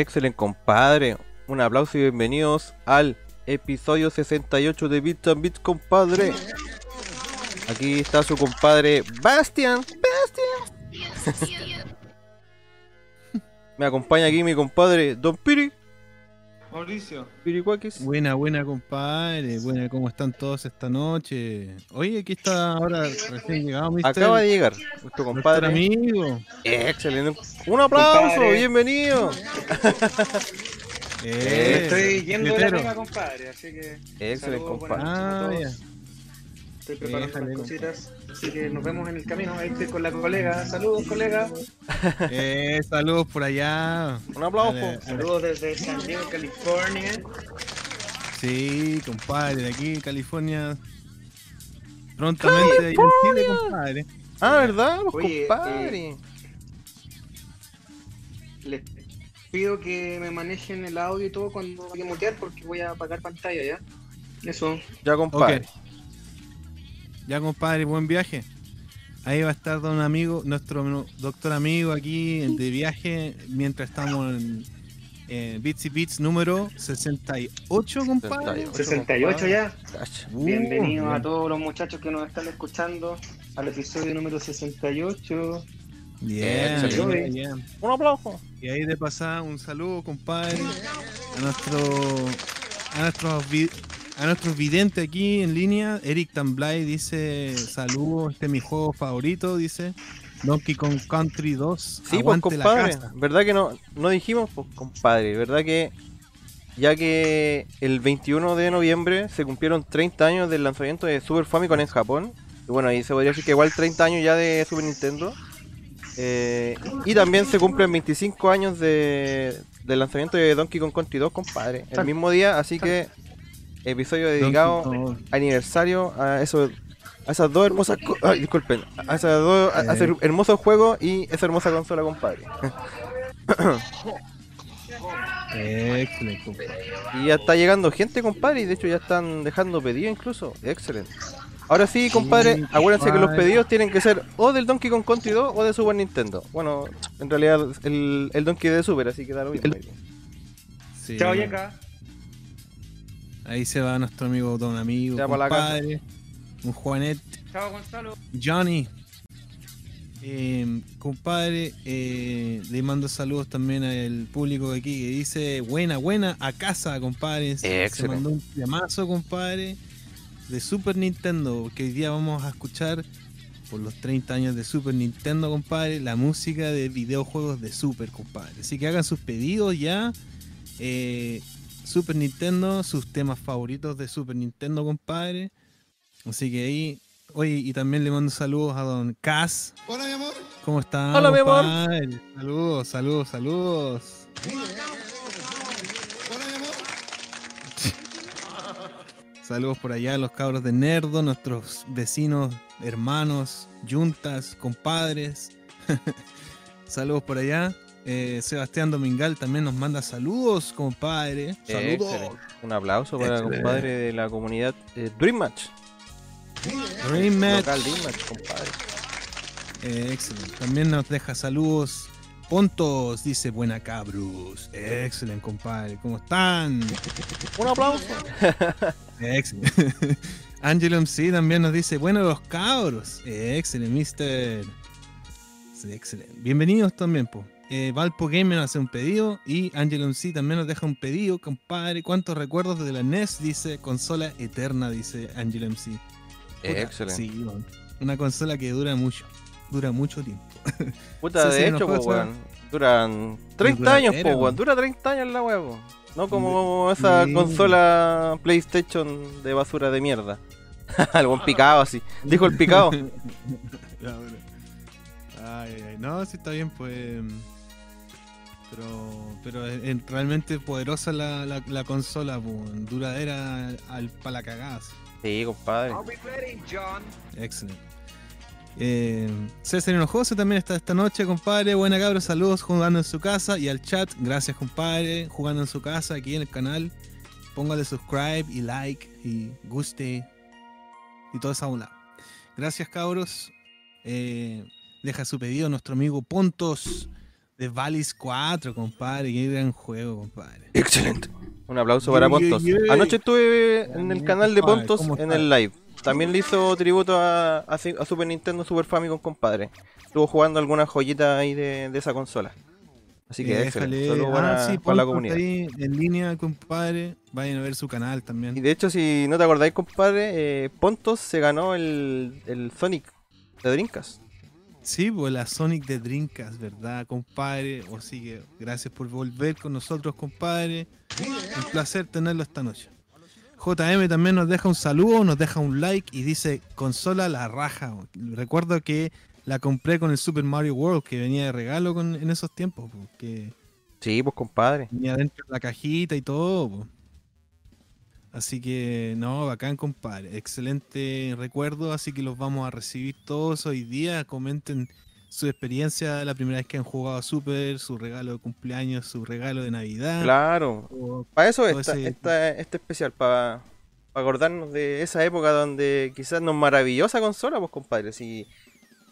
Excelente, compadre. Un aplauso y bienvenidos al episodio 68 de Bits and Bits, compadre. Aquí está su compadre Bastian. Bastian. Me acompaña aquí mi compadre Don Piri. Mauricio. Piricuaquis. Buena, buena, compadre. Buena, ¿cómo están todos esta noche? Oye, aquí está ahora recién llegado, mister. Acaba de llegar nuestro nuestro compadre. amigo. Excelente. Un aplauso, Compadre. bienvenido. Eh, Estoy yendo de la pega, compadre, así que Excelente, compadre. Ah, estoy preparando las cositas, así que nos vemos en el camino. Ahí estoy con la colega. Saludos, colega. Eh, saludos por allá. Un aplauso. Dale, dale. Saludos desde San Diego, California. Sí, compadre, de aquí, California. Prontamente en Chile, compadre. Ah, ¿verdad? Los Oye, compadres. Les pido que me manejen el audio y todo cuando vaya a mutear porque voy a apagar pantalla ya. Eso. Ya, compadre. Ya, compadre, buen viaje. Ahí va a estar don amigo, nuestro doctor amigo aquí de viaje mientras estamos en eh, Bits y Bits número 68, compadre. 68 ya. Uh, Bienvenidos bien. a todos los muchachos que nos están escuchando al episodio número 68. Yeah, Excelente. yeah, yeah. Un aplauso. Y ahí de pasada un saludo, compadre, a nuestro a nuestros vi- a nuestros videntes aquí en línea. Eric Tamblay dice saludos, este es mi juego favorito, dice Donkey Kong Country 2. Sí, pues la compadre, casa. ¿verdad que no, no dijimos? Pues compadre, ¿verdad que ya que el 21 de noviembre se cumplieron 30 años del lanzamiento de Super Famicom en Japón? Y bueno, ahí se podría decir que igual 30 años ya de Super Nintendo. Eh, y también se cumplen 25 años de, del lanzamiento de Donkey Kong Country 2, compadre. El mismo día, así que episodio dedicado aniversario a esos a esas dos hermosas co- ay, disculpen a esas dos a, a ese Eh. hermosos juegos y esa hermosa consola compadre Excelente, compadre. y ya está llegando gente compadre y de hecho ya están dejando pedidos incluso excelente ahora sí compadre Sí, acuérdense que los pedidos tienen que ser o del Donkey Kong Country 2 o de Super Nintendo bueno en realidad el, el Donkey de Super así que da lo mismo Sí. Chao, Yeka. Ahí se va nuestro amigo Don Amigo, compadre, un Juanet, Chao, Gonzalo. Johnny. Eh, compadre, eh, le mando saludos también al público de aquí que dice buena, buena, a casa, compadre. Se, se Excelente. mandó un llamazo, compadre, de Super Nintendo, que hoy día vamos a escuchar por los 30 años de Super Nintendo, compadre, la música de videojuegos de Super, compadre. Así que hagan sus pedidos ya. Eh, Super Nintendo, sus temas favoritos de Super Nintendo, compadre. Así que ahí, oye, y también le mando saludos a don Cas. Hola, mi amor. ¿Cómo está? Hola, mi amor. compadre? Saludos, saludos, saludos. Hola, mi amor. Saludos por allá a los cabros de Nerdo, nuestros vecinos, hermanos, yuntas, compadres. saludos por allá. Eh, Sebastián Domingal también nos manda saludos, compadre. Saludos. Excelente. un aplauso para el Excelente. compadre de la comunidad eh, Dream Match Dream Match. local Dream Match compadre Eh, excelente. También nos deja saludos. Pontos dice buena cabros. Excelente, compadre. ¿Cómo están? un aplauso Excelente. Angelo MC también nos dice, bueno los cabros. Excelente, mister. Excelente. Bienvenidos también, po. Eh, Valpo Gamer hace un pedido y Angelo MC también nos deja un pedido, compadre. ¿Cuántos recuerdos de la NES? Dice, consola eterna, dice Angelo MC. Puta, excelente Sí, una consola que dura mucho. Dura mucho tiempo. Puta, de hecho, po, weón. Duran 30 Duradera, años, po, weón. Dura 30 años la po. No como esa consola PlayStation de basura de mierda. Algún picado así. Dijo el picado. Ay, ay. No, sí está bien, pues. Pero, pero es, es realmente poderosa la, la, la consola, pues, duradera al, para la cagada. sí. Sí, compadre. Excelente. Eh, César Hinojoso también está esta noche, compadre. Buena cabros, saludos jugando en su casa y al chat. Gracias, compadre. Jugando en su casa aquí en el canal. Póngale subscribe y like y guste y todo eso a un lado. Gracias, cabros. Eh, deja su pedido nuestro amigo Pontos de Valis 4, compadre. Qué gran juego, compadre. Excelente. Un aplauso para Pontos. Anoche estuve en el canal de Pontos ¿cómo en el live. También le hizo tributo a, a, a Super Nintendo Super Famicom, compadre. Estuvo jugando algunas joyitas ahí de, de esa consola. Así que excelente. Déjale. Solo Ah, para, sí, para la comunidad. ahí en línea, compadre. Vayan a ver su canal también. Y de hecho, si no te acordáis, compadre, eh, Pontos se ganó el, el Sonic de Drinkas. Sí, pues la Sonic de Drinkas, ¿verdad, compadre? Así que gracias por volver con nosotros, compadre. Un placer tenerlo esta noche. JM también nos deja un saludo, nos deja un like y dice consola la raja. Recuerdo que la compré con el Super Mario World que venía de regalo con, en esos tiempos, pues, que Sí, pues compadre. venía dentro de la cajita y todo. pues. Así que, no, bacán, compadre. Excelente recuerdo, así que los vamos a recibir todos hoy día. Comenten su experiencia la primera vez que han jugado a Super, su regalo de cumpleaños, su regalo de Navidad. Claro. o- Para eso está, ese- está este especial, para, acordarnos de esa época donde quizás nos maravilló esa consola, pues compadre. Si,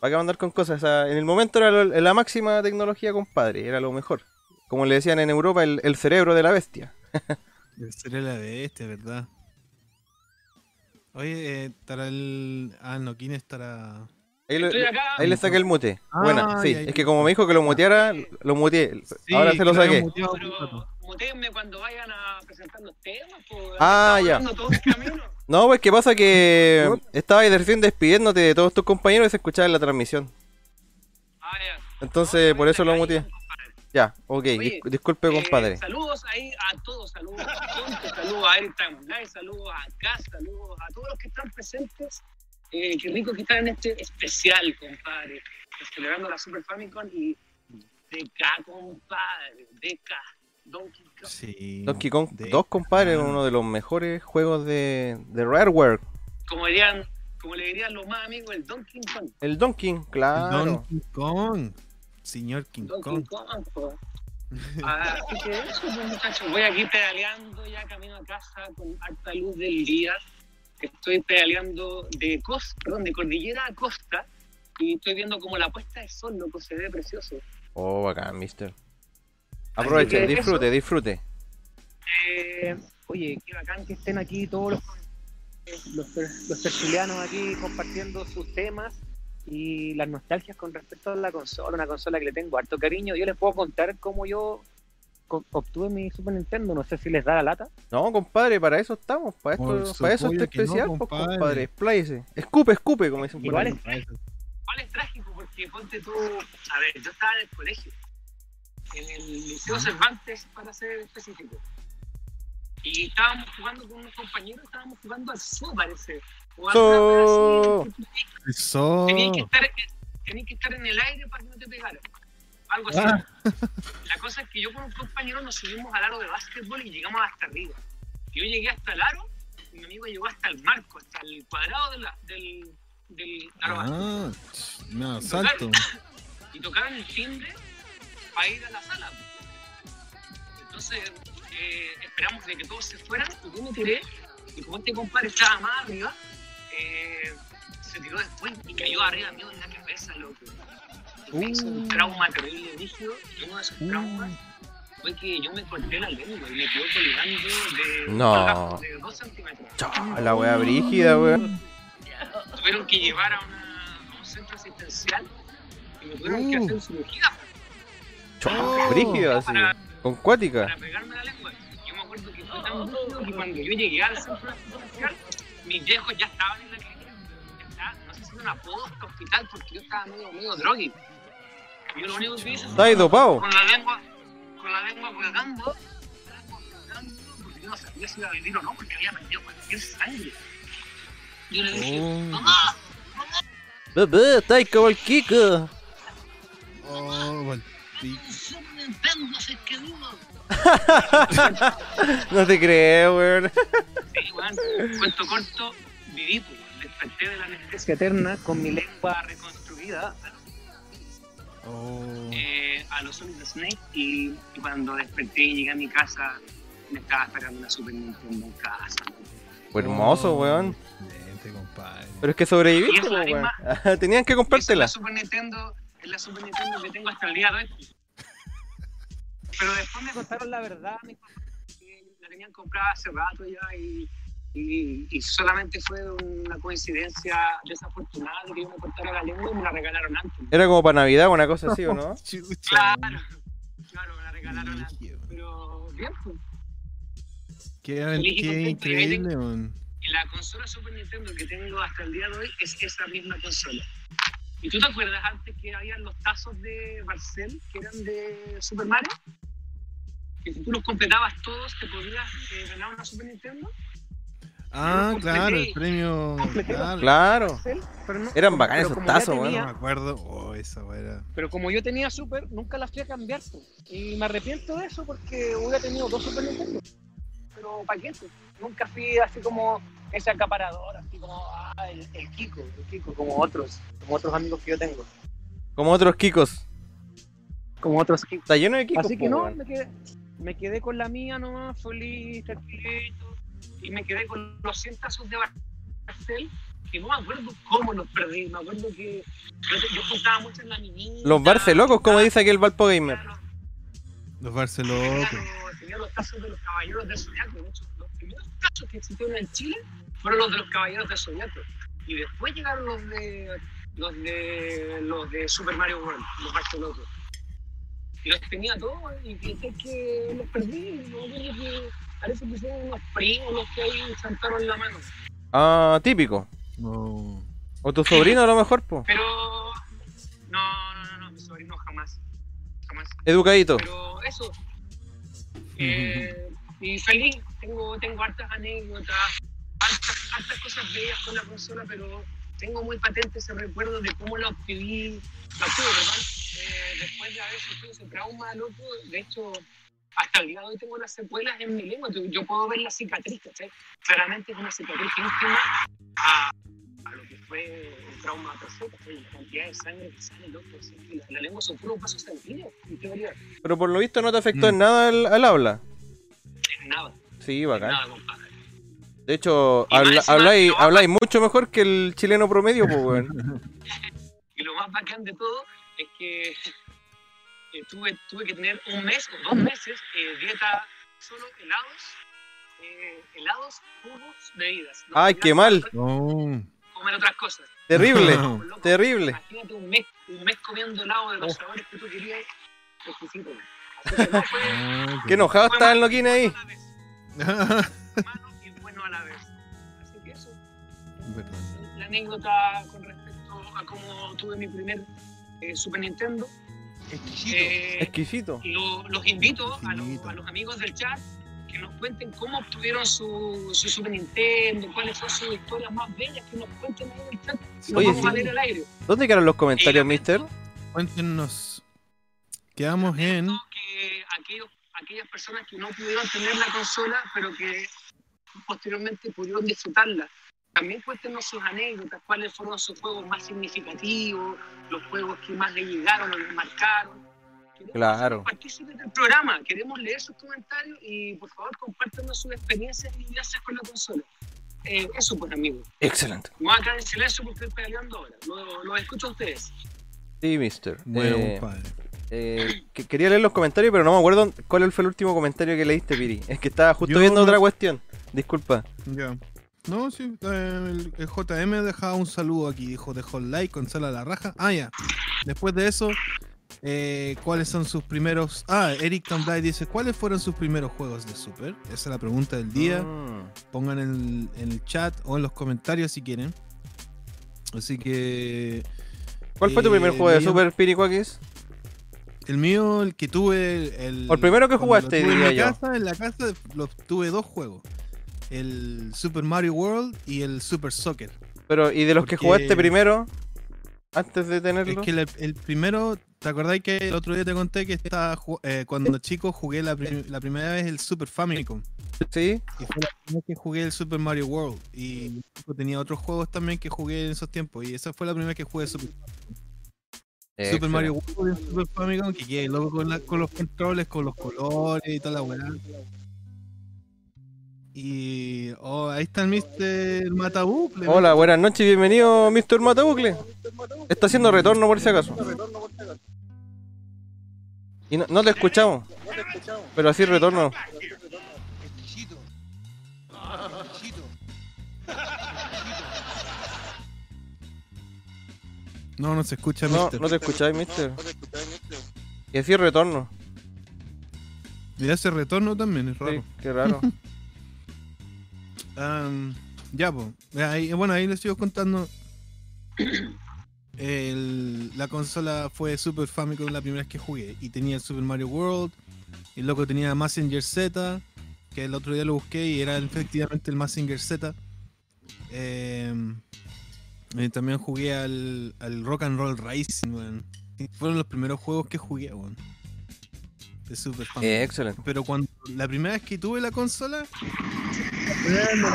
¿Para qué mandar con cosas? En el momento era lo- la máxima tecnología, compadre. Era lo mejor. Como le decían en Europa, el, el cerebro de la bestia. Sería la de este, ¿verdad? Oye, eh, estará el. Ah, no, ¿quién estará? Ahí, lo- Estoy acá. ahí le saqué el mute. Ah, Buena, sí. Es que como me dijo que lo muteara, lo muteé. Sí, Ahora se lo saqué. Pero rato. mutéenme cuando vayan a presentar los temas. Pues, Ah, ya. todo el. No, pues que pasa que estaba ahí recién despidiéndote de todos tus compañeros y se escuchaba en la transmisión. Ah, ya. Entonces, No, por eso lo muteé. Ya, ok. Oye, dis- disculpe, Eh, compadre. saludos ahí a todos, saludos a Conte, saludos a Eric Live, saludos a Gas, saludos a todos los que están presentes. Eh, qué rico que están en este especial, compadre. Celebrando la Super Famicom y DK, compadre. DK, Donkey Kong. Sí. Donkey Kong de- 2, compadre, Ah. uno de los mejores juegos de, de Rareware. Como dirían, como le dirían los más amigos, el Donkey Kong. El Donkey, claro. Donkey Kong. Señor King Donkey Kong. Ah, Así que eso, pues, muchachos. Voy aquí pedaleando ya camino a casa con alta luz del día. Estoy pedaleando de costa, perdón, de cordillera a costa y estoy viendo como la puesta de sol, loco, se ve precioso. Oh, bacán, mister. Aproveche, disfrute, disfrute. Eh, oye, qué bacán que estén aquí todos los, los, los tertulianos aquí compartiendo sus temas y las nostalgias con respecto a la consola, una consola que le tengo harto cariño. Yo les puedo contar cómo yo obtuve mi Super Nintendo, no sé si les da la lata. No, compadre, para eso estamos. Para, esto, para eso está que no, especial, pues, compadre. compadre. Expláyese. Escupe, escupe, como dicen por ahí. es- ¿Cuál es trágico? Porque ponte tú, a ver, yo estaba en el colegio, en el Liceo Cervantes, para ser específico. Y estábamos jugando con unos compañeros, estábamos jugando al zoo, parece. O. Tenías que, estar, tenías que estar en el aire para que no te pegaran. Algo así. Ah. La cosa es que yo con un compañero nos subimos al aro de básquetbol y llegamos hasta arriba. Yo llegué hasta el aro y mi amigo llegó hasta el marco, hasta el cuadrado de la- del, del aro básquetbol. Ah, no, salto. Y tocaron el timbre para ir a la sala. Entonces eh, esperamos de que todos se fueran y yo me tiré y como este compadre estaba más arriba, eh, se tiró después y cayó arriba mío en la cabeza, loco. Y me hizo un trauma terrible, rígido. Y uno de esos traumas fue que yo me corté la lengua y me quedó colgando de, No. de dos centímetros. Chao, la wea brígida, weón. Tuvieron que llevar a, una- a un centro asistencial y me tuvieron que Uh. hacer cirugía brígida, así. Con cuática. para pegarme la lengua. Que cuando yo llegué al centro asistencial, mis viejos ya estaban en la clínica. No sé si era un apodo este hospital porque yo estaba medio, medio drogui. Y yo lo único que hice con la lengua, con la lengua colgando, porque yo no sabía si iba a vivir o no, porque había perdido cualquier sangre. Yo le dije, Oh. mamá, Bebé, está ahí como el Kiko. Oh, Val- sí. Super Nintendo se quedó. No te creo, weón. Sí, weón. Cuento corto, viví, pues, desperté de la anestesia eterna con mi lengua reconstruida Oh. eh, a los Solid Snake y, y cuando desperté y llegué a mi casa me estaba esperando una Super Nintendo en casa. Fue hermoso, Oh, weón. Excelente, compadre. Pero es que sobreviviste, weón. misma- Tenían que esa es comprártela. la Super Nintendo, es la Super Nintendo que tengo hasta el día de hoy. Pero después me contaron la verdad, papás, que la tenían comprada hace rato ya y, y, y solamente fue una coincidencia desafortunada de que yo me cortara la lengua y me la regalaron antes. Era como para Navidad, una cosa así, ¿o no? Claro, claro, me la regalaron antes. Pero bien, pues. Qué, qué increíble, man. Y la consola Super Nintendo que tengo hasta el día de hoy es esa misma consola. ¿Y tú te acuerdas antes que habían los tazos de Barcel que eran de Super Mario? Que si tú los completabas todos te podías eh, ganar una Super Nintendo. Ah, claro, el premio. Claro. Claro. No- Eran bacanes esos tazos, No weón. tenía- me acuerdo. Oh, esa weá. Pero como yo tenía Super, nunca las fui a cambiar. Y me arrepiento de eso porque hubiera tenido dos Super Nintendo. Pero ¿para qué? po? Nunca fui así como ese acaparador, así como ah, el, el Kiko, el Kiko, como otros, como otros amigos que yo tengo. Como otros Kikos. Como otros Kikos. Está lleno de Kikos, Así que no, me quedé, me quedé con la mía nomás, feliz, tranquilito. Y me quedé con los 100 tazos de Barcel. Y no me acuerdo cómo los perdí. Me acuerdo que yo, juntaba mucho en la minita. Los Barcelocos, como dice aquí el Valpo Gamer. Los- Barcelocos. tenía los- tazos de los caballeros de Zodiaco. De hecho, los primeros tazos que existieron en Chile fueron los de los caballeros de Zodiaco. Y después llegaron los de los de los de Super Mario World, los Bartolocos. Y los tenía todos y pensé que los perdí. No, creo que parece que son unos primos los que ahí saltaron la mano. Ah, típico. No. O tu sobrino a lo mejor, po. Pero no, no, no, no, mi sobrino jamás. Jamás. Educadito. Pero eso. Eh, y feliz, tengo, tengo hartas anécdotas, hartas, hartas cosas bellas con la consola, pero tengo muy patente ese recuerdo de cómo la obtuve, la obtuve, perdón, eh, después de haber sufrido ese trauma, loco. De hecho, hasta el día de hoy tengo las secuelas en mi lengua. Yo, puedo ver la cicatriz, ¿cachai? Claramente es una cicatriz íntima a, a lo que fue el trauma per se, ¿cachai? La cantidad de sangre que sale, loco. La, la lengua sufrió un paso sanguíneo, en teoría. Pero por lo visto no te afectó Mm. en nada al, al habla. Nada, Sí, bacán. nada, compadre. De hecho, habla- habláis, mucho mejor que el chileno promedio, pues, weón. Y lo más bacán de todo es que eh, tuve, tuve que tener un mes o dos meses eh, dieta solo helados, eh, helados, jugos, bebidas. No Ay, qué mal. No. Comer otras cosas. Terrible, Loco, terrible. Imagínate un mes, un mes comiendo helado de los Oh. sabores que tú querías. Exquisito. Que no fue, Qué enojado está el malo Noquín ahí. Malo y bueno a la vez. Así que eso Verdad. la anécdota con respecto a cómo tuve mi primer eh, Super Nintendo. Eh, Exquisito. lo- los invito a los, Exquisito. a los amigos del chat que nos cuenten cómo obtuvieron su, su Super Nintendo, cuáles son sus historias más bellas, que nos cuenten ahí en el chat. Y nos Oye, vamos sí. a leer al aire. ¿Dónde quedaron los comentarios, lamento- mister? Cuéntenos. Quedamos en. que aquellos, aquellas personas que no pudieron tener la consola, pero que posteriormente pudieron disfrutarla. También cuéntenos sus anécdotas, cuáles fueron sus juegos más significativos, los juegos que más le llegaron o les marcaron. Queremos Claro. ser partícipes del programa, queremos leer sus comentarios y por favor compártanos sus experiencias y vivencias con la consola. Eh, eso pues amigos. Excelente. No voy a quedar en silencio porque estoy peleando ahora. Lo, lo escucho a ustedes. Sí, mister. Bueno, Eh, compadre. Eh, que- quería leer los comentarios, pero no me acuerdo cuál fue el último comentario que leíste, Piri. Es que estaba justo Yo viendo otra cuestión. Disculpa. Ya. No, sí, eh, el, el JM dejaba un saludo aquí, dijo, dejó el like con sala a la raja. Ah, ya. Después de eso, eh, ¿cuáles son sus primeros... Ah, Eric Tambay dice, ¿cuáles fueron sus primeros juegos de Super? Esa es la pregunta del día. Mm. Pongan en el, en el chat o en los comentarios si quieren. Así que... ¿Cuál fue tu primer juego de Super Piricuakis? El mío, el que tuve... El, O el primero que jugaste, diría en yo. la Casa, en la casa los tuve dos juegos. El Super Mario World y el Super Soccer. Pero, ¿y de los que jugaste primero? Antes de Es tenerlo. que el, el primero, ¿te acordás que el otro día te conté que estaba eh, cuando chico jugué la, prim- la primera vez el Super Famicom? Sí. Y fue la primera vez que jugué el Super Mario World. Y tenía otros juegos también que jugué en esos tiempos. Y esa fue la primera vez que jugué Super, Super Mario World y Super Famicom. Que quedé loco con, la- con los controles, con los colores y toda la weá. Y oh, ahí está el Mr. Matabucle. Hola, buenas noches, bienvenido Mr. Matabucle. Está haciendo retorno por si acaso. Y no, no te escuchamos. Pero así retorno. No, no se escucha, No, Mr. no te escucháis, mister. Y así retorno. Y ese retorno también es Sí, raro. qué raro. Ya, pues. bueno, ahí les sigo contando. El- la consola fue Super Famicom la primera vez que jugué. Y tenía el Super Mario World. Y el loco tenía Massinger Z. Que el otro día lo busqué y era efectivamente el Massinger Z. Em, y también jugué al, al Rock and Roll Racing, weón. Fueron los primeros juegos que jugué, weón. De Super. Eh, excelente. Pero cuando la primera vez que tuve la consola, me,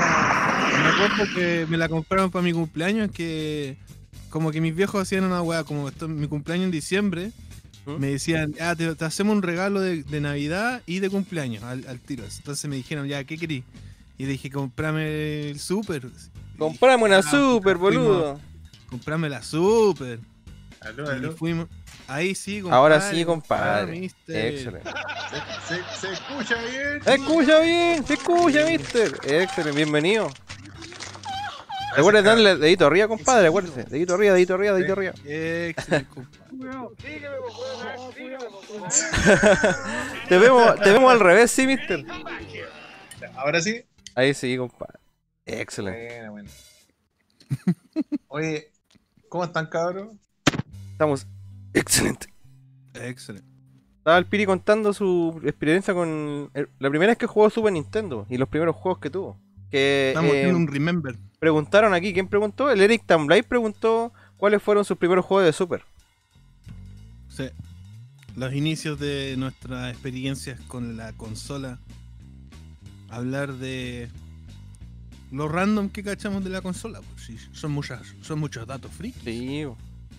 acuerdo que me la compraron para mi cumpleaños, que como que mis viejos hacían una weá, como esto, mi cumpleaños en diciembre, ¿Mm? me decían, ah, te, te hacemos un regalo de, de Navidad y de cumpleaños al, al tiro. Entonces me dijeron, ya, ¿qué querís? Y dije, comprame el super. Comprame una Ah, super, fuimos- boludo. Comprame la super. Aló, Y aló. fuimos. Ahí sí, compadre. Ahora sí, Ah, compadre. mister. Excelente. ¿Se, se, se escucha bien? Se escucha bien, se escucha, mister. Excelente, bienvenido. Recuerden darle dedito arriba, compadre, acuérdese. Dedito arriba, dedito arriba, dedito arriba. Excelente, compadre. Te vemos, te vemos al revés, sí, mister. Ahora sí. Ahí sí, compadre. Excelente. Bueno, bueno. Oye, ¿cómo están, cabros? Estamos excelente. Excelente. Estaba el Piri contando su experiencia con el- la primera vez que jugó Super Nintendo y los primeros juegos que tuvo. Que Estamos eh, haciendo un remember. preguntaron aquí, ¿quién preguntó? El Eric Tamblay preguntó cuáles fueron sus primeros juegos de Super. Sí. Los inicios de nuestras experiencias con la consola. Hablar de lo random que cachamos de la consola. Pues sí, son muchas, son muchos datos free. Sí.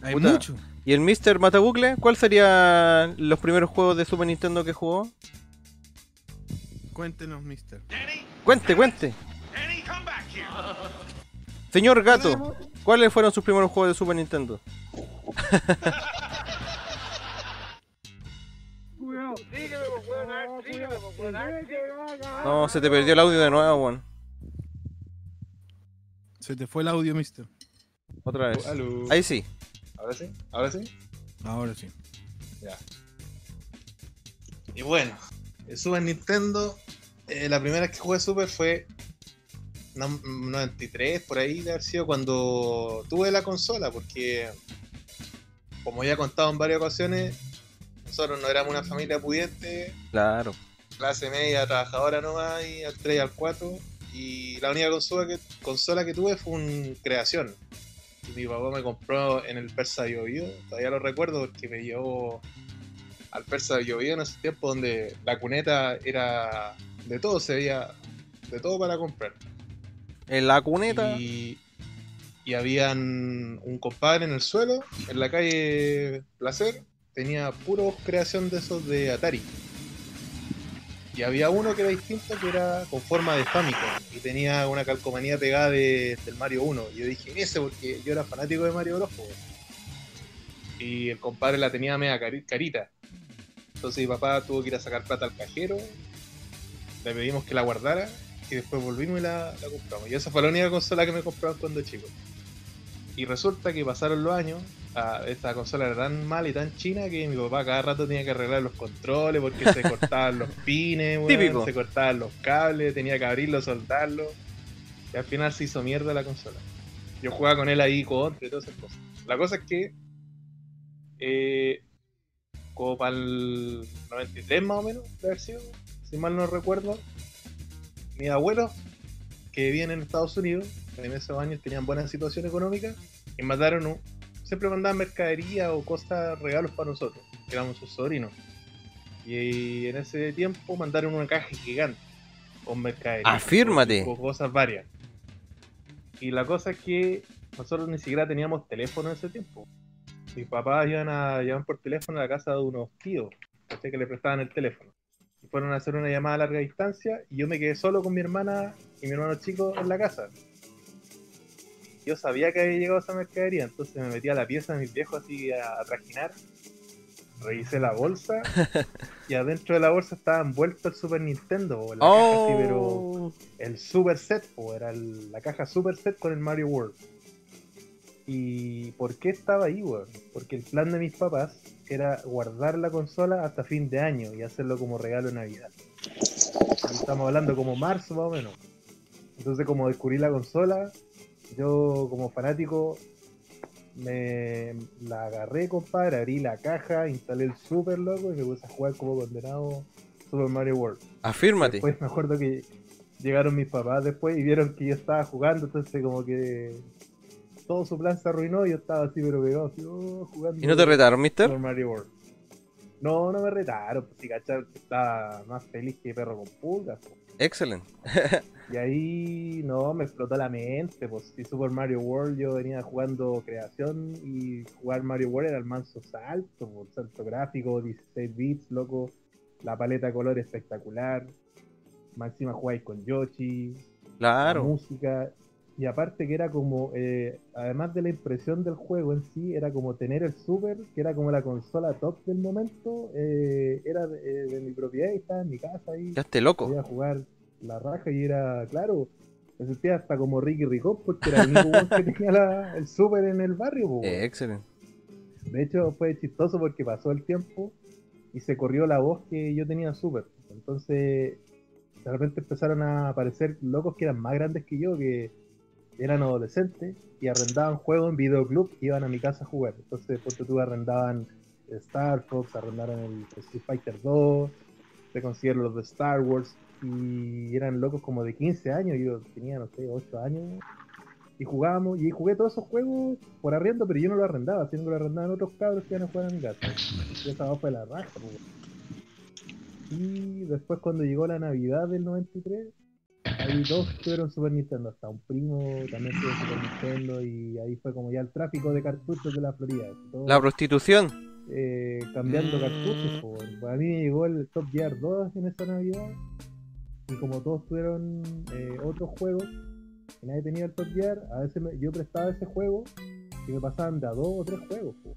Hay puta. mucho. ¿Y el Mr. Matabucle? ¿Cuál serían los primeros juegos de Super Nintendo que jugó? Cuéntenos, mister. Cuente, cuente. Señor Gato, ¿cuáles fueron sus primeros juegos de Super Nintendo? No, se te perdió el audio de nuevo, weón. Se te fue el audio, mister. Otra vez. Aló. Ahí sí. Ahora sí. Ahora sí. Ahora sí. Ya. Y bueno, el Super Nintendo, eh, la primera vez que jugué Super fue no- 93, por ahí de haber sido cuando tuve la consola, porque como ya he contado en varias ocasiones, nosotros no éramos una familia pudiente, Claro. clase media trabajadora nomás, y al 3 y al 4, y la única consola que, consola que tuve fue un creación. Mi papá me compró en el Persa Bio Bio, todavía lo recuerdo porque me llevó al Persa Bio Bio en ese tiempo donde la cuneta era de todo, se veía de todo para comprar. En la cuneta. Y, y habían un compadre en el suelo, en la calle Placer, tenía puro creación de esos de Atari. Y había uno que era distinto, que era con forma de Famicom, y tenía una calcomanía pegada de- del Mario 1. Y yo dije, ese, porque yo era fanático de Mario Bros. Y el compadre la tenía media cari- carita. Entonces mi papá tuvo que ir a sacar plata al cajero, le pedimos que la guardara, y después volvimos y la, la compramos. Y esa fue la única consola que me compraron cuando chico. Y resulta que pasaron los años, ah, esta consola era tan mala y tan china que mi papá cada rato tenía que arreglar los controles porque se cortaban los pines, se cortaban los cables, tenía que abrirlo, soldarlo. Y al final se hizo mierda la consola. Yo jugaba con él ahí contra y todas esas cosas. La cosa es que, eh, como para el 93 más o menos, de haber sido, si mal no recuerdo, mis abuelos que vivían en Estados Unidos, en esos años tenían buena situación económica, y mandaron un, siempre mandaban mercadería o cosas, regalos para nosotros, que éramos sus sobrinos. Y en ese tiempo mandaron una caja gigante con mercadería. Afírmate. Con cosas varias. Y la cosa es que nosotros ni siquiera teníamos teléfono en ese tiempo. Mis papás iban a llamar por teléfono a la casa de unos tíos, que le prestaban el teléfono. Y fueron a hacer una llamada a larga distancia y yo me quedé solo con mi hermana y mi hermano chico en la casa. Yo sabía que había llegado esa mercadería, entonces me metí a la pieza de mis viejos así a, a trajinar. Revisé la bolsa y adentro de la bolsa estaba envuelto el Super Nintendo, o la caja así, pero Oh, el Super Set, o era el- la caja Super Set con el Mario World. ¿Y por qué estaba ahí, weón? Porque el plan de mis papás era guardar la consola hasta fin de año y hacerlo como regalo de Navidad. Estamos hablando como marzo más o menos. Entonces como descubrí la consola, yo como fanático me la agarré, compadre, abrí la caja, instalé el Super loco y me puse a jugar como condenado Super Mario World. afírmate. Después me acuerdo que llegaron mis papás después y vieron que yo estaba jugando, entonces como que todo su plan se arruinó y yo estaba así pero pegado, así, oh, jugando ¿Y no te retaron, mister? Super Mario World. No, no me retaron, pues si cachar estaba más feliz que perro con pulgas. pues. Excelente. Y ahí no, me explotó la mente, pues si Super Mario World yo venía jugando creación y jugar Mario World era el manso salto, pues, salto gráfico, 16 bits, loco, la paleta de color espectacular, máxima jugáis con Yoshi, la Claro. música, y aparte que era como, eh, además de la impresión del juego en sí, era como tener el Super, que era como la consola top del momento, eh, era de, eh, de mi propiedad y estaba en mi casa ahí Ya esté loco. podía jugar la raja y era, claro, me sentía hasta como Ricky Ricón porque era el único que tenía la- el super en el barrio. Eh, excelente. De hecho, fue chistoso porque pasó el tiempo y se corrió la voz que yo tenía súper. Entonces, de repente empezaron a aparecer locos que eran más grandes que yo, que eran adolescentes y arrendaban juegos en videoclub y iban a mi casa a jugar. Entonces, ponte tú, arrendaban Star Fox, arrendaron el Street Fighter 2, se consiguieron los de Star Wars y eran locos como de 15 años. Yo tenía, no sé, 8 años y jugábamos, y jugué todos esos juegos por arriendo, pero yo no lo arrendaba, sino que lo arrendaban otros cabros que iban a jugar a mi casa. Y esa fue la raja, po. Y después cuando llegó la Navidad del 93, ahí todos tuvieron Super Nintendo, hasta un primo también tuvo Super Nintendo, y ahí fue como ya el tráfico de cartuchos de la Florida. todo, La prostitución. eh, cambiando Mm. cartuchos. Pues a mí me llegó el Top Gear 2 en esa Navidad, y como todos tuvieron eh, otros juegos, y nadie tenía el Top Gear, a veces me- yo prestaba ese juego y me pasaban de a dos o tres juegos, po.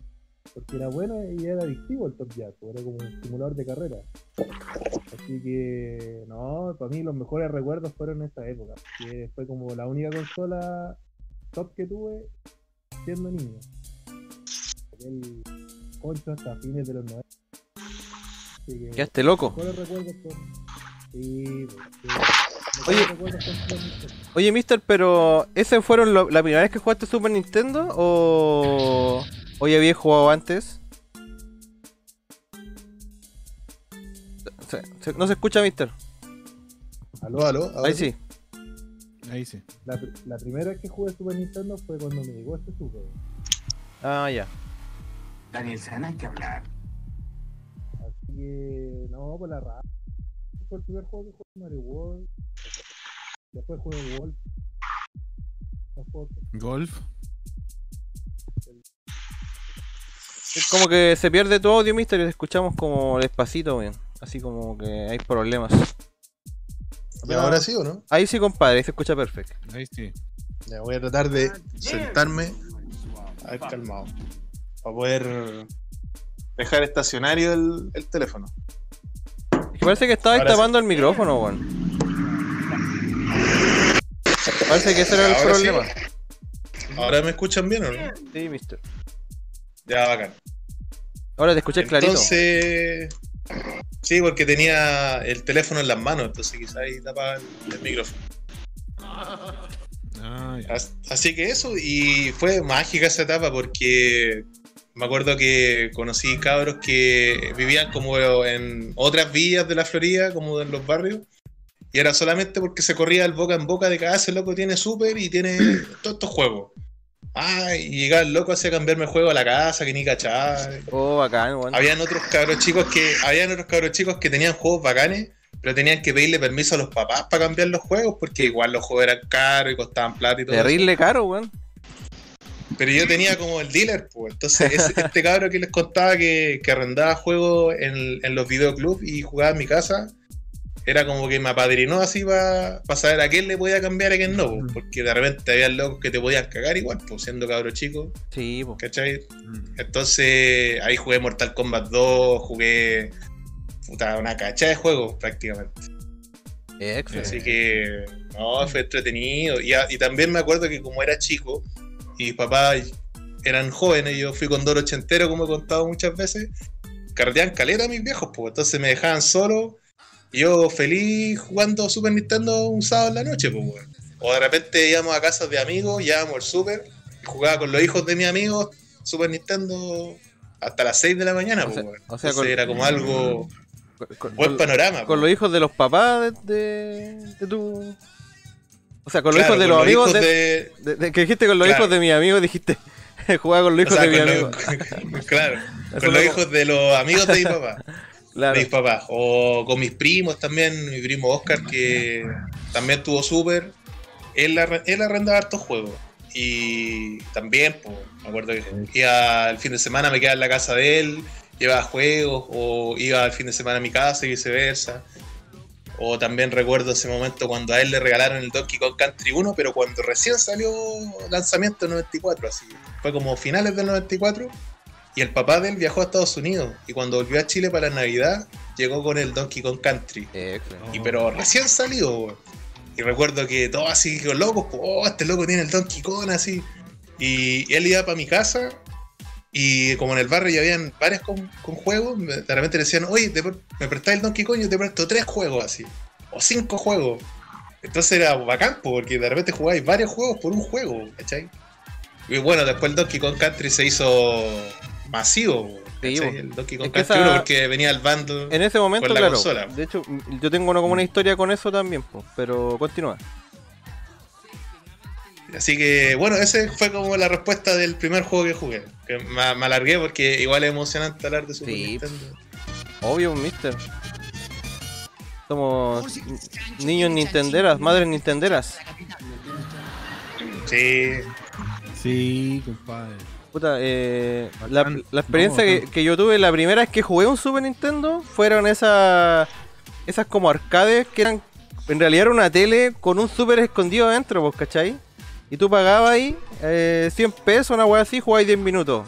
porque era bueno y era adictivo el Top Gear, po, era como un simulador de carrera. Así que, no, para mí los mejores recuerdos fueron esa época, que fue como la única consola top que tuve siendo niño. El concho hasta fines de los 90. Así que, Quedaste loco. mejores recuerdos con... Sí, pues. Oye. Oye, mister, pero ¿ese fueron lo- la primera vez que jugaste Super Nintendo o, o ya habías jugado antes? Se- se- no se escucha, mister. Aló, aló. Ahí sí. Ahí sí. La, pr- la primera vez que jugué Super Nintendo fue cuando me llegó este Super. Ah, ya. Daniel San, hay que hablar. Así que, no, por la raza. Fue el primer juego que jugué Mario World. Después jugué que- Golf. Es como que se pierde tu audio, mister, y te escuchamos como despacito, weón. Así como que hay problemas. ¿Y ahora sí o no? Ahí sí, compadre, ahí se escucha perfecto. Ahí sí. Ya voy a tratar de sentarme a ver calmado. Para poder dejar estacionario el, el teléfono. Parece que sí. tapando el micrófono, weón. Parece que ese era el Ahora sí. problema. ¿Ahora me escuchan bien o no? Sí, mister. Ya, bacán. Ahora te escuché clarito. Entonces, sí, porque tenía el teléfono en las manos, entonces quizás ahí tapaba el, el micrófono. Ah, Así que eso, y fue mágica esa etapa porque me acuerdo que conocí cabros que vivían como en otras villas de la Florida, como en los barrios, y era solamente porque se corría el boca en boca de que ah, ese loco tiene super y tiene todos estos juegos. Ah, y llegaba el loco hacía cambiarme el juego a la casa, que ni cachaba. Oh, bacán, weón. Habían otros cabros chicos que, habían otros cabros chicos que tenían juegos bacanes, pero tenían que pedirle permiso a los papás para cambiar los juegos, porque igual los juegos eran caros y costaban plata y todo. eso. Terrible caro, weón. Pero yo tenía como el dealer, pues. Entonces, ese- este cabro que les contaba que, que arrendaba juegos en, en los videoclubs y jugaba en mi casa, era como que me apadrinó así para saber a quién le podía cambiar y a quién no, pues, porque de repente había locos que te podían cagar igual, pues siendo cabro chico, Sí, po. ¿cachai? Mm. Entonces, ahí jugué Mortal Kombat 2, jugué puta, una cacha de juegos prácticamente. Excelente. Así que, no, fue entretenido. Y, a- y también me acuerdo que como era chico y mis papás eran jóvenes, yo fui con Doro ochentero, como he contado muchas veces, carreteaban caleta a mis viejos, pues entonces me dejaban solo, y yo feliz jugando Super Nintendo un sábado en la noche, pues weón. O de repente íbamos a casas de amigos, llevábamos el Super, y jugaba con los hijos de mis amigos Super Nintendo hasta las 6 de la mañana, pues weón. o sea, Entonces con- era como algo, Con, con- buen panorama. con pues. los hijos de los papás de, de, de tu. O sea, con los Claro, hijos de los amigos hijos de, de- de- de- que dijiste con los Claro. hijos de mi amigo, dijiste jugaba con los O hijos sea, de mi amigo. los- claro, Eso con los hijos de los amigos de mi papá. Claro. De mis papás. O con mis primos también, mi primo Oscar, que también tuvo súper. Él, él arrendaba hartos juegos. Y también, pues, me acuerdo que iba el fin de semana, me quedaba en la casa de él, llevaba juegos, o iba el fin de semana a mi casa y viceversa. O también recuerdo ese momento cuando a él le regalaron el Donkey Kong Country 1, pero cuando recién salió lanzamiento en 94, así. Fue como finales del 94. Y el papá de él viajó a Estados Unidos. Y cuando volvió a Chile para la Navidad, llegó con el Donkey Kong Country. Excelente. Y pero recién salido, weón. Y recuerdo que todos así, locos, oh, este loco tiene el Donkey Kong así. Y él iba para mi casa y como en el barrio ya habían varias con, con juegos, me- de repente le decían, oye, te me prestáis el Donkey Kong, yo te presto tres juegos así. O cinco juegos. Entonces era bacán, po, porque de repente jugáis varios juegos por un juego, ¿cachai? Y bueno, después el Donkey Kong Country se hizo masivo, Sí. El Donkey Kong Es que esa- 1 porque venía el bundle. En ese momento, Con la claro. consola. De hecho, yo tengo una, como una historia con eso también, po, pero continúa. Así que, bueno, ese fue como la respuesta del primer juego que jugué. Que me, me alargué porque igual es emocionante hablar de Super Sí. Nintendo. Obvio, mister. Somos niños nintenderas, madres nintenderas. Sí. Sí, compadre. Puta, eh, la, experiencia No, que, yo tuve la primera vez que jugué un Super Nintendo fueron esas esas como arcades que eran en realidad era una tele con un Super escondido adentro, pues, ¿cachai? Y tú pagabas ahí eh, 100 pesos, una wea así, jugabas 10 minutos.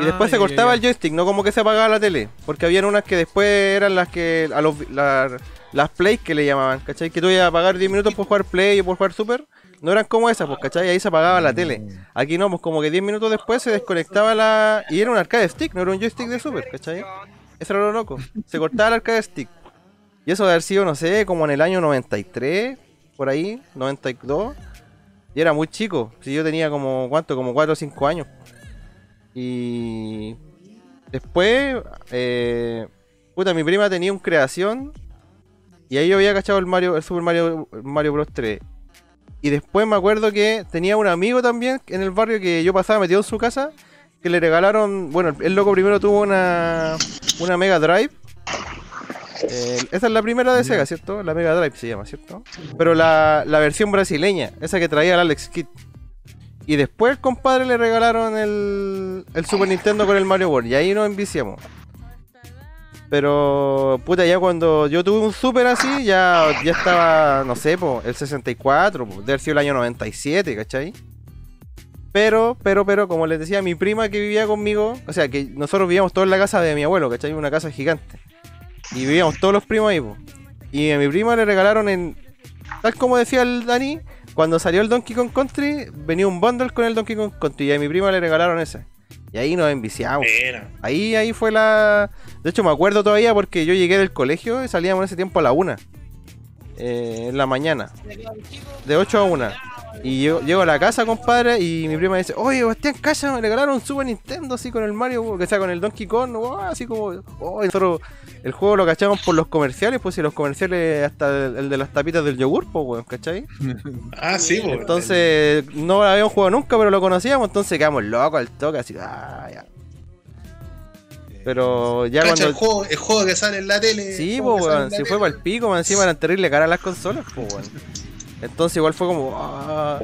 y después se Ah, cortaba el joystick, no como que se apagaba la tele. Porque habían unas que después eran las que. A los, la- las plays que le llamaban, ¿cachai? Que tú ibas a pagar 10 minutos por jugar play o por jugar super. No eran como esas, pues, ¿cachai? Ahí se apagaba la tele. Aquí no, pues como que 10 minutos después se desconectaba la. Y era un arcade stick, no era un joystick de super, ¿cachai? Eso era lo loco. Se cortaba el arcade stick. Y eso de haber sido, no sé, como en el año 93, por ahí, 92. Y era muy chico. Si yo tenía como, ¿cuánto? Como 4 o 5 años. Y después, eh, puta, mi prima tenía un creación. Y ahí yo había cachado el Mario, el Super Mario, Mario Bros 3. Y después me acuerdo que tenía un amigo también en el barrio que yo pasaba metido en su casa. Que le regalaron, bueno, el- loco primero tuvo una, una Mega Drive. Eh, esa es la primera de Sega, ¿cierto? La Mega Drive se llama, ¿cierto? Pero la, la versión brasileña, esa que traía el Alex Kidd. Y después compadre le regalaron el, el Super Nintendo con el Mario World. Y ahí nos enviciamos. Pero, puta, ya cuando yo tuve un Super así, ya, ya estaba, no sé, po, el 64, po, debe haber sido el año 97, ¿cachai? Pero, pero, pero, como les decía, mi prima que vivía conmigo, o sea, que nosotros vivíamos todos en la casa de mi abuelo, ¿cachai? Una casa gigante. Y vivíamos todos los primos ahí, po. Y a mi prima le regalaron en. Tal como decía el Dani, cuando salió el Donkey Kong Country, venía un bundle con el Donkey Kong Country. Y a mi prima le regalaron ese. Y ahí nos enviciamos. Ahí, ahí fue la. De hecho, me acuerdo todavía porque yo llegué del colegio y salíamos en ese tiempo a la una. Eh, en la mañana. De 8 a 1. Y yo llego a la casa, compadre, y mi prima dice, oye, Bastián, casa, me regalaron un Super Nintendo así con el Mario, que sea con el Donkey Kong, wow, así como, oh, nosotros el juego lo cachamos por los comerciales, pues si los comerciales hasta el, el de las tapitas del yogur, pues weón, ¿cachai? Ah, sí, po. Entonces, no lo habíamos jugado nunca, pero lo conocíamos, entonces quedamos locos al toque, así, ah, ya. Pero ya Cacha, el, cuando... juego, el juego que sale en la tele. Sí, pues, weón, si tele. fue para el pico, más encima eran terrible cara las consolas, pues, weón. Entonces igual fue como... ah.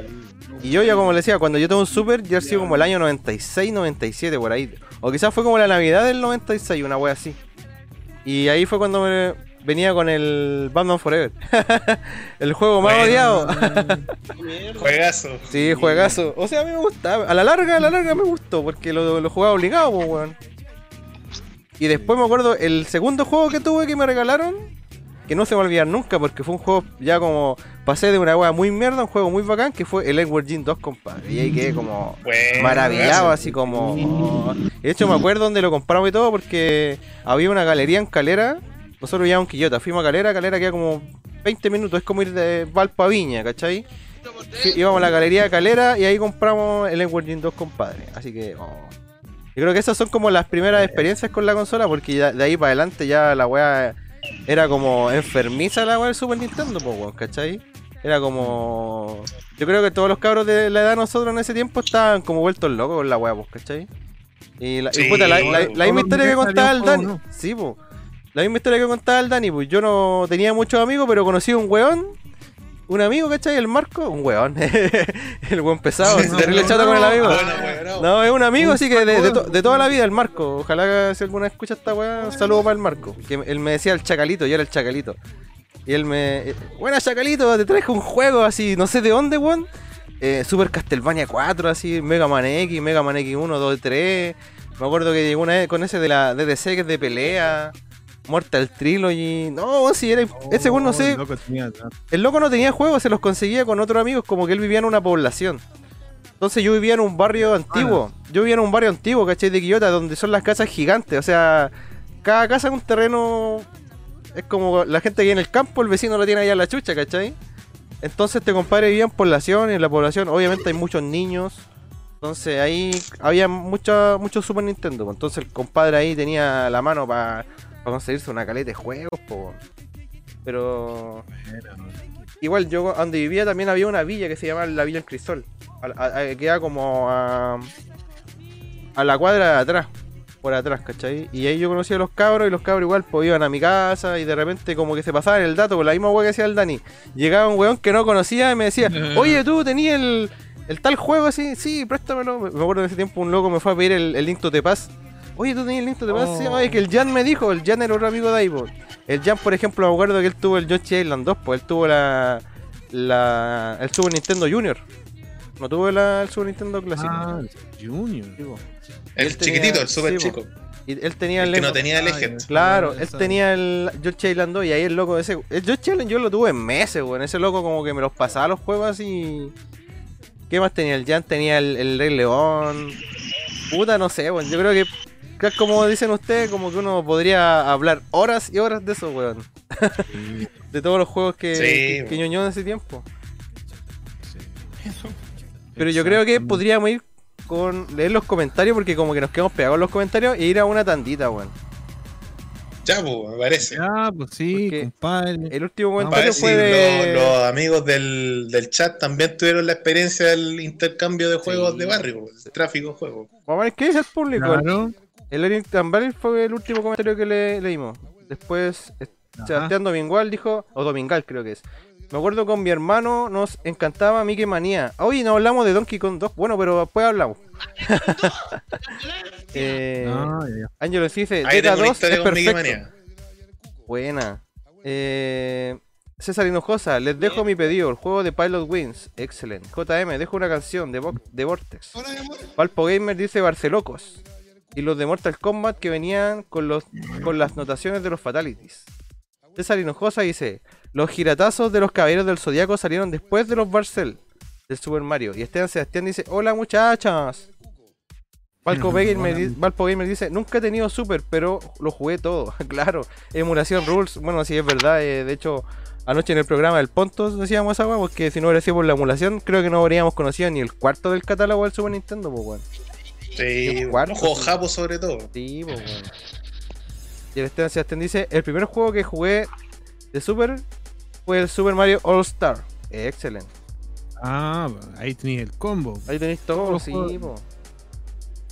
Y yo ya como le decía, cuando yo tengo un Super, ya ha sido como el año 96, 97, por ahí. O quizás fue como la Navidad del 96, una wea así. Y ahí fue cuando me venía con el Batman Forever. el juego más Bueno. odiado. Juegazo. Sí, juegazo. O sea, a mí me gustaba. A la larga, a la larga me gustó, porque lo, lo jugaba obligado, pues, weón. Y después me acuerdo, el segundo juego que tuve que me regalaron, que no se me va a olvidar nunca, porque fue un juego ya como. Pasé de una weá muy mierda a un juego muy bacán, que fue el Edward Jean 2, compadre. Y ahí quedé como Bueno, maravillado, así como. oh. De hecho, me acuerdo donde lo compramos y todo, porque había una galería en Calera. Nosotros vivíamos en Quillota, fuimos a Calera, Calera queda como 20 minutos, es como ir de Valpo a Viña, ¿cachai? Sí, íbamos a la galería de Calera y ahí compramos el Edward Jean 2, compadre. Así que. oh. Yo creo que esas son como las primeras experiencias con la consola, porque ya de ahí para adelante ya la weá era como enfermiza la weá del Super Nintendo, pues weón, ¿cachai? Era como. Yo creo que todos los cabros de la edad de nosotros en ese tiempo estaban como vueltos locos con la weá, pues, ¿cachai? Y la, y puta, la, la- bueno. la misma historia que contaba el Dani. Sí, pues. La misma historia que contaba el Dani, pues yo no tenía muchos amigos, pero conocí a un weón. Un amigo, ¿cachai? El Marco, un weón. el weón pesado, No, terrible no, chato con el amigo. Bueno. No, es un amigo, así que de, de to- de toda la vida, el Marco. Ojalá que si alguna vez escucha esta weá, un saludo para el Marco. Que él me decía el chacalito, yo era el chacalito. Y él me. eh, Buena chacalito, te traje un juego así, no sé de dónde, weón. Eh, Super Castlevania 4, así, Mega Man X, Mega Man X1, 2, 3. Me acuerdo que llegó una vez con ese de la DDC que es de pelea. Mortal Trilogy. No, si era. ese weón no sé. Oh, loco, tenía tanto. El loco no tenía juegos, se los conseguía con otros amigos, como que él vivía en una población. Entonces yo vivía en un barrio antiguo. Yo vivía en un barrio antiguo, ¿cachai? De Quillota, donde son las casas gigantes. O sea, cada casa es un terreno. Es como la gente que vive en el campo, el vecino lo tiene allá en la chucha, ¿cachai? Entonces este compadre vivía en población y en la población obviamente hay muchos niños. Entonces ahí había mucho, mucho Super Nintendo. pues. Entonces el compadre ahí tenía la mano para conseguirse una caleta de juegos. po. Pero igual yo donde vivía también había una villa que se llamaba la Villa El Crisol. A- queda como a, a la cuadra de atrás. Por atrás, ¿cachai? Y ahí yo conocía a los cabros y los cabros igual pues iban a mi casa y de repente como que se pasaban el dato con la misma weá que decía el Dani. Llegaba un weón que no conocía y me decía, oye tú tenías el, el tal juego así, sí, préstamelo. Me acuerdo en ese tiempo un loco me fue a pedir el, el Link to the Past. Oye, tú tenías el Link to the Past, sí, Oh. oye, que el Jan me dijo, el Jan era otro amigo de ahí, po. El Jan, por ejemplo, me acuerdo que él tuvo el Yoshi Island 2, pues él tuvo la, la el Super Nintendo Junior. No tuvo la- el Super Nintendo clásico. Ah, Junior. Sí. El Él tenía- chiquitito, el super sí, chico. Y él tenía El que el no tenía Legend. ya. Claro, él tenía el George Island 2 y ahí el loco ese. El George Island yo lo tuve en meses, weón. Ese loco como que me los pasaba los juegos así. ¿Qué más tenía? El Jan tenía el, el Rey León. Puta, no sé, weón. Yo creo que, que como dicen ustedes, como que uno podría hablar horas y horas de eso, weón. de todos los juegos que, Sí, que, que weón. ñoñó en ese tiempo. Sí. Pero yo creo que podríamos ir con leer los comentarios porque como que nos quedamos pegados en los comentarios e ir a una tandita, weón. Ya, pues, me parece. Ya, pues sí, Porque- compadre. El último comentario fue de... los, los amigos del, del chat también tuvieron la experiencia del intercambio de juegos Sí. de barrio, el tráfico de juegos. Vamos a ver qué dice el público. Claro. El Eric Tambaril fue el último comentario que le leímos. Después, Ajá. Sebastián Domingual dijo, o Domingal creo que es. Me acuerdo con mi hermano, nos encantaba Mickey Manía. Hoy no hablamos de Donkey Kong 2, bueno, pero después hablamos. eh, No, dice, una 2 historia es con Mickey perfecto. Manía. Buena. Eh, César Hinojosa, les dejo mi pedido, el juego de Pilot Wings. Excelente. JM, dejo una canción de, Vo- de Vortex. Valpo Gamer dice Barcelocos. Y los de Mortal Kombat que venían con los con las notaciones de los Fatalities. César Hinojosa dice, los giratazos de los caballeros del Zodiaco salieron después de los Barcel del Super Mario. Y Esteban Sebastián dice, hola muchachas. Valpo Gamer, di- Valpo Gamer dice, nunca he tenido Super, pero lo jugué todo. claro, emulación rules. Bueno, sí es verdad. eh, de hecho, anoche en el programa del Pontos decíamos esa weá, porque si no hubiera sido por la emulación, creo que no habríamos conocido ni el cuarto del catálogo del Super Nintendo, pues weón. Sí, cuarto, japos sobre todo. Sí, pues, weón. Y el Esteban Sebastián dice, el primer juego que jugué de Super fue el Super Mario All Star. Excelente. Ah, ahí tenéis el combo. Ahí tenéis todo, sí, po.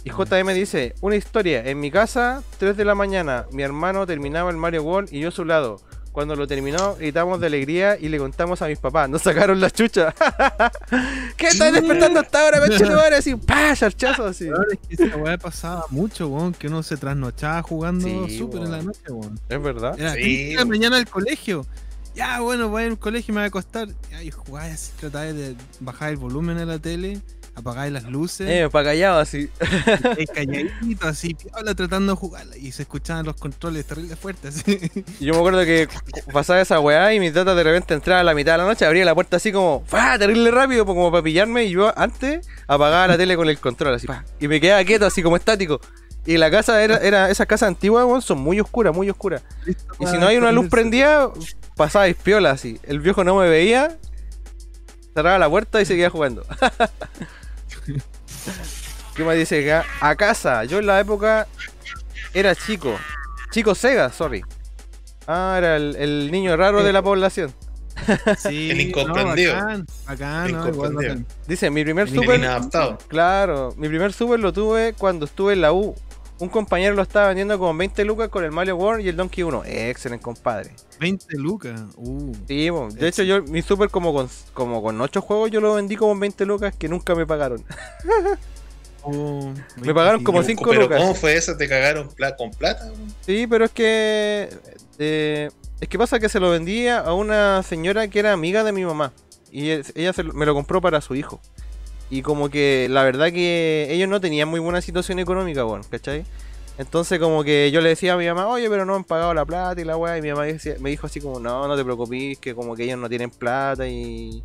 Y JM dice, una historia, en mi casa, 3 de la mañana, mi hermano terminaba el Mario World y yo a su lado. Cuando lo terminó, gritamos de alegría y le contamos a mis papás. Nos sacaron la chucha. ¿Qué estás despertando hasta ahora, madre Así, pa, charchazo así. Ahora es que esa weá pasaba mucho, weón, que uno se trasnochaba jugando Sí, súper en la noche, weón. Es verdad. Era Sí, 3 de la mañana al colegio. Ya, bueno, voy al colegio y me voy a acostar. Ya, y jugaba así, trataba de bajar el volumen a la tele, apagar las luces, Eh, pa' callado así. calladito, así, piola, tratando de jugarla. Y se escuchaban los controles terribles fuertes, así. Yo me acuerdo que pasaba esa weá y mi tata de repente entraba a la mitad de la noche, abría la puerta así como, ¡fa! terrible rápido, como para pillarme. Y yo antes apagaba la tele con el control así, y me quedaba quieto así como estático. Y la casa era, era esas casas antiguas, son muy oscuras, muy oscuras. Y si no hay una luz prendida, pasaba piola así. El viejo no me veía, cerraba la puerta y seguía jugando. ¿Qué más dice acá? A casa, yo en la época era chico. Chico Sega, sorry. Ah, era el, el niño raro de la población. Sí, El incomprendido. No, bacán, bacán, El no, igual incomprendido. bacán. Dice, mi primer El super... inadaptado. Claro, mi primer super lo tuve cuando estuve en la U. Un compañero lo estaba vendiendo como 20 lucas con el Mario World y el Donkey 1. Excelente, compadre. 20 lucas. Uh. Sí, de hecho yo mi super como con como con 8 juegos yo lo vendí como en 20 lucas que nunca me pagaron. Oh, Me pagaron como sí, cinco Pero lucas. ¿cómo fue eso? ¿Te cagaron pla- con plata? Sí, pero es que eh, es que pasa que se lo vendía a una señora que era amiga de mi mamá y ella se lo- me lo compró para su hijo. Y como que la verdad que ellos no tenían muy buena situación económica, bueno, ¿cachai? Entonces como que yo le decía a mi mamá, oye, pero no han pagado la plata y la weá, y mi mamá decía- me dijo así como, no, no te preocupes, que como que ellos no tienen plata y...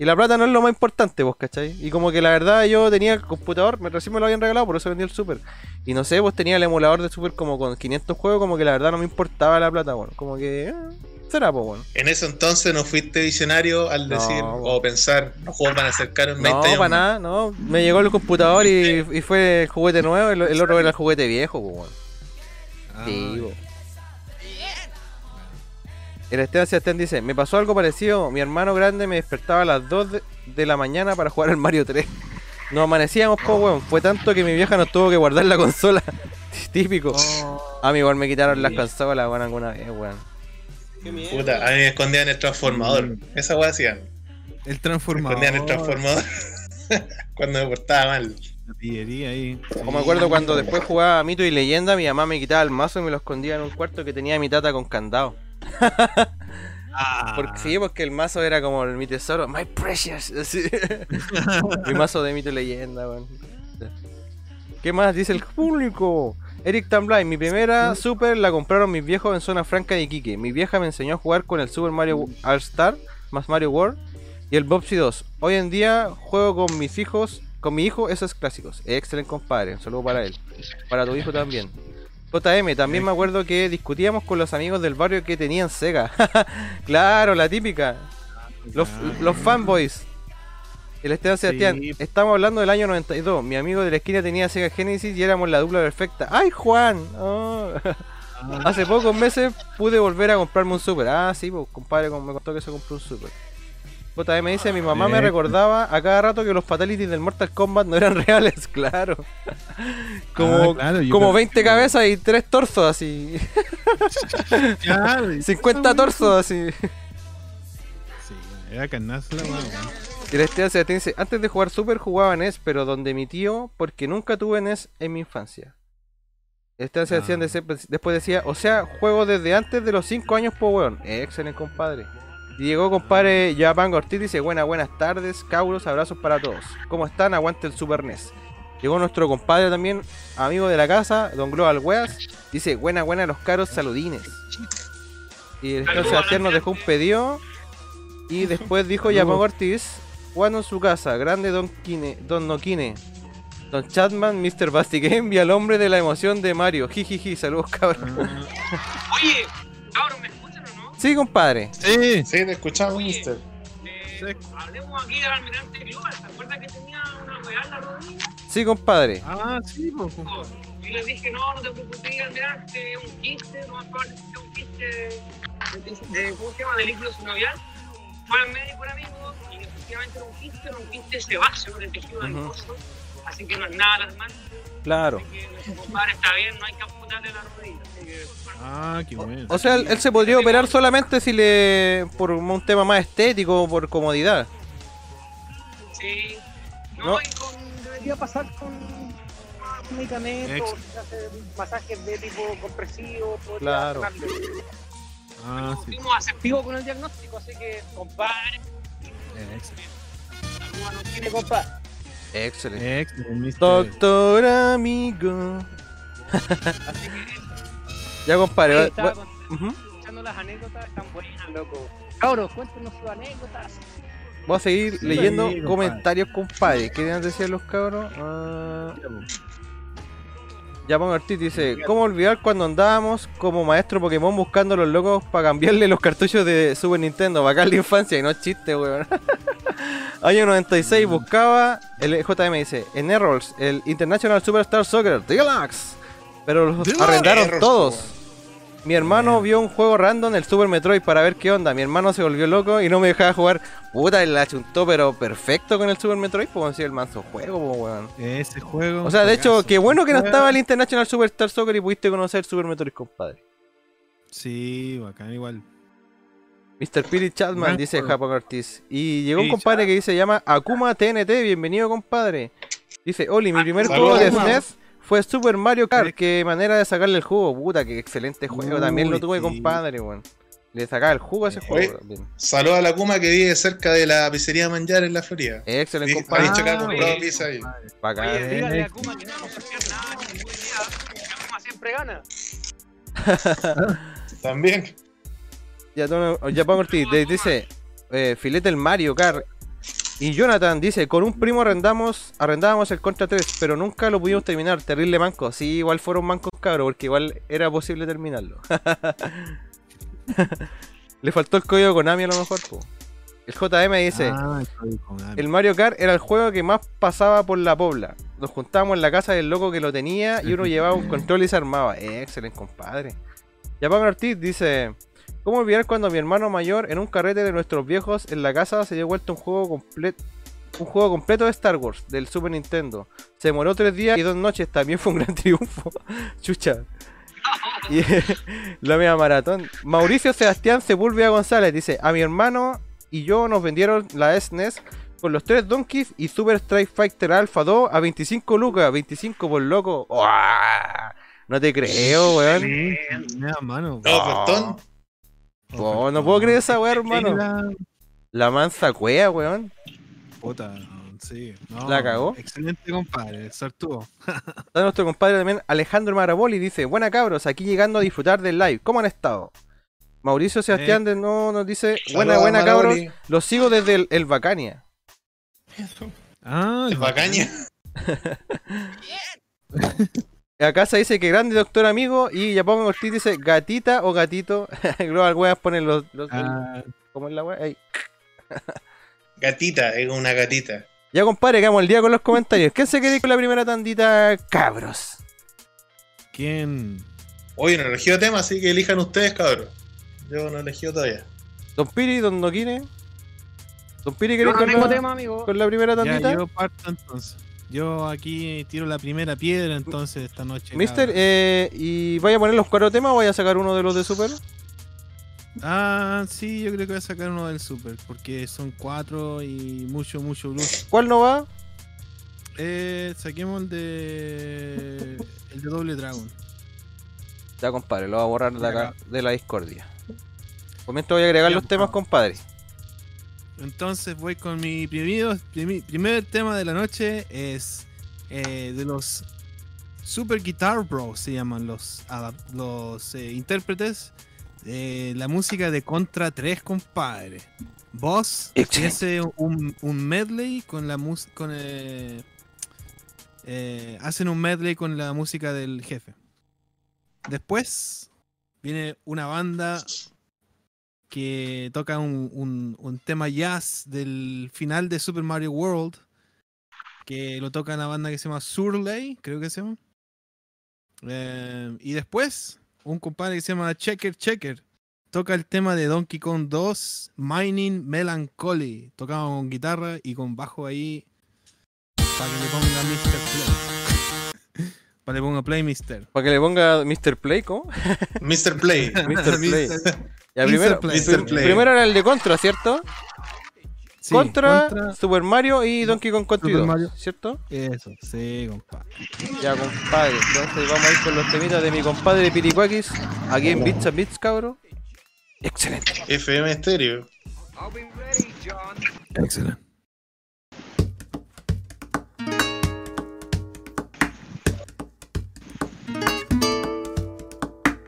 Y la plata no es lo más importante, vos, ¿cachai? Y como que la verdad yo tenía el computador, me, recién me lo habían regalado, por eso vendí el Super. Y no sé, pues tenía el emulador de Super como con 500 juegos, como que la verdad no me importaba la plata, bueno. Como que... eh, será, pues, bueno. En ese entonces no fuiste visionario al No, decir o pensar, los juegos van a ser caros en 20 No, años. para más". nada, no. Me llegó el computador y, y fue el juguete nuevo, el, el otro era el juguete viejo, pues, bueno. Ah, Sí. El Esteban Sebastián dice, me pasó algo parecido, mi hermano grande me despertaba a las 2 de, la mañana para jugar al Mario 3. Nos amanecíamos, po, weón. Fue tanto que mi vieja nos tuvo que guardar la consola. Típico. Oh, A mí igual me quitaron las consolas, weón, alguna vez, weón. Qué miedo. Puta, a mí me escondían el transformador. Mm. Esa weá hacían. el Me transformador. escondían el transformador cuando me portaba mal. La pillería ahí. O me acuerdo cuando después jugaba Mito y Leyenda, mi mamá me quitaba el mazo y me lo escondía en un cuarto que tenía mi tata con candado. Ah, Porque sí, porque el mazo era como el- mi tesoro, my precious. así. mi mazo de mito y leyenda, weón. ¿Qué más dice el público? Eric Tamblay, mi primera Super la compraron mis viejos en zona franca de Iquique. Mi vieja me enseñó a jugar con el Super Mario All Star más Mario World y el Bobsy 2. Hoy en día juego con mis hijos, con mi hijo esos clásicos. Excelente compadre, un saludo para él. Para tu hijo también. JM, también me acuerdo que discutíamos con los amigos del barrio que tenían Sega. claro, la típica. Los, los fanboys. El Esteban Sebastián, Sí. estamos hablando del año 92. Mi amigo de la esquina tenía Sega Genesis y éramos la dupla perfecta. ¡Ay, Juan! Oh. Hace pocos meses pude volver a comprarme un Super. Ah, sí, pues compadre me contó que se compró un Super. JM dice, mi mamá me recordaba a cada rato que los fatalities del Mortal Kombat no eran reales, claro. Como, Ah, claro, yo como creo- 20 cabezas y 3 torsos así. Claro, y- 50 torsos así. Sí, era carnazo la weón. Y el Esteban Sebastián dice, antes de jugar Super jugaba NES, pero donde mi tío, porque nunca tuve NES en mi infancia. El Esteban Sebastián Ah. dese- después decía, o sea, juego desde antes de los 5 años, po weón. Excelente, compadre. Y llegó compadre Japan Ortiz dice, buenas, buenas tardes, cabros, abrazos para todos. ¿Cómo están? Aguante el Super NES. Llegó nuestro compadre también, amigo de la casa, Don Global Weas, dice, buena, buena los caros saludines. Y el Esteban Sebastián nos dejó un pedido y después dijo Japan Ortiz, su casa, grande Don Kine, Don Noquine, Don Chatman, Mr. Basti Game y al hombre de la emoción de Mario. Jijiji, saludos cabrón. Oye, cabrón, ¿me escuchan o no? Sí, compadre. Sí, Sí, te escuchamos, Oye, mister. eh, hablemos aquí del almirante Global. ¿Se acuerdan que tenía una weá en la rodilla? Sí, compadre. Ah, sí, pues. Les dije, no, no te preocupes, almirante, es un quiste, no más probable que sea un quiste de, de- ¿cómo se llama? De líquido sinovial. Fue al médico el amigo y efectivamente un quiste, un quiste sebáceo de tejido Ujú. adiposo. Así que no es nada alarmante. Claro. Así que nuestro compadre está bien, no hay que amputarle la rodilla. Así que, bueno, Ah, qué bueno. O sea, él, él se podría operar solamente si le. por un tema más estético o por comodidad. sí. No, No. Y con, debería pasar con más medicamentos, hacer masajes de tipo compresivo, podría Claro. Ah, sí. fuimos a hacer Activo con el diagnóstico, así que, compadre, Excelente. no tiene compadre. Excelente. Excelente. Doctor amigo. ya, compadre. Va- estaba con- Ujú. escuchando las anécdotas, están buenas, loco. Cabros, cuéntenos sus anécdotas. Voy a seguir Sí, leyendo compadre. comentarios, compadre. ¿Qué tenían decir los cabros? Ah, Ya pongo Ortiz dice, ¿cómo olvidar cuando andábamos como maestro Pokémon buscando a los locos para cambiarle los cartuchos de Super Nintendo? Bacán la infancia y no es chiste, weón. Año 96 buscaba, el JM dice, en Errols, el International Superstar Soccer Deluxe. Pero los Deluxe. arrendaron todos. Mi hermano vio un juego random, el Super Metroid, para ver qué onda. Mi hermano se volvió loco y no me dejaba jugar. Puta, él la chuntó, pero perfecto con el Super Metroid, pues decir el manso juego, po, weón. Ese juego. O sea, de hecho, qué bueno que no estaba el International Superstar Soccer y pudiste conocer Super Metroid, compadre. Sí, bacán igual. Mr. Piri Chatman, Gran dice. Japón Ortiz. Y llegó un compadre que dice, llama Akuma TNT, bienvenido compadre. Dice, Oli, mi primer juego de. SNES fue Super Mario Kart, qué manera de sacarle el jugo, puta, qué excelente juego, Uy, también lo tuve sí. compadre, weón. Le sacaba el jugo a ese Oye. juego. Saludos a la Kuma que vive cerca de la pizzería Manjar en la Florida. Excelente compadre. ha dicho que ha comprado oye. pizza ahí. Bacán. Oye, dígale a Excelente. Kuma que no vamos a hacer nada, que buen día. Que Akuma siempre gana. También. Ya, Don- Japón Ortiz dice, eh, filete el Mario Kart. Y Jonathan dice, con un primo arrendamos, arrendábamos el Contra 3, pero nunca lo pudimos terminar. Terrible manco. Sí, igual fueron mancos cabros, porque igual era posible terminarlo. Le faltó el código Konami a lo mejor. po. El JM dice, Ah, el Mario Kart era el juego que más pasaba por la pobla. Nos juntábamos en la casa del loco que lo tenía y uno llevaba un control y se armaba. Eh, excelente, compadre. Japón Ortiz dice: ¿Cómo olvidar cuando mi hermano mayor en un carrete de nuestros viejos en la casa se dio vuelta un juego completo? Un juego completo de Star Wars del Super Nintendo. Se demoró tres días y dos noches. También fue un gran triunfo. Chucha. Y la media maratón. Mauricio Sebastián Sepúlveda González dice: A mi hermano y yo nos vendieron la SNES con los tres Donkeys y Super Strike Fighter Alpha 2 a 25 lucas. 25 por loco. ¡Uah! No te creo, weón. Sí, me da mano. No, ofertón. Oh, no puedo creer esa weá, hermano. La... La mansa cuea, weón. Puta, sí. No, ¿La cagó? Excelente, compadre. Sortudo. Está nuestro compadre también, Alejandro Maraboli, dice, buena cabros, aquí llegando a disfrutar del live, ¿cómo han estado? Mauricio Sebastián de no nos dice, buena, buena cabros, los sigo desde el, el Bacania. Ah, Es bacaña. Acá se dice que grande doctor amigo y Japón Ortiz dice gatita o gatito. Global Weas ponen los, los Ah, ¿cómo es la wea? Ahí. Gatita, es una gatita. Ya compadre, quedamos el día con los comentarios. ¿Quién se quiere ir con la primera tandita, cabros? ¿Quién? Hoy no he elegido tema, así que elijan ustedes, cabrón. Yo no he elegido todavía. Don Piri, Don Noquine. Don Piri, Yo ¿queréis no con, la- tema, amigo. con la primera Ya, tandita? yo parto entonces. Yo aquí tiro la primera piedra entonces esta noche. Mister, eh, ¿y vaya a poner los cuatro temas o vaya a sacar uno de los de Super? Ah, sí, yo creo que voy a sacar uno del Super, porque son cuatro y mucho, mucho blues. ¿Cuál no va? Eh, saquemos el de. El de Doble Dragon. Ya, compadre, lo voy a borrar de acá, de la discordia. Mientras voy a agregar los temas, compadre. Entonces voy con mi primer tema de la noche. Es eh, de los Super Guitar Bros. Se llaman los, los eh, intérpretes. la música de Contra 3, compadre. Boss hace un, un medley con la. Con, eh, hacen un medley con la música del jefe. Después viene una banda que toca un, un- tema jazz del final de Super Mario World, que lo toca una banda que se llama Surley, creo que se llama. Eh, y después, un compadre que se llama Checker Checker, toca el tema de Donkey Kong 2, Mining Melancholy, tocaba con guitarra y con bajo ahí, para que le ponga Mr. Play. Para que le ponga Play Mister. Para que le ponga Mr. Play, ¿cómo? Mr. Play. Mr. Play. Ya, Mr. primero, Play. primero era el de Contra, ¿cierto? Sí, contra, contra- Super Mario y Donkey Kong Country Super 2, Mario. ¿cierto? Eso, sí, compadre. Ya, compadre. Entonces vamos a ir con los temitas de mi compadre Piricuakis. Aquí en Bits and Bits, cabro. Excelente. FM Stereo. Excelente.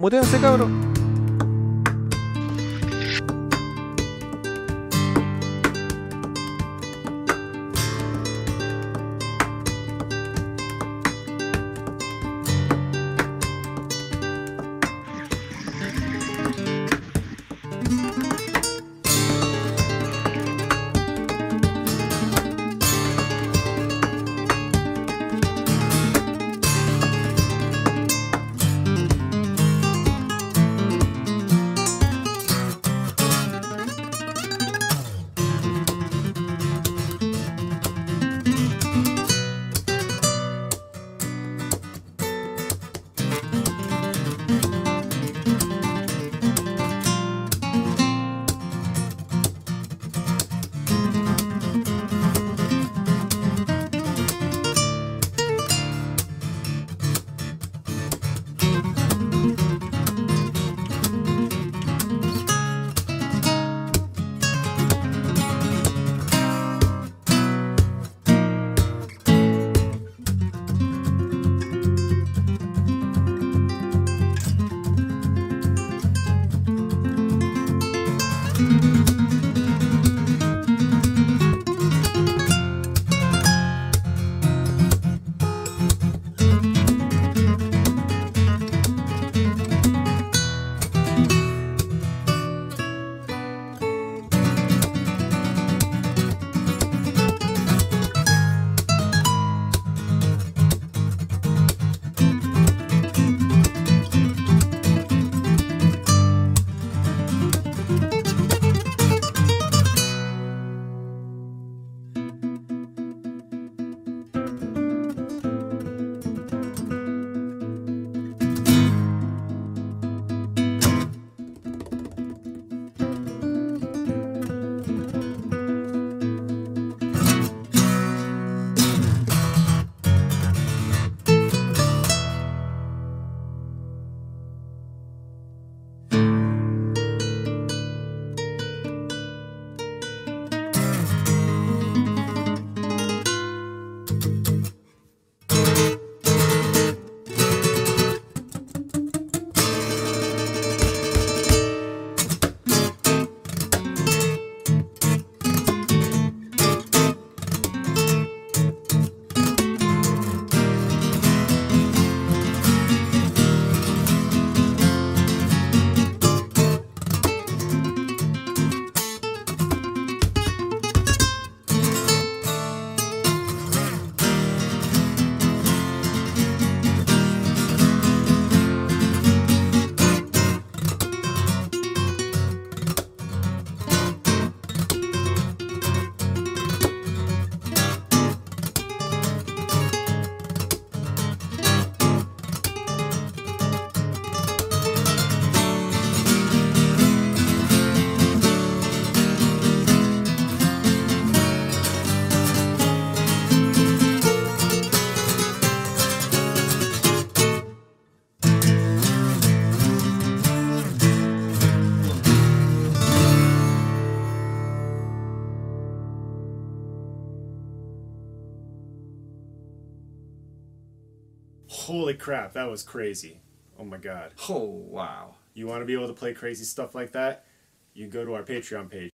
Mutéense, cabro. That was crazy. Oh my god. Oh, wow. You want to be able to play crazy stuff like that? You go to our Patreon page.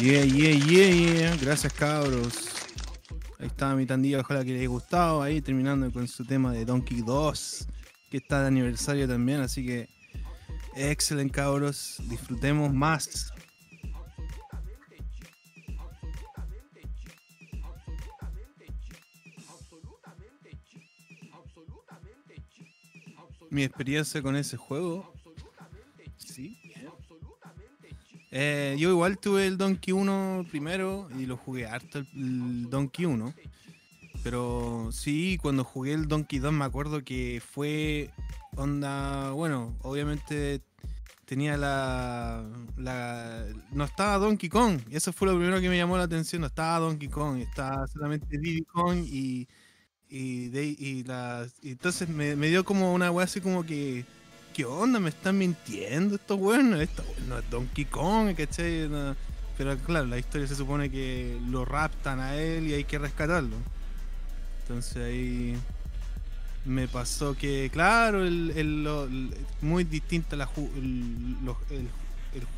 Yeah, yeah, yeah, yeah. Gracias, cabros. Ahí estaba mi tandilla, ojalá que les haya gustado. Ahí terminando con su tema de Donkey 2, que está de aniversario también. Así que, excelente, cabros. Disfrutemos más. Mi experiencia con ese juego. Eh, yo igual tuve el Donkey 1 primero y lo jugué harto el, Donkey 1. Pero sí, cuando jugué el Donkey 2 me acuerdo que fue onda, bueno, obviamente tenía la, no estaba Donkey Kong, y eso fue lo primero que me llamó la atención, no estaba Donkey Kong, estaba solamente Diddy Kong y y, de, y, la, entonces me, me dio como una wea así como que ¿qué onda? ¿Me están mintiendo estos weones? Esto no es Donkey Kong, ¿cachai? Pero claro, la historia se supone que lo raptan a él y hay que rescatarlo. Entonces ahí me pasó que, claro, el, muy distinta el,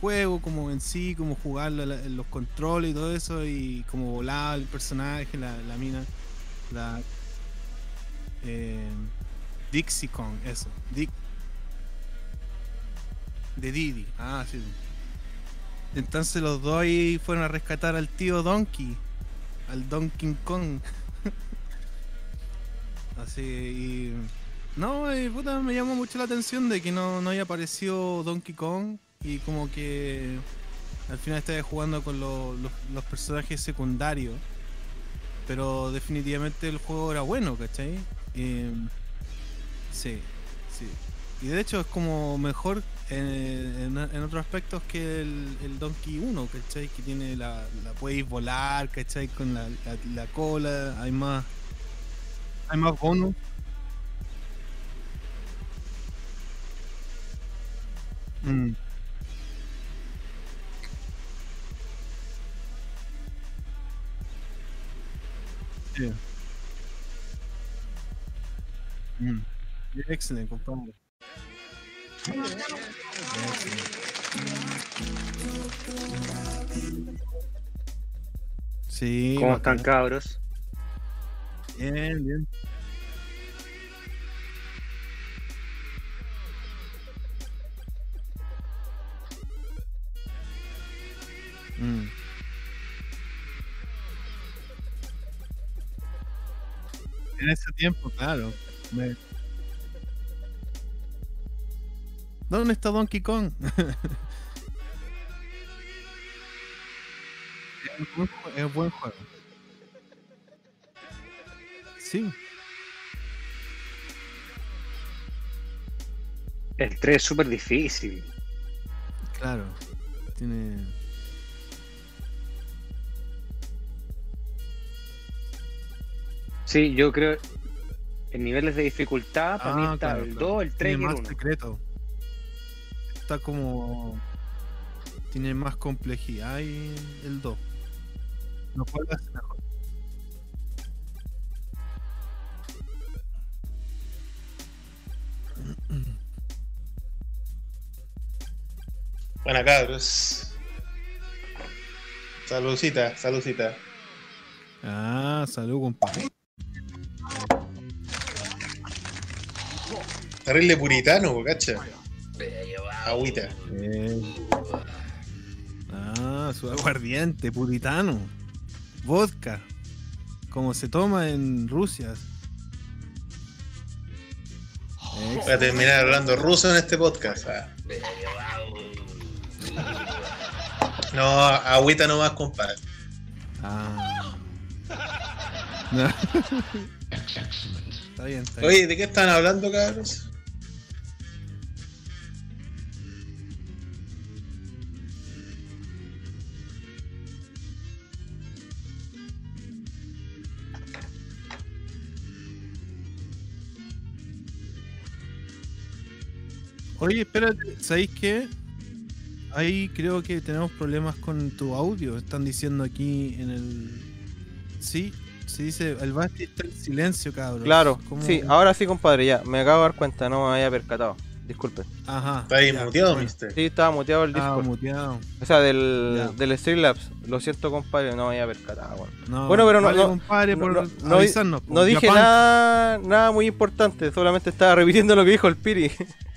juego como en sí, como jugarlo, la- los controles y todo eso, y como volaba el personaje, la, la mina, la... Eh, Dixie Kong, eso. Dick, de Didi. Ah, sí. Entonces los dos ahí fueron a rescatar al tío Donkey. Al Donkey Kong. Así y. No, y puta, me llamó mucho la atención de que no, no haya aparecido Donkey Kong. Y como que al final estaba jugando con lo- los, personajes secundarios. Pero definitivamente el juego era bueno, ¿cachai? Eh, sí, sí. Y de hecho es como mejor en, en- otros aspectos que el, el Donkey 1, ¿cachai? Que tiene la, la podéis volar, ¿cachai? Con la, la, la cola, hay más. Hay más bonus. Mm. Sí. Mm. Excelente, compadre. Sí. ¿Cómo bacán. están, cabros? Bien, bien. Mm. En ese tiempo, claro. me- ¿Dónde está Donkey Kong? es, un buen es un buen juego. Sí. El 3 es súper difícil. Claro, tiene. Sí, yo creo. En niveles de dificultad, para mí Ah, está claro, el claro. 2, el 3 y el más 1. secreto. Está como. Tiene más complejidad y el 2. Lo cual hace mejor. Buena cabros. Saludcita, saludcita. Ah, salud, compadre. Terrible puritano, cacha. Agüita. Eh. Ah, su aguardiente, puritano. Vodka. Como se toma en Rusia. Voy a terminar hablando ruso en este podcast. ah. No, agüita nomás, compadre. Ah. No. está bien, está bien. Oye, ¿de qué están hablando, cabros? Oye, espérate, ¿sabéis qué? Ahí creo que tenemos problemas con tu audio. Están diciendo aquí en el. Sí, se dice, el Basti está en silencio, cabrón. Claro, ¿Cómo? sí, ahora sí, compadre, ya, me acabo de dar cuenta, no me había percatado. Disculpen. Ajá. Está ahí ya, muteado, bueno. mister. Sí, estaba muteado el Estaba Discord. muteado. O sea, del, Ya. del Streamlabs. Lo siento, compadre, no me había percatado. Bueno, No, Bueno, pero no- vale, no- compadre, por no- no- avisarnos. no dije nada, nada muy importante, solamente estaba repitiendo lo que dijo el Piri.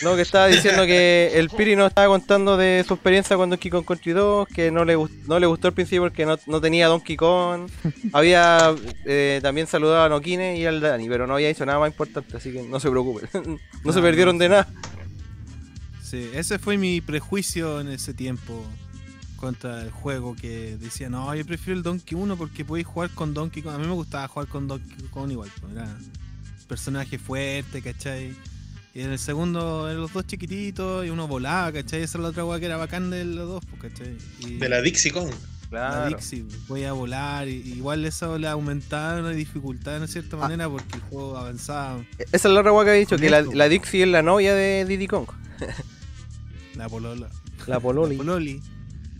No, que estaba diciendo que el Piri nos estaba contando de su experiencia cuando Donkey Kong Country 2, que no le, no le gustó al principio porque no, no tenía Donkey Kong. había eh, también saludado a Nokine y al Dani, pero no había hecho nada más importante, así que no se preocupen. no se Ah, perdieron de nada. Sí, ese fue mi prejuicio en ese tiempo contra el juego que decía, no, yo prefiero el Donkey 1 porque podéis jugar con Donkey Kong. A mí me gustaba jugar con Donkey Kong igual, pues, era personaje fuerte, ¿cachai? Y en el segundo eran los dos chiquititos y uno volaba, ¿cachai? Esa es la otra weá que era bacán de los dos, pues, ¿cachai? Y De la Dixie Kong. la Claro. Dixie, voy a volar, y, igual eso le aumentaba una dificultad de cierta Ah. manera porque el juego avanzaba. Esa es la otra hueá que había dicho, Con que la, la Dixie es la novia de Diddy Kong. La polola. La Pololi. La pololi.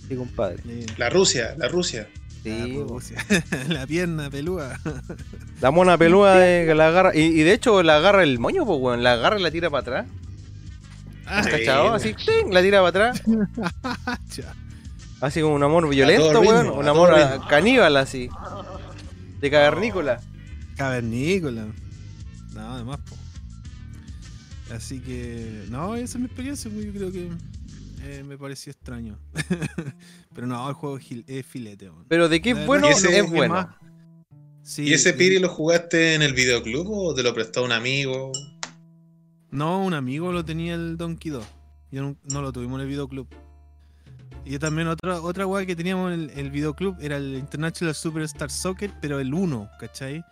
Sí, compadre. La Rusia, la Rusia. Sí, la, pierna pelúa. La mona pelúa de que la agarra. Y, y de hecho la agarra el moño, pues weón. La agarra y la tira para atrás. Ah, ¿Cachado? Así, ¡ting! la tira para atrás. Así como un amor violento, weón. ritmo, Un amor caníbal así. De cavernícola. Cavernícola. No, además, po. Así que, no, esa es mi experiencia, yo creo que eh, me pareció extraño. Pero no, el juego es, filete. Pero de qué es bueno, ese es es bueno. más- Sí, ¿Y ese y- Piri lo jugaste en el videoclub o te lo prestó un amigo? No, un amigo lo tenía el Donkey 2. Yo no, no lo tuvimos en el videoclub. Y yo también otra otra weá que teníamos en el, el videoclub era el International Superstar Soccer, pero el 1, ¿cachai?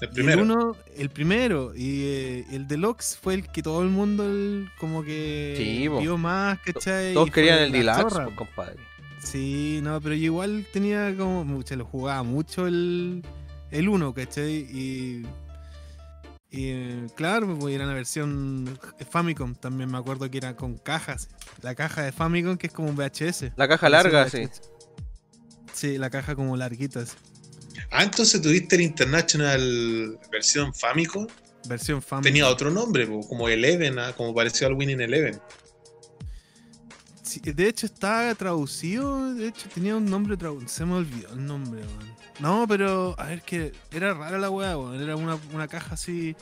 El Y el primero. uno, el primero, y eh, el Deluxe fue el que todo el mundo el- como que Sí, po. vio más, ¿cachai? Todos querían el deluxe, pues, compadre. Sí, no, pero yo igual tenía como, mucho, lo jugaba mucho el, el 1, ¿cachai? Y, y eh, claro, pues era la versión Famicom, también me acuerdo que era con cajas. La caja de Famicom que es como un VHS. La caja larga, sí. Sí, la caja como larguita, así, Ah, entonces tuviste el International versión Famicom. versión Famicom. Tenía otro nombre, como Eleven, ah, como pareció al Winning Eleven. Sí, de hecho estaba traducido, de hecho tenía un nombre traducido, se me olvidó el nombre, weón. No, pero, a ver, que era rara la weá, weón. Era una, una caja así.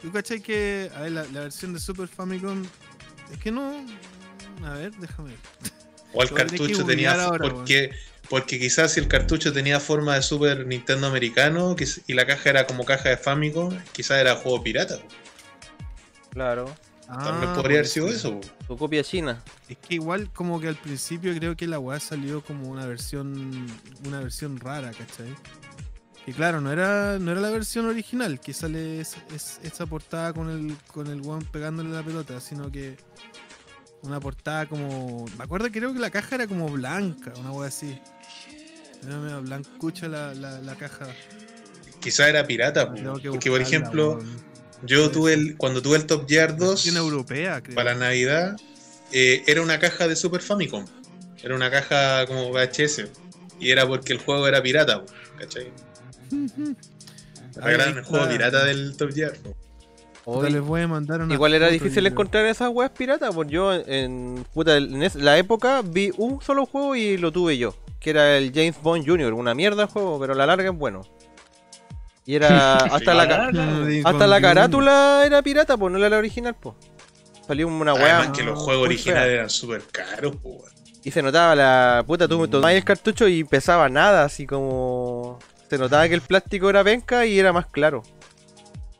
¿Tú cachai que, a ver, la, la versión de Super Famicom, es que no... A ver, déjame ver. O el cartucho tenía. ahora, porque, porque quizás si el cartucho tenía forma de Super Nintendo americano y la caja era como caja de Famicom, quizás era juego pirata. Claro. También Ah, podría haber sido eso. Tu copia china. Es que igual como que al principio creo que la weá salió como una versión una versión rara, ¿cachai? Que claro, no era, no era la versión original que sale es, es- esa portada con el con el weón pegándole la pelota, sino que una portada como. Me acuerdo que creo que la caja era como blanca, una weá así. Era medio blancucha la, la, la caja. Quizás era pirata. Porque, por ejemplo, yo tuve el, cuando tuve el Top Gear 2 Versión europea, creo. para Navidad, eh, era una caja de Super Famicom. Era una caja como VHS. Y era porque el juego era pirata, Regalaron el juego pirata del Top Gear. po. Puta, Hoy- les voy a mandar una Igual era difícil encontrar esas weas piratas, porque yo en, puta, en la época vi un solo juego y lo tuve yo, que era el James Bond Jr., una mierda de juego, pero a la larga es bueno. Y era hasta la hasta la carátula era pirata, pues no era la original, pues. Salió una wea Además que los juegos originales fea. eran súper caros, weón. y se notaba la puta, tú tomabas el cartucho y pesaba nada, así como se notaba que el plástico era penca y era más claro.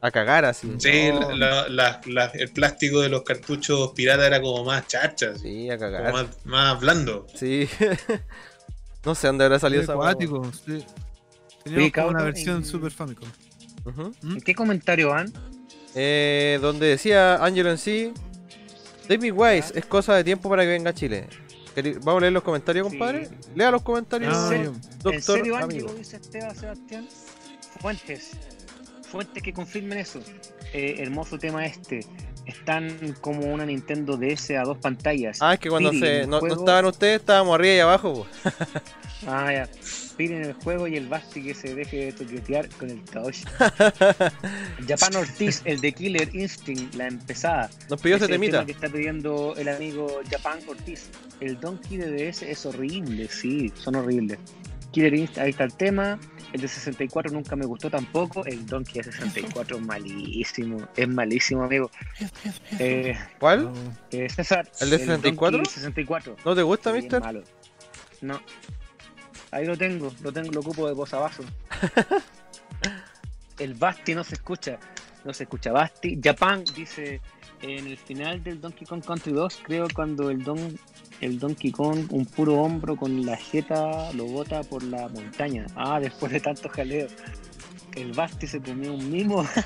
A cagar así. Sí, No, la- la- la- el plástico de los cartuchos pirata era como más chacha, así, Sí, a como cagar. más, más blando. Sí. no sé dónde habrá salido esa acuático, sí. Oye, Teníamos como una versión y- Super Famicom. ¿En qué comentario van? Eh, donde decía Angelo en sí, David Wise es cosa de tiempo para que venga a Chile. ¿Vamos a leer los comentarios, Sí. compadre? Lea los comentarios, Ah, serio? doctor ¿En serio, amigo. Ángelo, dice Esteban Sebastián? Fuentes. Fuentes que confirmen eso. Eh, hermoso tema este. Están como una Nintendo DS a dos pantallas. Ah, es que cuando se, no, estaban ustedes, estábamos arriba y abajo. po. Ah, ya. Piri en el juego y el Basti que se deje de toquetear con el Taoshi. Japan Ortiz, el de Killer Instinct, la empezada. Nos pidió Ese temita. que está pidiendo el amigo Japan Ortiz. El Donkey de DS es horrible, sí, son horribles. Killer Instinct, ahí está el tema. El de 64 nunca me gustó tampoco. El Donkey de 64 es malísimo. Es malísimo, amigo. Eh, ¿Cuál? eh, César. ¿El de Donkey 64? 64. ¿No te gusta, Sí, es mister? malo. No. Ahí lo tengo, lo tengo, lo ocupo de posavasos. el Basti no se escucha, no se escucha. Basti, Japan dice en el final del Donkey Kong Country 2, creo cuando el Don el Donkey Kong, un puro hombro con la jeta, lo bota por la montaña. Ah, después de tanto jaleo. El Basti se comió un mimo.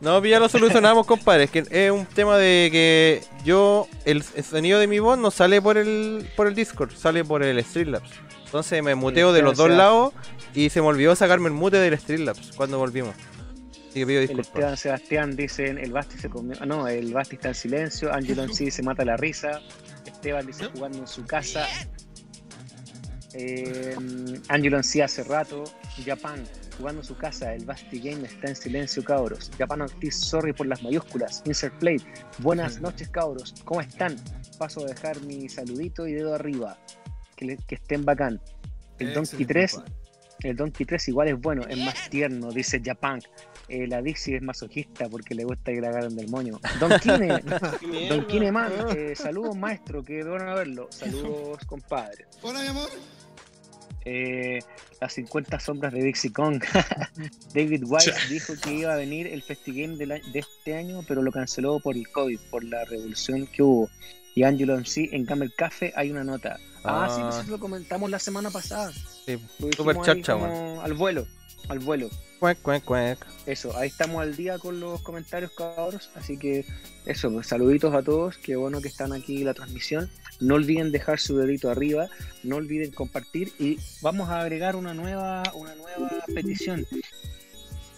No, ya lo solucionamos, compadre. Es que es un tema de que yo, el, el sonido de mi voz no sale por el, por el Discord, sale por el Streamlabs. Entonces me muteo de los dos lados y se me olvidó sacarme el mute del Streamlabs cuando volvimos. Así que pido El. Esteban Sebastián dicen el Basti se comió. ah, No, el Basti está en silencio. Angelo en sí se mata la risa. Esteban dice jugando en su casa. Eh, Angelo en sí hace rato. Japan jugando en su casa. El Basti Game está en silencio, cabros. Japan Ortiz, sorry por las mayúsculas. Insert play. Buenas noches, cabros. ¿Cómo están? Paso a dejar mi saludito y dedo arriba. Que, le- que estén bacán. El Donkey 3 el Donkey 3 igual es bueno, es más tierno, dice Japan. Eh, la Dixie es masoquista porque le gusta que la agarren del moño. Don Kine, Don Kine Man, eh, saludos maestro, que bueno verlo. Saludos compadre. Hola, mi amor. Eh, las 50 sombras de Dixie Kong. David Wise dijo que iba a venir el Festigame de, la- de este año, pero lo canceló por el COVID, por la revolución que hubo. Y Angelo en sí, en Camel Café hay una nota. Ah, sí, Ah. nosotros lo comentamos la semana pasada. Sí, Lo super chacha, como. Al vuelo, al vuelo. Cuec, cuec, cuec. Eso, ahí estamos al día con los comentarios, cabros. Así que eso, pues, saluditos a todos. Qué bueno que están aquí en la transmisión. No olviden dejar su dedito arriba, no olviden compartir y vamos a agregar una nueva, una nueva petición.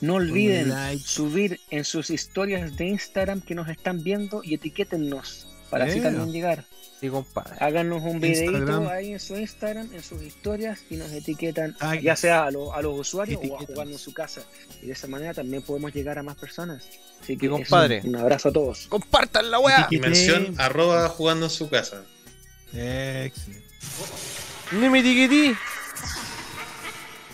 No olviden like. subir en sus historias de Instagram que nos están viendo y etiquétennos para así Yeah. también llegar. Sí, compadre. Háganos un videito Instagram. ahí en su Instagram, en sus historias y nos etiquetan, Ah, ya sea a, lo- a los usuarios o a en su casa. Y de esa manera también podemos llegar a más personas. Así que compadre. un abrazo a todos. ¡Compartan la weá! Y mención arroba jugando en su casa. Excelente. Ni mi tiquití.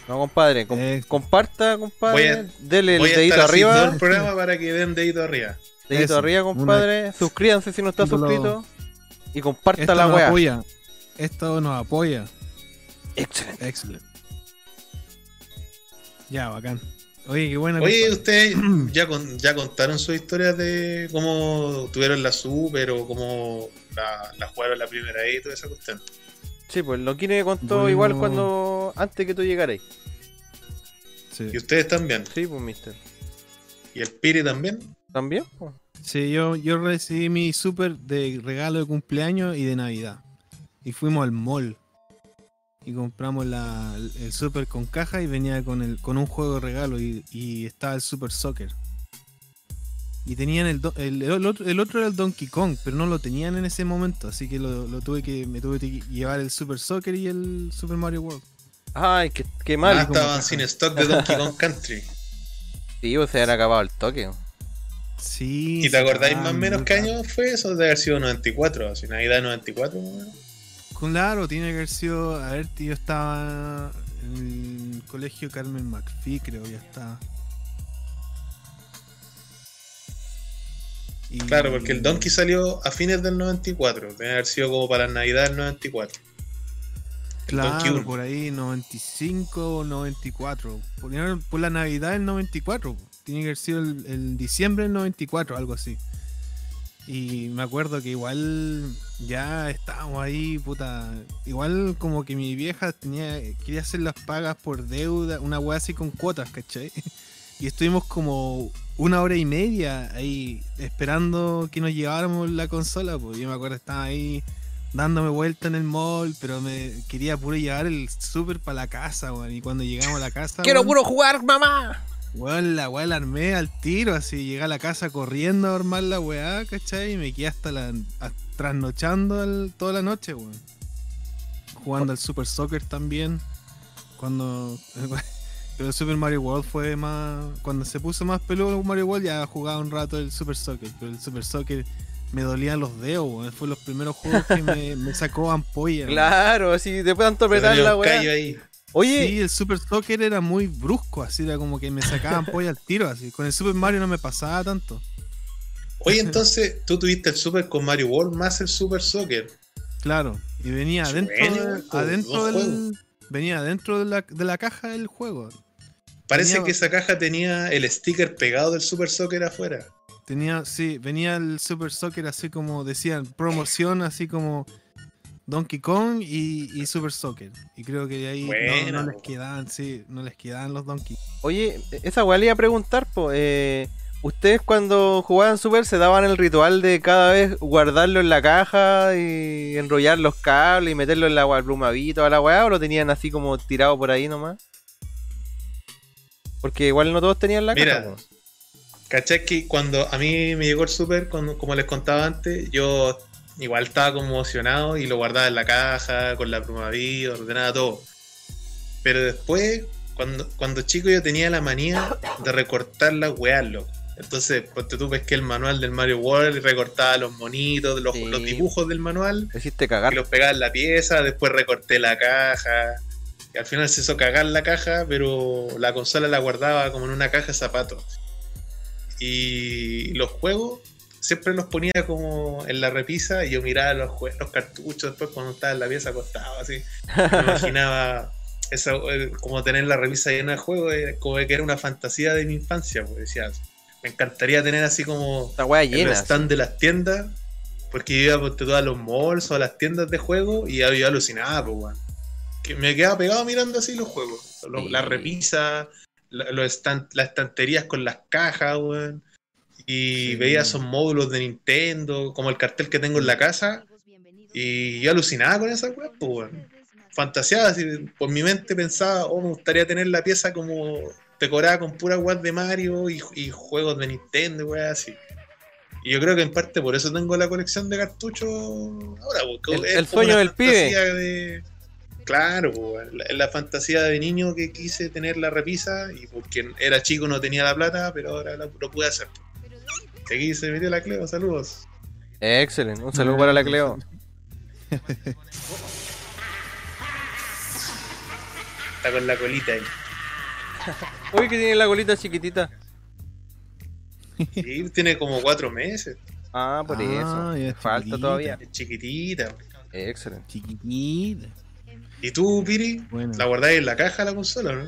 No, compadre, com- Eh. comparta, compadre. A- Dele el dedito arriba. el programa para que den dedito arriba. Dedito Eso, arriba, una- compadre. Suscríbanse si no está suscrito. Y comparta Esto la nos weá. apoya. Esto nos apoya. Excelente. Excelente. Ya, bacán. Oye, qué buena. Oye, ustedes ya, con- ya contaron sus historias de cómo tuvieron la super o cómo la, la jugaron la primera vez y toda esa cuestión. Sí, pues lo Kine contó Bueno. igual cuando. antes que tú llegaras. Sí. Y ustedes también. Sí, pues, mister. Y el Piri también. ¿También? pues? Sí, yo, yo recibí mi super de regalo de cumpleaños y de Navidad. Y fuimos al mall. Y compramos la, el super con caja y venía con, el, con un juego de regalo y, y estaba el Super Soccer. Y tenían el, el, el otro, el otro era el Donkey Kong, pero no lo tenían en ese momento, así que lo, lo tuve que me tuve que llevar el Super Soccer y el Super Mario World. Ay, qué, qué mal. Ah, estaban sin stock de Donkey Kong Country. Sí, pues se habían acabado el toque. Sí. ¿Y te acordáis ah, más o menos qué año fue eso? De haber sido 94, así Navidad 94 más o menos. Claro, tiene que haber sido. A ver, tío, estaba en el colegio Carmen McPhee, creo, ya estaba. Y- Claro, porque el Donkey salió a fines del 94. Debe haber sido como para la Navidad del 94. el Donkey Claro, por ahí 95 o 94. Por, por la Navidad del 94. Tiene que haber sido el, el diciembre del 94, algo así. Y me acuerdo que igual ya estábamos ahí, puta. Igual como que mi vieja tenía quería hacer las pagas por deuda, una weá así con cuotas, ¿cachai? Y estuvimos como una hora y media ahí esperando que nos lleváramos la consola. Pues yo me acuerdo estaba ahí dándome vuelta en el mall, pero me quería puro llevar el super para la casa, weón. Y cuando llegamos a la casa. ¡Quiero weón, puro jugar, mamá! Weón, la weá la armé al tiro, así llegué a la casa corriendo a armar la weá, ¿cachai? Y me quedé hasta la. a- trasnochando toda la noche, weón. Jugando al Super Soccer también. Cuando. Pero el Super Mario World fue más. Cuando se puso más peludo Mario World ya jugaba un rato el Super Soccer. Pero el Super Soccer me dolían los dedos, weón. Fue los primeros juegos que me, me sacó ampolla. weón. Claro, así después de tanto Te apretar la weá. ahí. Oye, Sí, el Super Soccer era muy brusco, así era como que me sacaban polla al tiro, así. Con el Super Mario no me pasaba tanto. Oye, entonces tú tuviste el Super con Mario World más el Super Soccer. Claro, y venía adentro, de- adentro del, venía adentro de la, de la caja del juego. Parece que esa caja tenía el sticker pegado del Super Soccer afuera. Tenía, sí, venía el Super Soccer así como decían, promoción así como Donkey Kong y, y Super Soccer. Y creo que de ahí no- les quedaban, sí, no les quedaban los Donkey. oye, esa weá le iba a preguntar, po. Eh, ¿Ustedes cuando jugaban Super se daban el ritual de cada vez guardarlo en la caja y enrollar los cables y meterlo en la plumavito toda la weá o lo tenían así como tirado por ahí nomás? Porque igual no todos tenían la Mira, caja. po. ¿Cachai? Que cuando a mí me llegó el Super, cuando- como les contaba antes, yo igual estaba como emocionado y lo guardaba en la caja, con la plumaví, ordenaba todo. Pero después, cuando, cuando chico yo tenía la manía de recortar las weas, loco. Entonces, ponte tú pesqué el manual del Mario World y recortaba los monitos, los, Sí. los dibujos del manual Lo hiciste y cagar. los pegaba en la pieza, después recorté la caja. Y al final se hizo cagar la caja, pero la consola la guardaba como en una caja de zapatos. Y los juegos siempre los ponía como en la repisa y yo miraba los, los cartuchos después cuando estaba en la pieza acostado así. Me imaginaba eso, eh, como tener la repisa llena de juegos, eh, como que era una fantasía de mi infancia. Pues decía, me encantaría tener así como weá en llena. los stand de las tiendas, porque yo iba por todos los malls o a las tiendas de juego y yo, alucinaba, pues, weón. Que me quedaba pegado mirando así los juegos, Sí. las repisas, la- los estan- las estanterías con las cajas, weón. Y Sí. veía esos módulos de Nintendo, como el cartel que tengo en la casa, y yo alucinaba con esas weas, pues, weón. Fantaseaba, así, por mi mente pensaba, oh, me gustaría tener la pieza como decorada con puras weas de Mario y, y juegos de Nintendo, weas así. Y yo creo que en parte por eso tengo la colección de cartuchos ahora, porque El- es el como sueño del pibe. de- Claro, pues, weón, la, la fantasía de niño que quise tener la repisa y porque era chico no tenía la plata, pero ahora la- lo pude hacer. Y Aquí se metió la Cleo, saludos. Excelente. Un saludo para la Cleo. Está con la colita ahí. Uy, que tiene la colita chiquitita. Sí, tiene como cuatro meses. Ah, por Ah, eso. es Falta chiquitita. todavía. Es chiquitita. Excelente. Chiquitita. ¿Y tú, Piri? Bueno. ¿La guardáis en la caja la consola, no?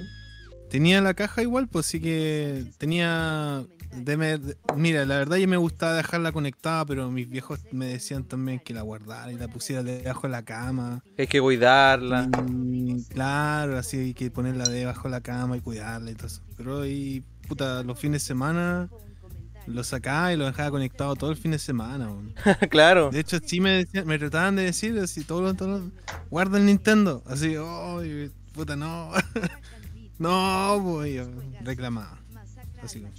Tenía la caja igual, pues sí que tenía. De me- de- mira, la verdad yo me gustaba dejarla conectada, pero mis viejos me decían también que la guardara y la pusiera debajo de la cama. Hay que cuidarla. Y, claro, así hay que ponerla debajo de la cama y cuidarla y todo eso. Pero y puta, los fines de semana lo sacaba y lo dejaba conectado todo el fin de semana. claro. De hecho, sí me, decían- me trataban de decir así, todos los, todos los- guarda el Nintendo. Así, oh, puta, no. no, pues yo reclamaba. Así como,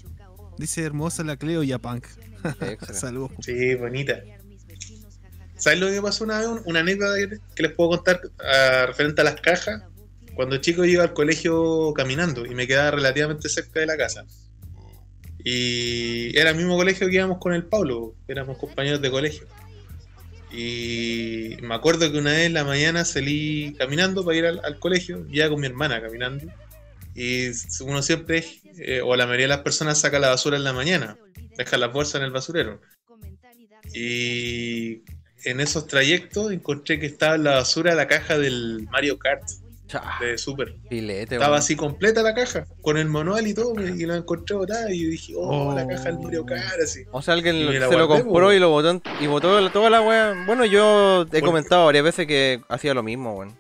Dice hermosa la Cleo Yapunk. Saludos. Sí, bonita. ¿Sabes lo que pasó una vez? Una anécdota que- que les puedo contar ah, referente a las cajas. Cuando chico iba al colegio caminando y me quedaba relativamente cerca de la casa. Y era el mismo colegio que íbamos con el Pablo, éramos compañeros de colegio. Y me acuerdo que una vez en la mañana salí caminando para ir al, al colegio, ya con mi hermana caminando. Y uno siempre, eh, o la mayoría de las personas saca la basura en la mañana, deja las bolsas en el basurero. Y en esos trayectos encontré que estaba en la basura la caja del Mario Kart de Super. Filete, Estaba así completa la caja, con el manual y todo, y la encontré botada y dije, oh, Oh. la caja del Mario Kart, así. O sea, alguien la se lo compró y lo botó y botó la- toda la wea. Bueno, yo he comentado varias veces que hacía lo mismo, weón.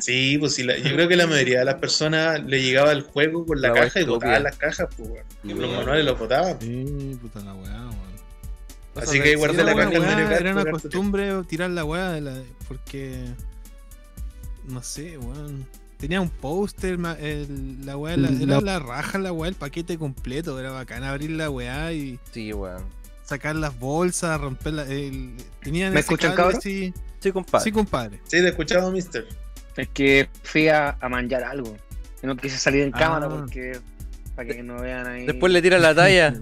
Sí, pues sí, la- yo creo que la mayoría de las personas le llegaba el juego con la, caja y botaban las cajas, pues, weón. Sí, los manuales los botaban. Sí, puta la weá, weón. Así que guardé Era la una caja del weá, Mario Kart. Era una tiempo. costumbre tirar la weá de la- porque. No sé, weón. tenía un póster, la weá, la, era la raja, la weá, el paquete completo. Era bacán abrir la weá y Sí, weón. sacar las bolsas, romper la. El, tenían ¿Me escuchan, cabros? así- Sí, compadre. Sí, compadre. Sí, te escuchamos, mister. Es que fui a, a manjar algo. Y no quise salir en Ah. cámara porque. Para que no vean ahí. Después le tiran la talla.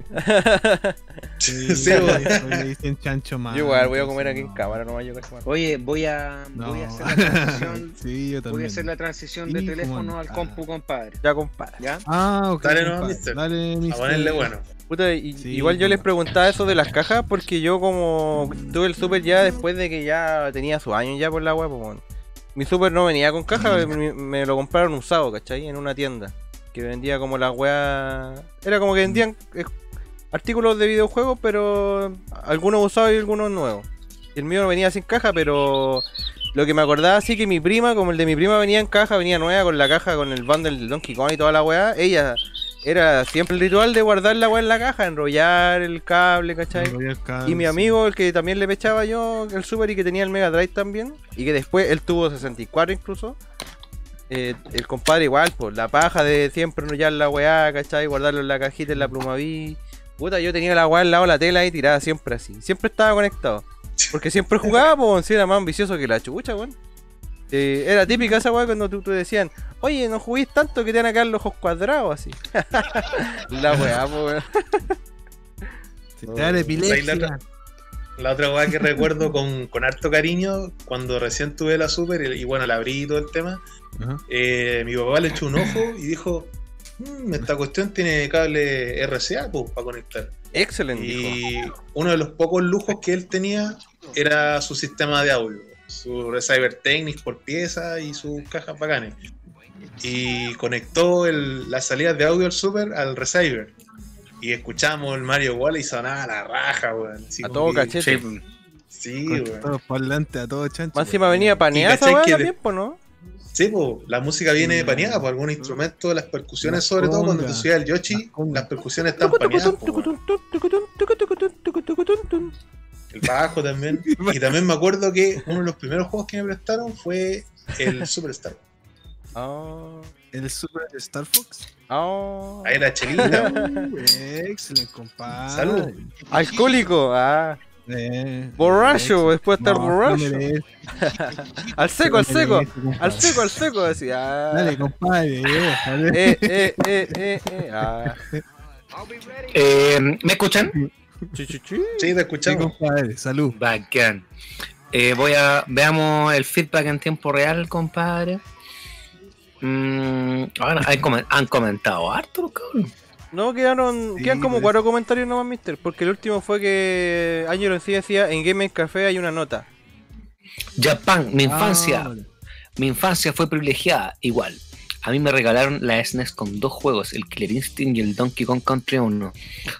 Sí, weón. le dicen chancho más. Yo igual voy a comer aquí en cámara nomás, yo cacho, man. Oye, voy a, No. voy a hacer la transición. sí, yo voy también. a hacer la transición de teléfono man. al compu, compadre. Ya, compadre. ¿Ya? Ah, ok. Dale, no, mister. Dale, A mister. ponerle bueno. Puta, y- Sí, igual yo les preguntaba eso de las cajas porque yo como tuve el super ya después de que ya tenía sus años ya por la web, pues, bueno. Mi super no venía con caja, me, me lo compraron usado, ¿cachai? En una tienda que vendía como la weá... Era como que vendían eh, artículos de videojuegos, pero algunos usados y algunos nuevos. El mío no venía sin caja, pero lo que me acordaba sí que mi prima, como el de mi prima venía en caja, venía nueva con la caja, con el bundle del Donkey Kong y toda la weá, ella era siempre el ritual de guardar la weá en la caja, enrollar el cable, ¿cachai? Enrollar cable, Y mi sí. amigo, el que también le pechaba yo el Super y que tenía el Mega Drive también, y que después él tuvo 64 incluso, eh, el compadre igual, pues la paja de siempre enrollar la weá, ¿cachai? Guardarlo en la cajita, en la plumaví. Puta, yo tenía la weá al lado de la tela y tirada siempre así. Siempre estaba conectado. Porque siempre jugaba, pues, si era más ambicioso que la chucha, weón. Eh, era típica esa weá cuando tú, tú decían, oye, no juguís tanto que te van a quedar los ojos cuadrados así. la weá, weón. Se te da la Ahí epilepsia. la otra- La otra weá que recuerdo con, con harto cariño, cuando recién tuve la Super y, y bueno, la abrí y todo el tema, eh, mi papá le echó un ojo y dijo, "Mm, esta cuestión tiene cable RCA pues, para conectar. Excelente. dijo. Y uno de los pocos lujos que él tenía era su sistema de audio, su Receiver Technics por pieza y sus cajas bacanes. Y conectó el- las salidas de audio al Super al Receiver. Y escuchamos el Mario Wall y sonaba la raja, weón. Así A todo que- cachete. Sí, weón. todos parlantes, a todo chancho. Más encima venía paneada también, pues, ¿no? Sí, po, la música viene paneada por algún instrumento, las percusiones, sobre todo cuando te congas. subías al Yoshi, Las percusiones están paneadas. po. El bajo también. Y también me acuerdo que uno de los primeros juegos que me prestaron fue el Superstar. Ah, El Super Star Fox. ah. Ahí la chelita. Uh, excelente, compadre. Salud. Alcohólico, ah. Eh, Borracho, después de estar no, borracho. no Al seco, al seco. Al seco, al seco, decía. ah. Dale, compadre. eh. Eh, eh, eh, eh, eh. Ah. Eh, ¿Me escuchan? Sí, te Sí, escuchamos. compadre. Salud. Bacán. Eh, voy a. Veamos el feedback en tiempo real, compadre. Mm, ahora, hay comen- han comentado harto, cabros. No, quedaron, Sí, quedan como cuatro comentarios nomás, mister. Porque el último fue que Ángelo en sí decía: En Game Café hay una nota. Japan, mi infancia. Ah, vale. Mi infancia fue privilegiada, igual. A mí me regalaron la SNES con dos juegos, el Killer Instinct y el Donkey Kong Country 1,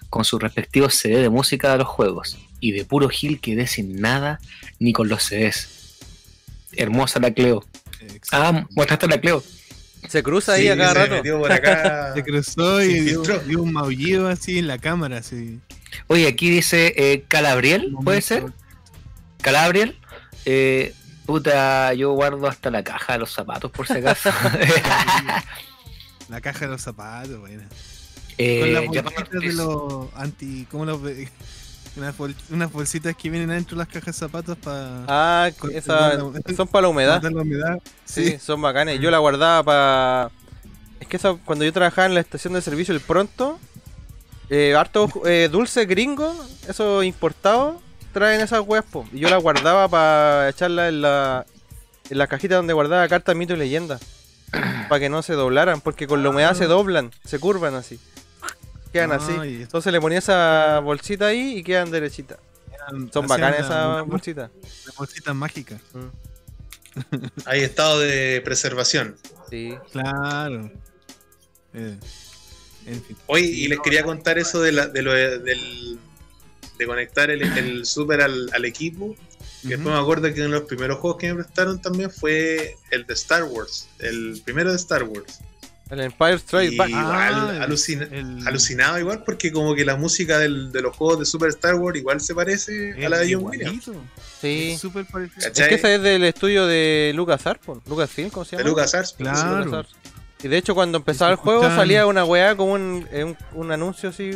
con sus respectivos CD de música de los juegos. Y de puro Gil quedé sin nada, ni con los CDs. Hermosa la Cleo. Ah, muéstrate la Cleo. Se cruza ahí Sí, a cada se rato. metió por acá. Se cruzó y dio un maullido así en la cámara. Así. Oye, aquí dice eh, Calabriel, ¿puede ser? Calabriel. Eh, puta, yo guardo hasta la caja de los zapatos por si acaso. La caja de los zapatos, buena. Con eh, las Japan bolsitas de los anti. ¿Cómo los ve? Unas, bol- unas bolsitas que vienen adentro de las cajas de zapatos para Ah, Con- esas con la- son para la humedad. la humedad. Sí, Sí. son bacanes. Yo la guardaba para. Es que eso, cuando yo trabajaba en la estación de servicio El Pronto, eh, harto eh, dulce gringo, esos importados, traen esas weas, po. Y yo las guardaba para echarlas en la, en la cajita donde guardaba cartas, mito y leyenda. para que no se doblaran, porque con la humedad se doblan, se curvan así. Quedan así. Entonces le ponía esa bolsita ahí y quedan derechitas. Son bacanas esas bolsitas. las bolsitas mágicas. Hay estado de preservación. Sí. Claro. Eh, en fin. Oye, y les quería contar eso de, la, de, lo de, del- de conectar el, el Super al, al equipo. Y después me acuerdo que uno de los primeros juegos que me prestaron también fue el de Star Wars, el primero de Star Wars. El Empire Strikes Y Back. igual, Ah, alucina- el- alucinado igual porque como que la música del- de los juegos de Super Star Wars igual se parece a la de John Williams. Sí. Es súper parecido. Es ¿Cachai? que ese es del estudio de Lucas Arpon. Lucas Film, ¿cómo se De llama? LucasArts. Claro. Y de hecho cuando empezaba el juego salía una weá como un, eh, un, un anuncio así.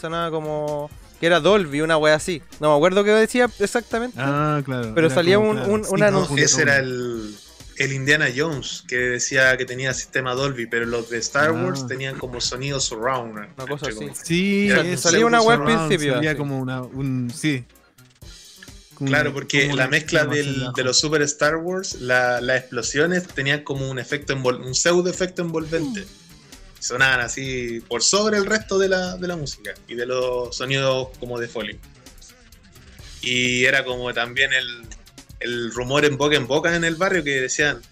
Sonaba como. Que era Dolby, una weá así. No me acuerdo qué decía exactamente. Ah, claro. Pero salía como, un- claro, un- anuncio. Ese era el, el Indiana Jones que decía que tenía sistema Dolby, pero los de Star Ah. Wars tenían como sonido surround. Una cosa así. Sí, Era salía una web al principio, Salía así. como una. Un, sí. Como- Claro, porque la mezcla del- de los Super Star Wars, la- las explosiones tenían como un efecto envol- un pseudo efecto envolvente. Sonaban así por sobre el resto de la, de la música y de los sonidos como de foley. Y era como también el, el rumor en boca en boca en el barrio que decían,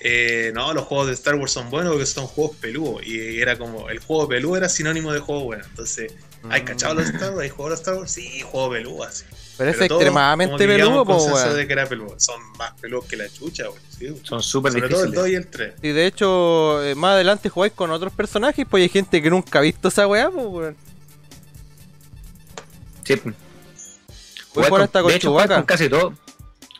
eh, no, los juegos de Star Wars son buenos porque son juegos peludos. Y era como, el juego peludo era sinónimo de juego bueno. Entonces, ¿hay Mm. cachado los Star Wars? ¿Hay jugado los Star Wars? Sí, juego peludo así. Pero es Pero extremadamente peludo, al po, de que era peludo. Son más peludos que la chucha. Sí, weón. Son súper Sobre todo el difíciles. 2 y el 3. Y de hecho, eh, más adelante jugáis con otros personajes, pues hay gente que nunca ha visto esa weá, pues weón. Sí. Jugar jugar hasta con de hecho, jugar con casi todo.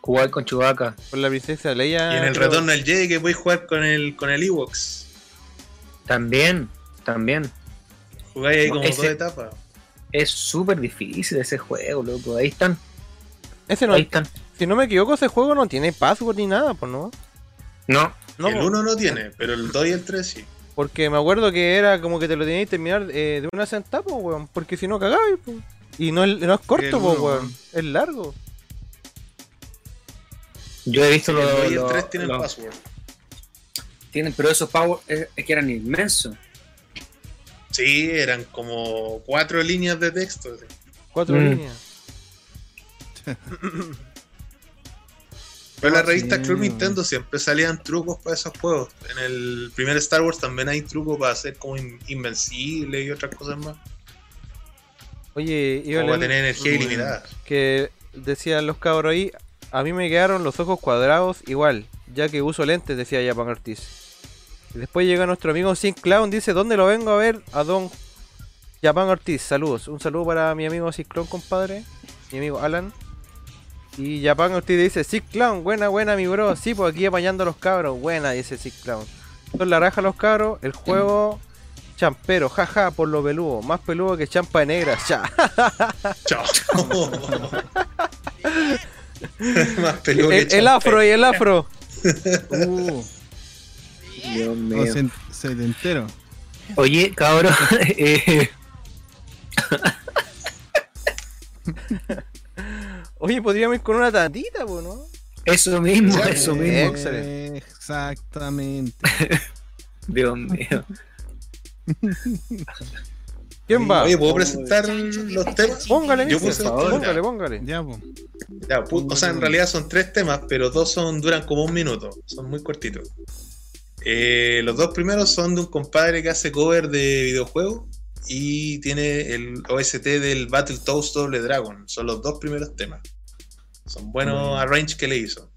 Jugar con Chewbacca. Con la princesa Leia. y en el creo. retorno del Jedi que podéis jugar con el, con el Ewoks. También, también. Jugáis ahí como ese- dos etapas. Es súper difícil ese juego, loco. Ahí están, Ese no, ahí están. si no me equivoco, ese juego no tiene password ni nada, pues no. No, No, el po. 1 no tiene, pero el 2 y el 3 sí. porque me acuerdo que era como que te lo tenías que terminar eh, de una sentada, pues weón. Porque si no cagabas, pues. Y no es, no es corto, El pues weón. weón. Es largo. yo he visto Sí, el los. 2 y el los- 3 tienen los- password. Tienen, pero esos power es, es que eran inmensos. Sí, eran como cuatro líneas de texto. sí. Cuatro Mm. líneas. Pero en la Ah, revista Club. Nintendo siempre salían trucos para esos juegos. En el primer Star Wars también hay trucos para hacer como in- invencible y otras cosas más. Oye, iba a Como tener energía ilimitada. que decían los cabros ahí, a mí me quedaron los ojos cuadrados igual, ya que uso lentes, decía Japan Ortiz. Después llega nuestro amigo Sin Clown, dice, ¿dónde lo vengo a ver? A don Japan Ortiz, saludos. Un saludo para mi amigo Sin Clown, compadre, mi amigo Alan. Y Japan Ortiz dice, Clown, buena, buena, mi bro. Sí, pues aquí apañando a los cabros, buena, dice Sin Clown. Son la raja los cabros, el juego champero, jaja, por lo peludo, más peludo que champa de negra, ya. Chao. Más peludo que El, el champán. afro y el afro. Uh, Dios o mío. se-. Oye, cabrón. eh, Oye, podríamos ir con una tandita, po, ¿no? eso mismo, Ya, eso mismo. excelente. Exactamente. Dios mío. ¿Quién va? Oye, ¿puedo presentar los temas? Póngale, Yo puse favor. póngale, póngale. Ya, pues. Ya, o sea, en realidad son tres temas, pero dos son duran como un minuto. Son muy cortitos. Eh, los dos primeros son de un compadre que hace cover de videojuegos y tiene el OST del Battletoads Double Dragon. Son los dos primeros temas. Son buenos arrange que le hizo.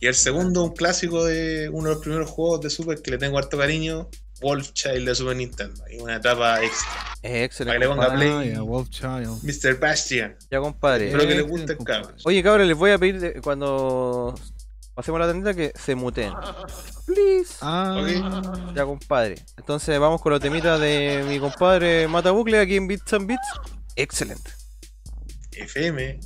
Y el segundo, un clásico de uno de los primeros juegos de Super que le tengo harto cariño, Wolf Child de Super Nintendo. Y una etapa extra. Para que le excelente. ponga compadre. Play ya, Wolf Child. Mr. Bastian. Ya, compadre. Espero que le Excelente, guste cabrón. Oye, cabrón, les voy a pedir de- cuando pasemos la tandita que se muteen. Please. Ah, Ya, compadre. Entonces vamos con los temitas de mi compadre Matabucle aquí en Bits and Bits. Excelente. FM.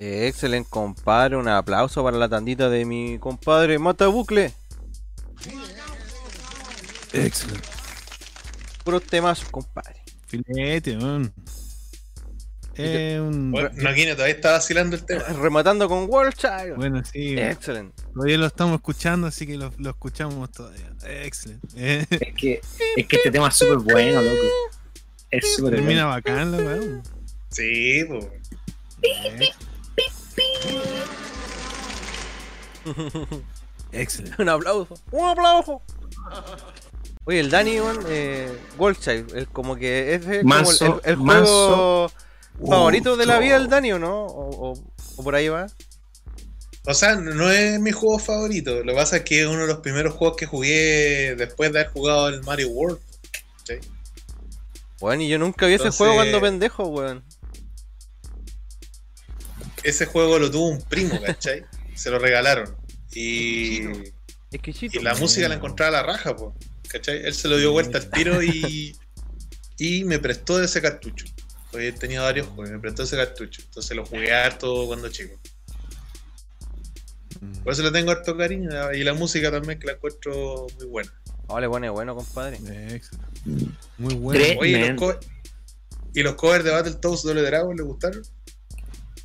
Eh, Excelente, compadre. Un aplauso para la tandita de mi compadre Mata Bucle. Excelente. Puros temas, compadre. Filete, weón. Eh, un... Bueno, Noquino todavía está vacilando el tema. Rematando con World Child. Bueno, sí. Excelente. Todavía lo estamos escuchando, así que lo, lo escuchamos todavía. Excelente. Eh, Es que, es que este tema es súper bueno, loco. Es súper termina bueno. bacán, la weón. Sí, pues. Excelente. un aplauso. Un aplauso. Oye, el Dani, weón, eh, World Child, es como que es como el- el, el manso- juego favorito de la vida del Dani, ¿o no? O, o- o por ahí va. O sea, no es mi juego favorito. Lo que pasa es que es uno de los primeros juegos que jugué después de haber jugado el Mario World. ¿sí? Bueno, y yo nunca vi ese juego cuando pendejo, weón. Ese juego lo tuvo un primo, ¿cachai? Se lo regalaron. Y, Exquisito. y la música la encontraba a la raja, pues. ¿Cachai? Él se lo dio vuelta al tiro y, y me prestó ese cartucho. Porque él tenía varios juegos, me prestó ese cartucho. Entonces lo jugué harto cuando chico. Por eso le tengo harto cariño. Y la música también que la encuentro muy buena. Vale, bueno, bueno, compadre. Excelente. Muy bueno. Oye, ¿y los, Man. co- ¿y los covers de Battletoads Doble Dragon le gustaron?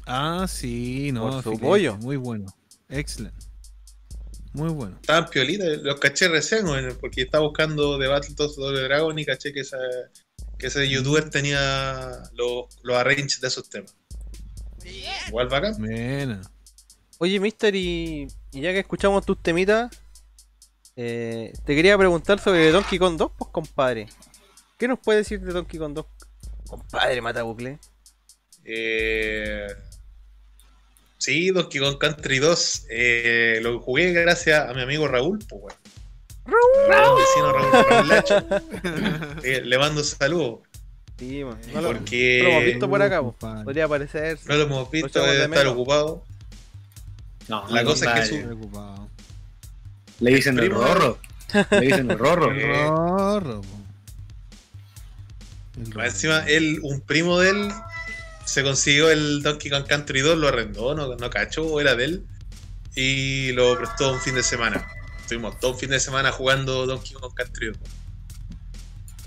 Ah, sí, no. Por su pollo. Muy bueno. Excelente. Muy bueno. Estaban piolitas, los caché recién, porque estaba buscando de Battletoads Doble Dragon y caché que, esa, que ese youtuber tenía los, los arranges de esos temas. Igual bacán. Buena. Oye, Mister, y, y ya que escuchamos tus temitas, eh, te quería preguntar sobre Donkey Kong 2, pues, compadre. ¿Qué nos puede decir de Donkey Kong 2? Compadre, mata bucle. Eh, sí, Donkey Kong Country 2 eh, lo jugué gracias a mi amigo Raúl, pues, weón. Raúl, vecino Raúl, Raúl Lacho. Eh, le mando saludos. Sí, man. No lo, Porque no lo hemos visto por acá, pues. Podría aparecer. no lo hemos visto, debe estar menos. ocupado. No, La no, cosa es que su-. Le dicen el rorro. Le dicen el rorro. Eh, Rorro. El rorro. encima, él, un primo de él, se consiguió el Donkey Kong Country 2, lo arrendó, no, no cachó, era de él, y lo prestó un fin de semana. Estuvimos todo un fin de semana jugando Donkey Kong Country 2.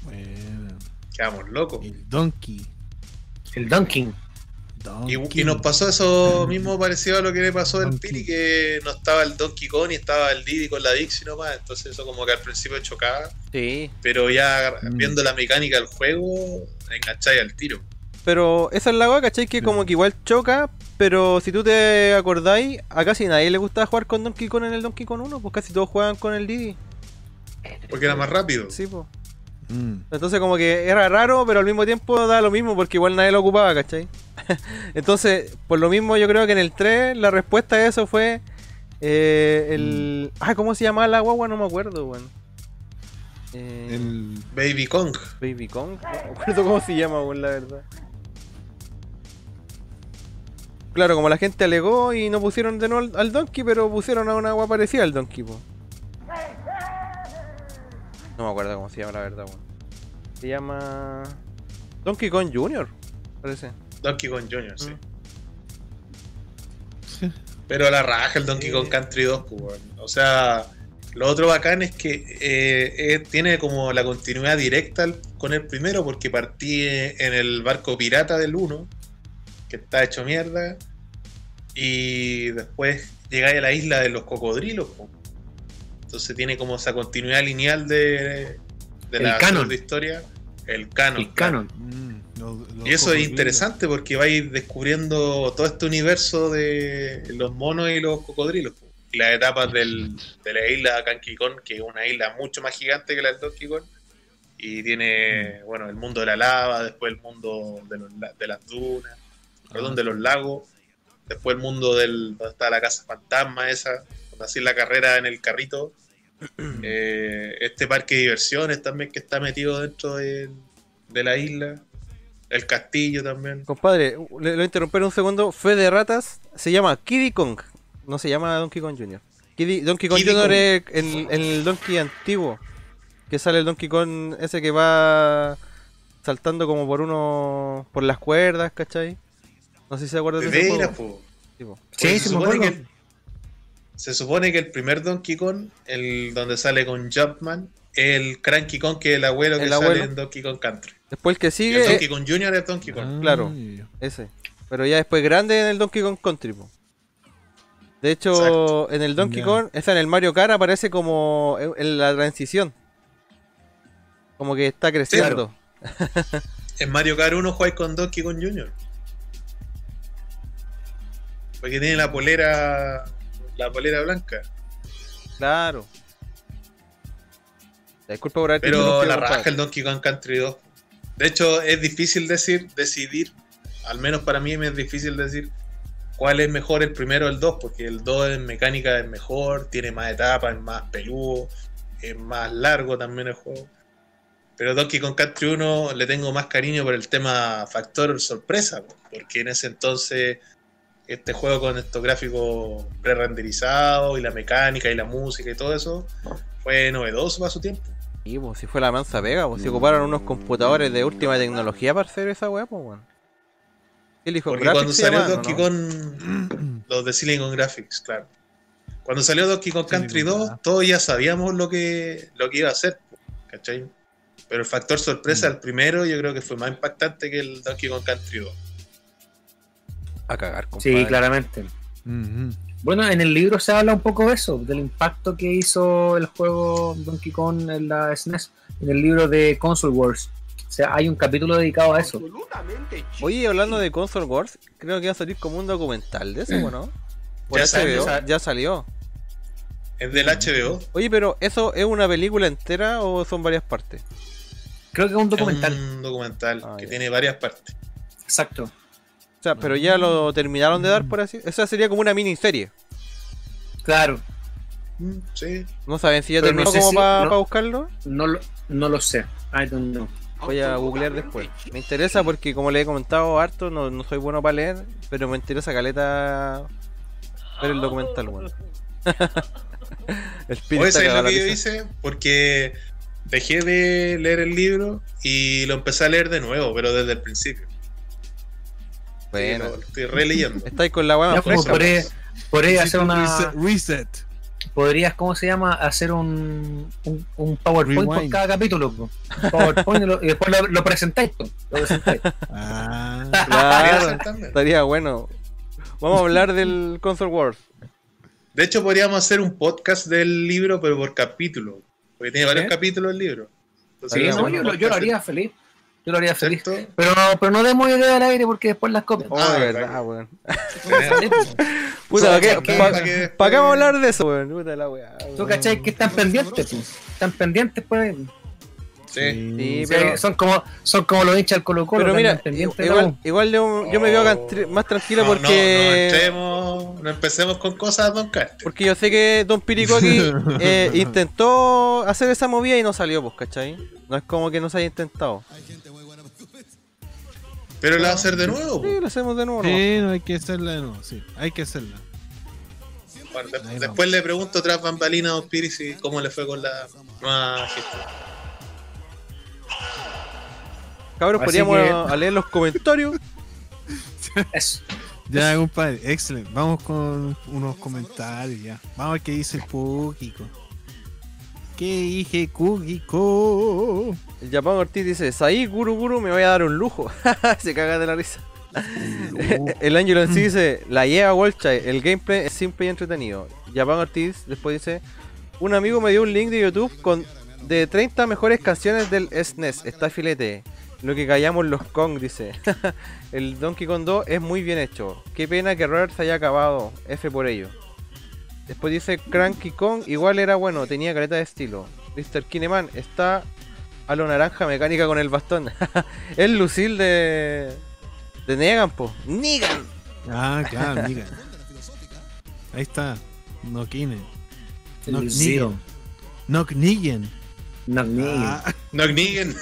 Bueno. Quedamos locos. El Donkey. El Donkey. Y, nos pasó eso mismo parecido a lo que le pasó al. Pili, que no estaba el Donkey Kong y estaba el Diddy con la Dixie nomás, entonces eso como que al principio chocaba, Sí. pero ya Mm. viendo la mecánica del juego, engancháis al tiro. Pero esa es la weá, ¿cachai? Que como que igual choca, pero si tú te acordáis, a casi nadie le gustaba jugar con Donkey Kong en el Donkey Kong 1, pues casi todos juegan con el Diddy. Porque era más rápido. Sí, pues. Mm. Entonces como que era raro, pero al mismo tiempo da lo mismo porque igual nadie lo ocupaba, ¿cachai? Entonces, por lo mismo yo creo que en el 3 la respuesta a eso fue eh, el... Ah, ¿cómo se llamaba la guagua? No me acuerdo, weón. Eh, El... Baby Kong. Baby Kong. No me acuerdo cómo se llama, weón, la verdad. Claro, como la gente alegó y no pusieron de nuevo al, al Donkey, pero pusieron a una agua parecida al Donkey, po. No me acuerdo cómo se llama, la verdad, weón. Se llama... Donkey Kong Jr., parece. Donkey Kong Jr., sí. Sí. Pero la raja el Donkey Kong Country 2, pues, weón. O sea, lo otro bacán es que eh, eh, tiene como la continuidad directa al- con el primero, porque partí en el barco pirata del 1, que está hecho mierda, y después llegáis a la isla de los cocodrilos, po. Entonces tiene como esa continuidad lineal de, de El la canon. de historia. El canon. El canon. Mm, los- los Y eso es interesante porque vais descubriendo todo este universo de los monos y los cocodrilos. po. Y las etapas del, de la isla Donkey Kong, que es una isla mucho más gigante que la del Donkey Kong. Y tiene, bueno, el mundo de la lava, después el mundo de, los de las dunas, perdón, de los lagos. Después el mundo del donde está la casa fantasma esa, donde hacen la carrera en el carrito. Eh, este parque de diversiones también que está metido dentro de, de la isla. El castillo también. Compadre, le, lo interrumpieron un segundo. Fe de ratas se llama Kiddy Kong. No se llama Donkey Kong Jr. Kiddy- Donkey Kong Kiddy Jr. Kong. es el, el Donkey antiguo. Que sale el Donkey Kong ese que va saltando como por uno. por las cuerdas, ¿cachai? No sé si se acuerdan De de ese veras, juego. po. Sí, se, supone que, se supone que el primer Donkey Kong, el donde sale con Jumpman, es el Cranky Kong que es el abuelo que sale en Donkey Kong Country. Después el que Y el sigue, Donkey Kong Jr. es Donkey Kong. claro, Ah, ese. Pero ya después grande en el Donkey Kong Country. po. De hecho, Exacto. en el Donkey. Kong, esa en el Mario Kart aparece como en- en la transición. Como que está creciendo. En Mario Kart 1 jugáis con Donkey Kong Jr. Porque tiene la polera la polera blanca. Claro. Disculpa por haber Pero la raja el Donkey Kong Country 2. De hecho, es difícil decir, decidir, al menos para mí me es difícil decir cuál es mejor el primero o el 2, porque el 2 en mecánica es mejor, tiene más etapas, es más peludo, es más largo también el juego. Pero Donkey Kong Country 1 le tengo más cariño por el tema factor sorpresa, po, porque en ese entonces este juego con estos gráficos pre-renderizados y la mecánica y la música y todo eso fue novedoso para su tiempo. Sí, pues si fue la mansa pega, pues si ocuparon unos computadores de última tecnología para hacer esa weá, pues weón. Porque cuando salió Donkey Donkey Kong, los de Silicon Graphics, claro. Cuando salió Donkey Kong Country 2, todos ya sabíamos lo que, lo que iba a hacer, ¿cachai? Pero el factor sorpresa, el primero, yo creo que fue más impactante que el Donkey Kong Country 2. A cagar, compadre. Sí, claramente. Bueno, en el libro se habla un poco de eso, del impacto que hizo el juego Donkey Kong en la SNES, en el libro de Console Wars. O sea, hay un capítulo dedicado a eso. Oye, hablando de Console Wars, creo que va a salir como un documental de eso, ¿o ¿no? Por Ya HBO, salió. ya salió. Es del HBO. Oye, pero ¿eso es una película entera o son varias partes? Creo que es un Es documental. un documental Ah, que ya. tiene varias partes. Exacto. O sea, pero ya lo terminaron de dar por así. Esa sería como una miniserie. Claro. Mm, Sí. No saben si ya Pero no terminó sé como si- para no. buscarlo. No lo, no lo sé. I don't know. Voy a googlear después. Me interesa porque como le he comentado harto, no, no soy bueno para leer, pero me interesa caleta ver el documental, weón. el Oye, ¿sabes lo que yo hice? Porque dejé de leer el libro y lo empecé a leer de nuevo, pero desde el principio. Bueno. Sí, lo estoy releyendo. Estáis con la más pues, fresca. podría, podría Hiciste hacer un una. Reset. Podrías, ¿cómo se llama? Hacer un, un, un PowerPoint por Rewind. cada capítulo. po. PowerPoint y, lo- y después lo, lo presentáis. po. Lo presentáis. Ah, Claro, estaría bueno. Vamos a hablar del Console Wars. De hecho, podríamos hacer un podcast del libro, pero por capítulo. Porque tiene varios ¿Sí? capítulo el libro. Entonces, Sí, no, yo, lo- yo lo haría feliz. Yo lo haría feliz. ¿Cierto? Pero, pero no demos idea al aire porque después las copian. Oh, Ah, de verdad. weón. Puta, ¿para qué, ¿para qué? pa- Para que pa' vamos a hablar de eso, weón? Puta la weá. ¿Tú cachai que están pendientes? Están pendientes por ahí. Sí. Sí, Sí, pero, son como son como los hinchas del Colo Colo. pero mira, igual, yo, yo me veo más tranquilo No, no, porque... no entremos, no empecemos con cosas, Don Carter. Porque yo sé que Don Pirico aquí eh, intentó hacer esa movida y no salió, pues, ¿cachai? No es como que no se haya intentado. Pero la va a hacer de nuevo. Sí, lo hacemos de nuevo, ¿no? sí, no hay que hacerla de nuevo. Sí, hay que hacerla. Bueno, de- Ahí después le pregunto tras bambalinas a Don Piri si cómo le fue con la nueva gestión. Cabros, podríamos que- a leer los comentarios. Eso. Ya, compadre, excelente. Vamos con unos comentarios ya. Vamos a ver qué dice el público. ¿Qué dije, Kugiko? El Japón Ortiz dice, Saí, Guru Guru, me voy a dar un lujo. Se caga de la risa. el Ángel en sí dice, la lleva Wolchai, el gameplay es simple y entretenido. Japón Ortiz después dice, un amigo me dio un link de YouTube con de 30 mejores canciones del SNES, está filete. Lo que callamos los Kong, dice. el Donkey Kong 2 es muy bien hecho. Qué pena que Rare se haya acabado. F por ello. Después dice Cranky Kong, igual era bueno, tenía careta de estilo. Mr. Kineman está a lo naranja mecánica con el bastón. es Lucille de. de Negan, po. ¡Negan! Ah, claro, mira. Ahí está. Nokine. El Lucille. Noknigen. No, ni- Ah, Nognigen.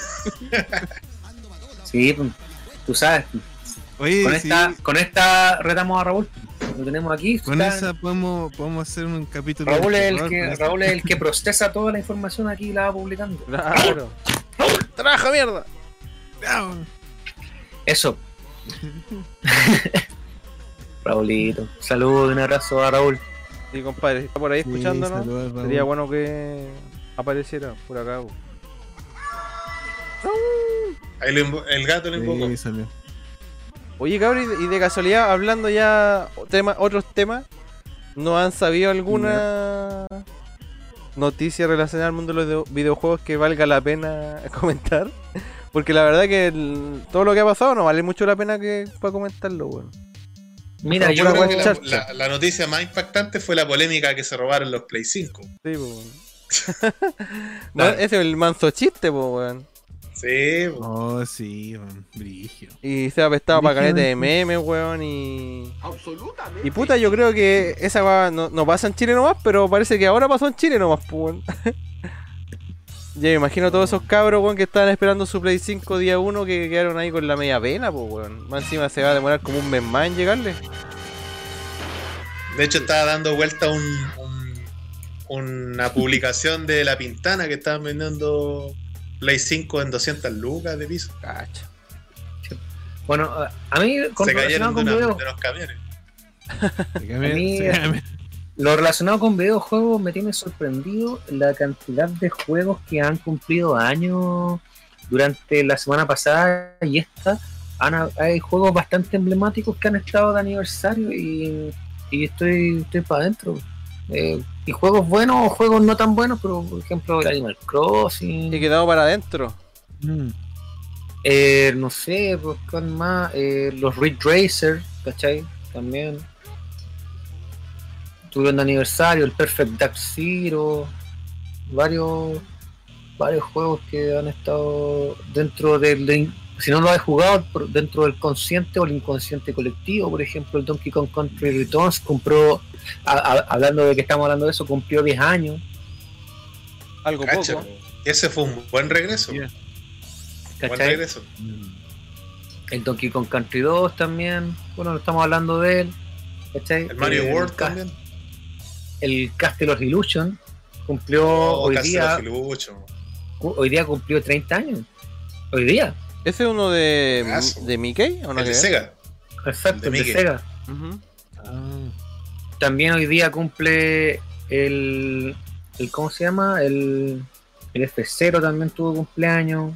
Sí, pues, tú sabes. oye, Con sí, esta, con esta retamos a Raúl. Lo tenemos aquí. con está- esa podemos, podemos hacer un capítulo. Raúl de es, el que. Raúl es el que procesa toda la información aquí y la va publicando. Claro. ¡Trabaja mierda! Eso. Raulito. Saludos, un abrazo a Raúl. Sí, compadre, si está por ahí Sí, escuchándonos. saludos, Raúl. Sería bueno que apareciera por acá. el gato lo invocó. Sí, salió. Oye, cabrón, y de- casualidad, hablando ya tema, otros temas, ¿no han sabido alguna noticia relacionada al mundo de los de- videojuegos que valga la pena comentar? Porque la verdad que el- todo lo que ha pasado no vale mucho la pena que para comentarlo, weón. Mira, yo creo que la, la- la noticia más impactante fue la polémica que se robaron los Play 5. Sí, po, ese es el manso chiste, po, weón. Sí, po. Oh, sí, weón. Brigio. Y se ha apestado para caleta de memes, weón, y... Y puta, yo creo que esa va, no, no pasa en Chile nomás, pero parece que ahora pasó en Chile nomás, pues, weón. Ya me imagino todos esos cabros, weón, que estaban esperando su Play 5 día 1 que quedaron ahí con la media pena, pues, weón. Más encima se va a demorar como un mes más en llegarle. De hecho, estaba dando vuelta un- una publicación de La Pintana que estaban vendiendo Play 5 en 200 lucas de piso. Cacha. Bueno, a- mí, con Se relacionado con una- de los camiones. A mí, se cambia. lo relacionado con videojuegos me tiene sorprendido la cantidad de juegos que han cumplido años durante la semana pasada y esta. Han- hay juegos bastante emblemáticos que han estado de aniversario y, y estoy, estoy para adentro. Eh, y juegos buenos o juegos no tan buenos, pero por ejemplo el Animal Crossing. Y quedado para adentro. Mm. Eh, no sé, pues, ¿cuál más? Eh, los Ridge Racer, ¿cachai? También. Tuvieron de aniversario, el Perfect Dark Zero, varios varios juegos que han estado dentro del. de- si no lo has jugado, por- dentro del consciente o el inconsciente colectivo, por ejemplo, el Donkey Kong Country Returns compró, a- a- hablando de que estamos hablando de eso, cumplió 10 años, Algo Cacha, poco. po. Ese fue un buen regreso. Yeah. Buen regreso. El Donkey Kong Country 2 también, bueno, no estamos hablando de él. ¿cachai? El Mario World también. El Castle of Illusion cumplió Oh, hoy Castle día of Illusion. cu- hoy día cumplió 30 años. Hoy día, ¿Ese es uno de, de Mickey? ¿O no El de? Sega. exacto, de el de Mickey. Sega. Ujú. También hoy día cumple el, el ¿cómo se llama? El, el F0 también tuvo cumpleaños.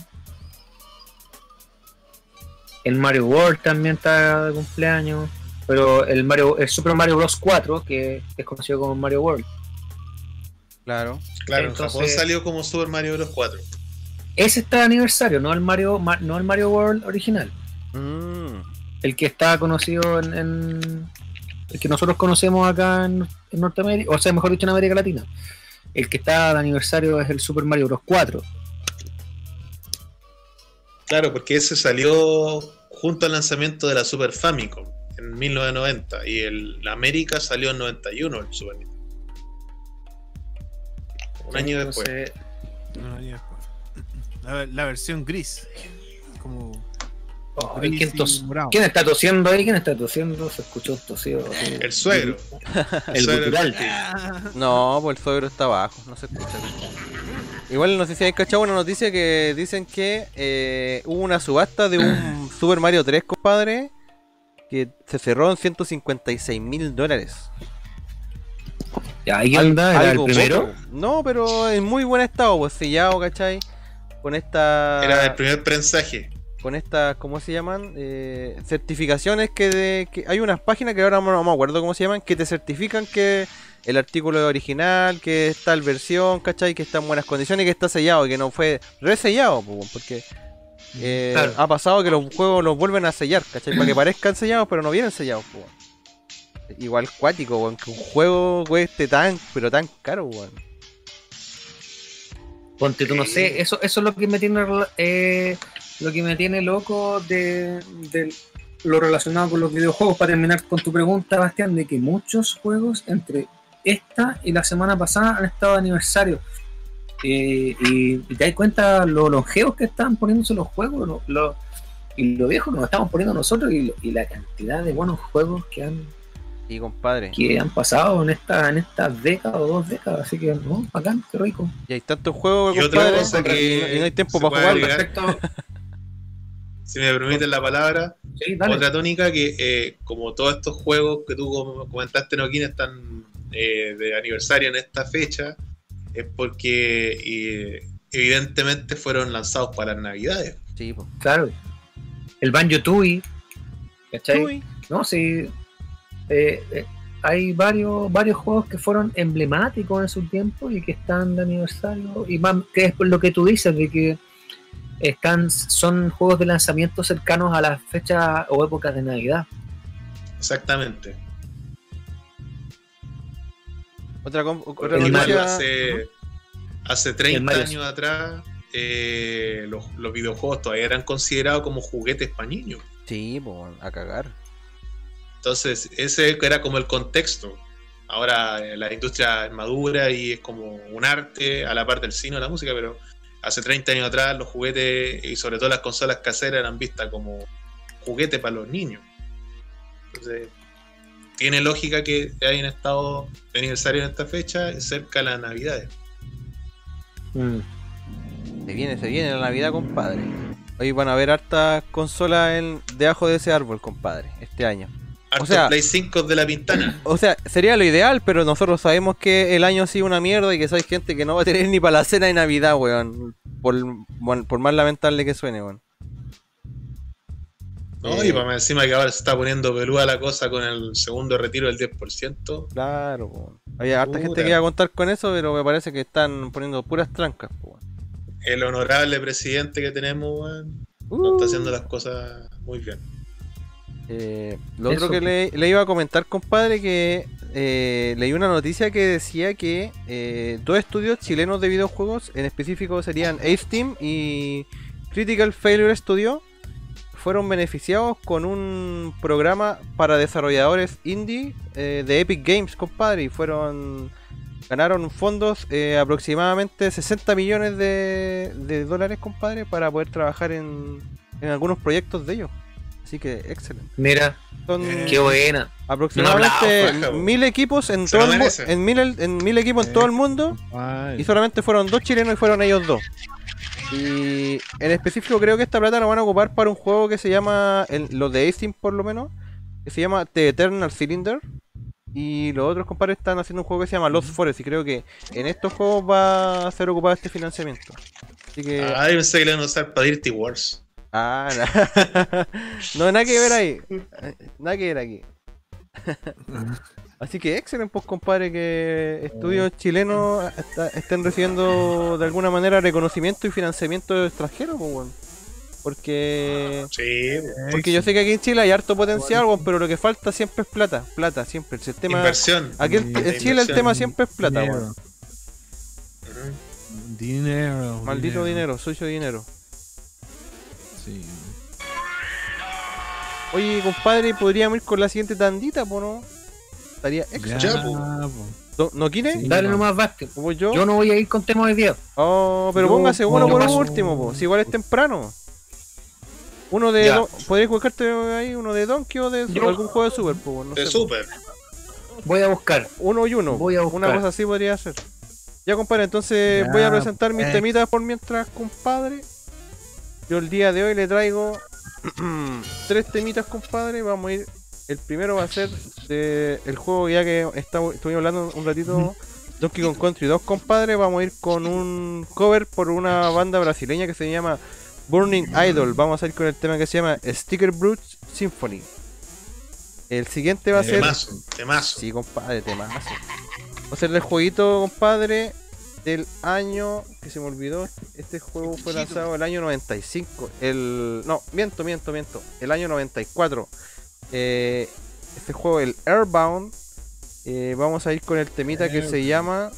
El Mario World también está de cumpleaños. Pero el Mario, el Super Mario Bros 4, que es conocido como Mario World. Claro. Claro, en Entonces- Japón salió como Super Mario Bros. 4. Ese está de aniversario, no el Mario, Ma- no el Mario World original. Mm. El que está conocido en, en- el que nosotros conocemos acá en, en Norteamérica, o sea, mejor dicho en América Latina. El que está de aniversario es el Super Mario Bros. 4. Claro, porque ese salió junto al lanzamiento de la Super Famicom en 1990 y el la América salió en 91 el Super Nintendo. Un año después. No, ya después. La, la versión gris. Como. Oh, ¿quién, y tos- morado. quién está tosiendo ahí? ¿Quién está tosiendo? Se escuchó un tosido. así. El suegro. El suegro gutural. No, pues el suegro está abajo, no se escucha. Igual no sé si habéis cachado una noticia que dicen que eh, hubo una subasta de un Super Mario 3, compadre, que se cerró en 156 mil dólares. Ya, ahí anda, era el Algo primero. poco. No, pero en muy buen estado, pues sellado, ¿cachai? Con esta... Era el primer prensaje. Con estas, ¿cómo se llaman? Eh, certificaciones que, de, que hay unas páginas que ahora no, no me acuerdo cómo se llaman, que te certifican que el artículo es original, que está en versión, ¿cachai? Que está en buenas condiciones y que está sellado, que no fue resellado, po, porque eh, Claro. ha pasado que los juegos los vuelven a sellar, ¿cachai? Para que parezcan sellados, pero no vienen sellados, po. Igual cuático, weón, que un juego cueste tan, pero tan caro, weón. Ponte tú, no sé, eso, eso es lo que me tiene eh, lo que me tiene loco de, de lo relacionado con los videojuegos, para terminar con tu pregunta, Bastián, de que muchos juegos entre esta y la semana pasada han estado de aniversario. Eh, y, y te das cuenta lo longevos que están poniéndose los juegos lo, lo- y lo viejos que nos estamos poniendo nosotros y, lo- y la cantidad de buenos juegos que han, Y compadre, que han pasado en esta en estas décadas o dos décadas. Así que, no, bacán, qué rico. y hay tantos juegos, Y otra cosa que y no hay tiempo para jugarlo. si me permiten la palabra, Sí, dale. otra tónica que eh, como todos estos juegos que tú com- comentaste, Noquín, están eh, de aniversario en esta fecha, es porque eh, evidentemente fueron lanzados para las navidades. Sí. Claro. El Banjo Tui. ¿Cachai? Uy, No, sí. eh, eh, hay varios, varios juegos que fueron emblemáticos en su tiempo y que están de aniversario. Y más, que es por lo que tú dices, de que están, son juegos de lanzamiento cercanos a las fechas o épocas de Navidad. Exactamente. Otra, otra El noticia. hace, hace El 30 Mario. años atrás eh, los, los videojuegos todavía eran considerados como juguetes para niños. Sí, a cagar. Entonces, ese era como el contexto. Ahora eh, la industria es madura y es como un arte a la par del cine o la música, pero hace 30 años atrás los juguetes y sobre todo las consolas caseras eran vistas como juguete para los niños. Entonces, tiene lógica que hayan estado de aniversario en esta fecha cerca de las navidades. Mm. Se viene, se viene la Navidad, compadre. Hoy van a haber hartas consolas en, debajo de ese árbol, compadre, este año. Hartos sea- Play 5 de la pintana. O sea, sería lo ideal, pero nosotros sabemos que el año ha sido una mierda y que hay gente que no va a tener ni para la cena de Navidad, weón. Por, bueno, por más lamentable que suene, weón. ¿no? Eh. Y para más encima que ahora se está poniendo peluda la cosa con el segundo retiro del 10%. Claro, weón. Había harta gente que iba a contar con eso, pero me parece que están poniendo puras trancas, weón. El honorable presidente que tenemos, weón, no está haciendo las cosas muy bien. Eh, lo otro que le, le iba a comentar, compadre, que eh, leí una noticia que decía que eh, dos estudios chilenos de videojuegos, en específico serían Ace Team y Critical Failure Studio, fueron beneficiados con un programa para desarrolladores indie eh, de Epic Games, compadre, y fueron ganaron fondos aproximadamente 60 millones de, de dólares, compadre, para poder trabajar en, en algunos proyectos de ellos. Así que excelente. Mira, Son qué buena. aproximadamente mil equipos en Se todo el en mil, en mil equipos en todo el mundo Ay, y solamente fueron dos chilenos y fueron ellos dos. Y en específico creo que esta plata la van a ocupar para un juego que se llama, el- los de Team por lo menos, que se llama The Eternal Cylinder. Y los otros compadres están haciendo un juego que se llama Lost Forest y creo que en estos juegos va a ser ocupado este financiamiento. Así que... Ah, yo pensé que le iban a usar para Dirty Wars. Ah, na- no, nada que ver ahí. Nada que ver aquí. Así que excelente, pues compadre, que estudios chilenos está- estén recibiendo de alguna manera reconocimiento y financiamiento extranjero, pues, weón. Porque Sí, porque yo sé que aquí en Chile hay harto potencial, weón, pero lo que falta siempre es plata, plata, siempre. El sistema, inversión. aquí en, Chile el tema siempre es plata, dinero. Dinero. Maldito dinero, sucio dinero. Sí. Oye, compadre, podríamos ir con la siguiente tandita, po, ¿no? Estaría excelente. Ya, po. ¿No, ¿no quiere? Sí. Dale nomás, Vázquez. ¿Como yo? Yo no voy a ir con temas de día. Oh, pero Yo- póngase uno por paso. último, po. Si igual es temprano. Uno de. Don- ¿Podrías buscarte ahí uno de Donkey o de Yo- algún juego de Super, po? No De sé, po. Super. Voy a buscar. Uno y uno. Voy a Una buscar. cosa así podría ser. Ya, compadre, entonces Ya, voy a presentar mis eh. temitas por mientras, compadre. Yo el día de hoy le traigo tres temitas, compadre. Vamos a ir. El primero va a ser de el juego ya que estamos, estuvimos hablando un ratito. Donkey Kong Country 2, compadre. Vamos a ir con un cover por una banda brasileña que se llama Burning Idol. Vamos a ir con el tema que se llama Sticker Brutes Symphony. El siguiente va a ser. Temazo, temazo. Sí, compadre, temazo. Va a ser el jueguito, compadre, del año que se me olvidó. Este juego fue lanzado el año 95. El. No, miento, miento, miento. El año 94. Eh, este juego, el Airbound. eh, vamos a ir con el temita que se llama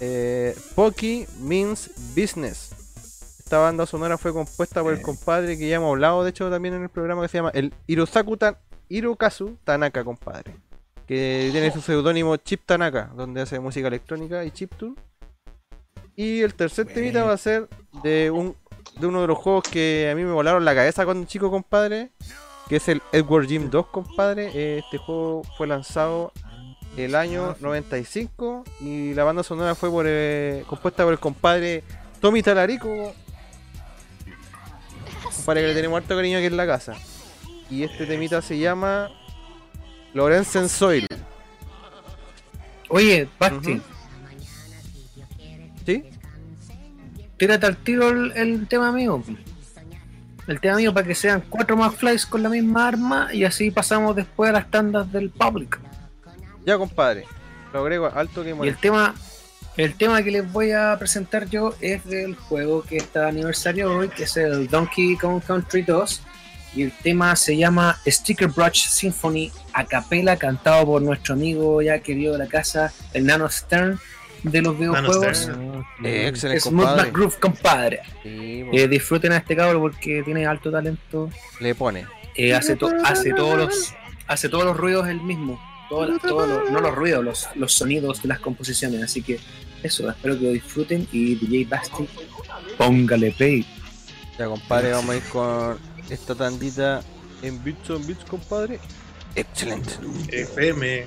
eh, Poki Means Business. Esta banda sonora fue compuesta por el compadre que ya hemos hablado, de hecho, también en el programa que se llama el Hirosaku Tan- Hirokazu Tanaka, compadre. Que tiene su seudónimo Chip Tanaka, donde hace música electrónica y chiptune. Y el tercer temita va a ser de un de uno de los juegos que a mí me volaron la cabeza cuando chico, compadre. Que es el Edward Jim 2, compadre. Este juego fue lanzado el año 95 y la banda sonora fue por, eh, compuesta por el compadre Tommy Talarico. compadre que le tenemos harto cariño aquí en la casa. Y este temita se llama Lorenzen Soil. Oye, Basti. ¿Sí? tírate al tiro el, el tema mío. El tema mío para que sean cuatro más flies con la misma arma y así pasamos después a las tandas del public. Ya, compadre. Lo agrego alto que Y el tema, el tema que les voy a presentar yo es del juego que está de aniversario hoy, que es el Donkey Kong Country 2. Y el tema se llama Sticker Brush Symphony a capela, cantado por nuestro amigo ya querido de la casa, el Nano Stern de los videojuegos. Stern. Eh, excelente, Smooth compadre. McGroove, compadre. Sí. Eh, disfruten a este cabrón porque tiene alto talento. Le pone. Eh, hace, to- hace todos los hace todos los ruidos él mismo. Todos, todos los- no los ruidos, los, los sonidos de las composiciones. Así que eso, espero que lo disfruten y DJ Basti, póngale play. Ya, compadre, vamos a ir con esta tandita en Beats on Beats, compadre. Excelente. FM.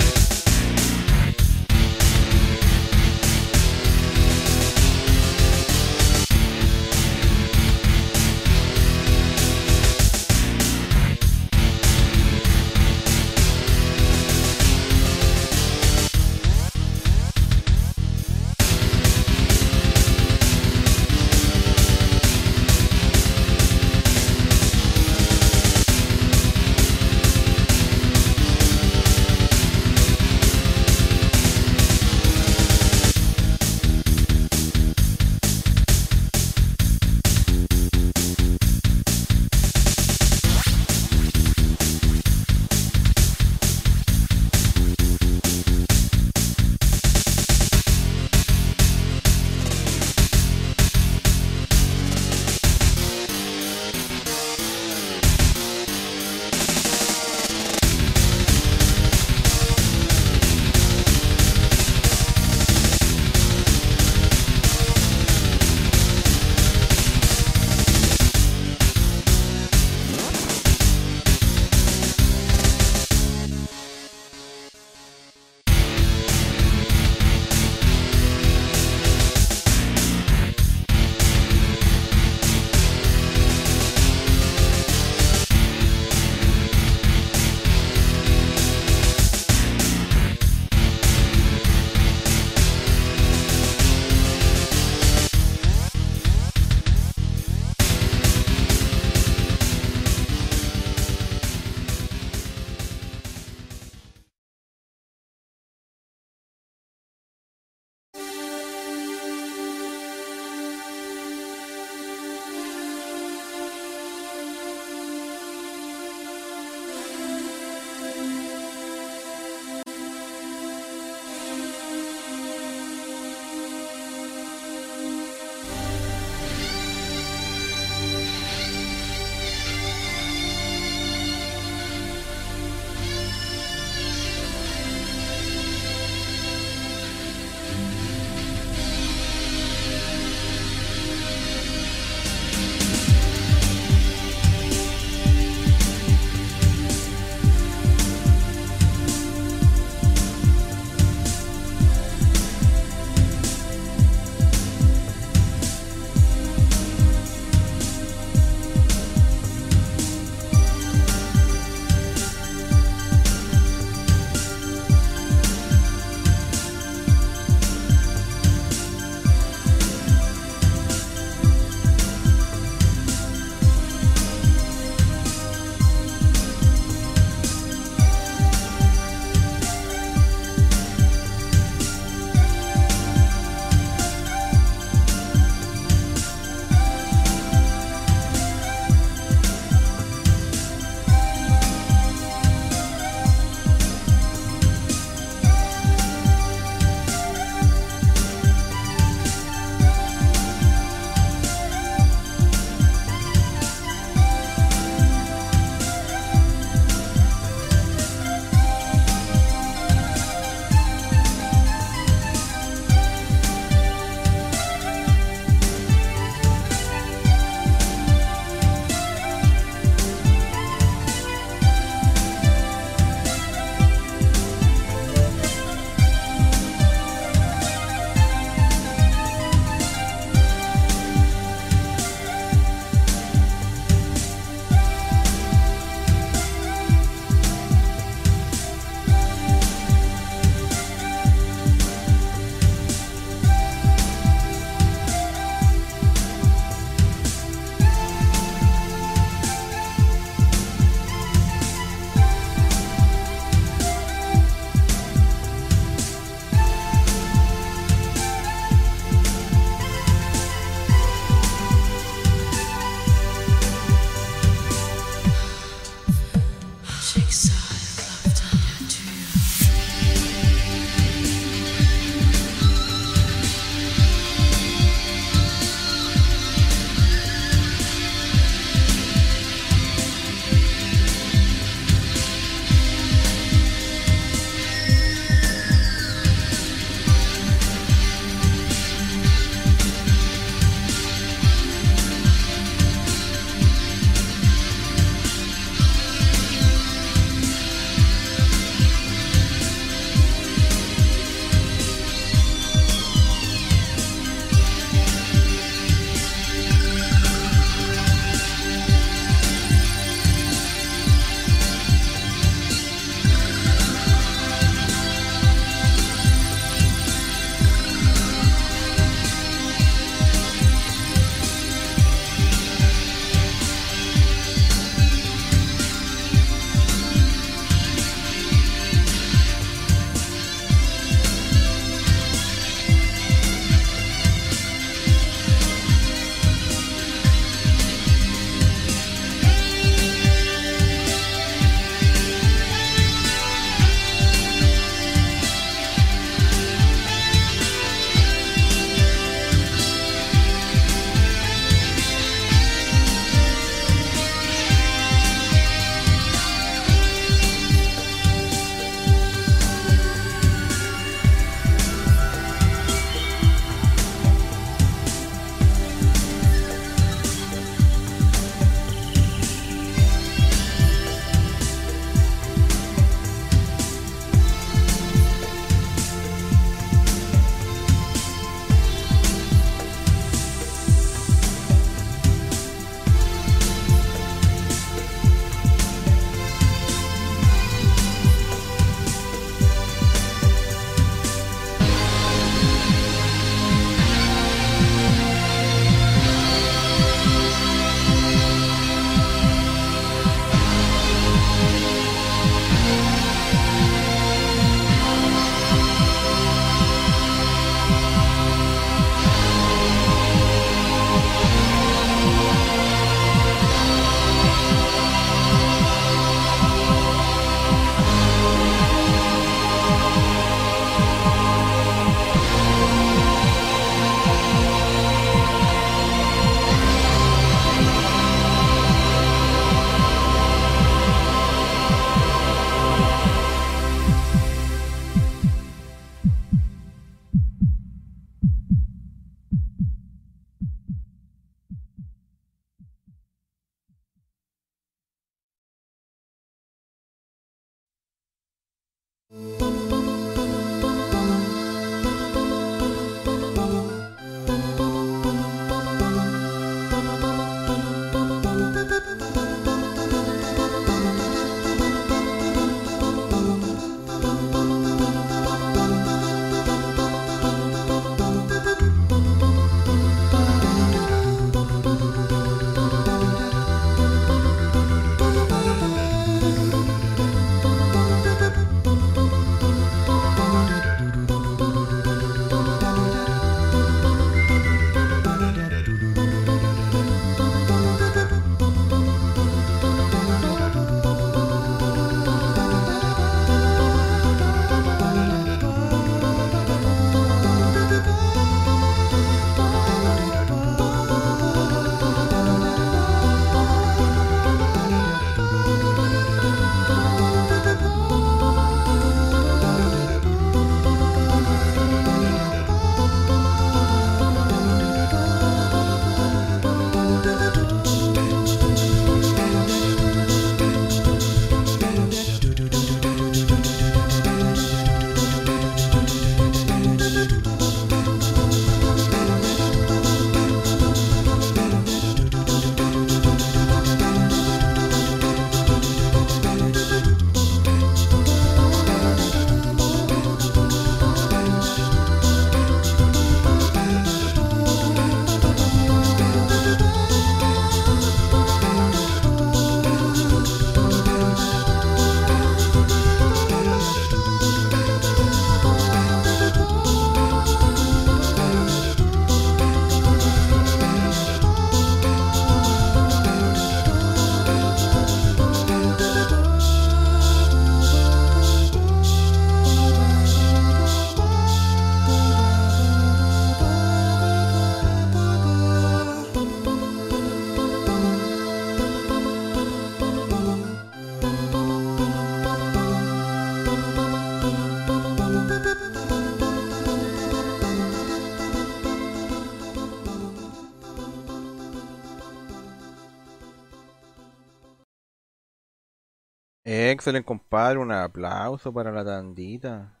Excelente, compadre. Un aplauso para la tandita.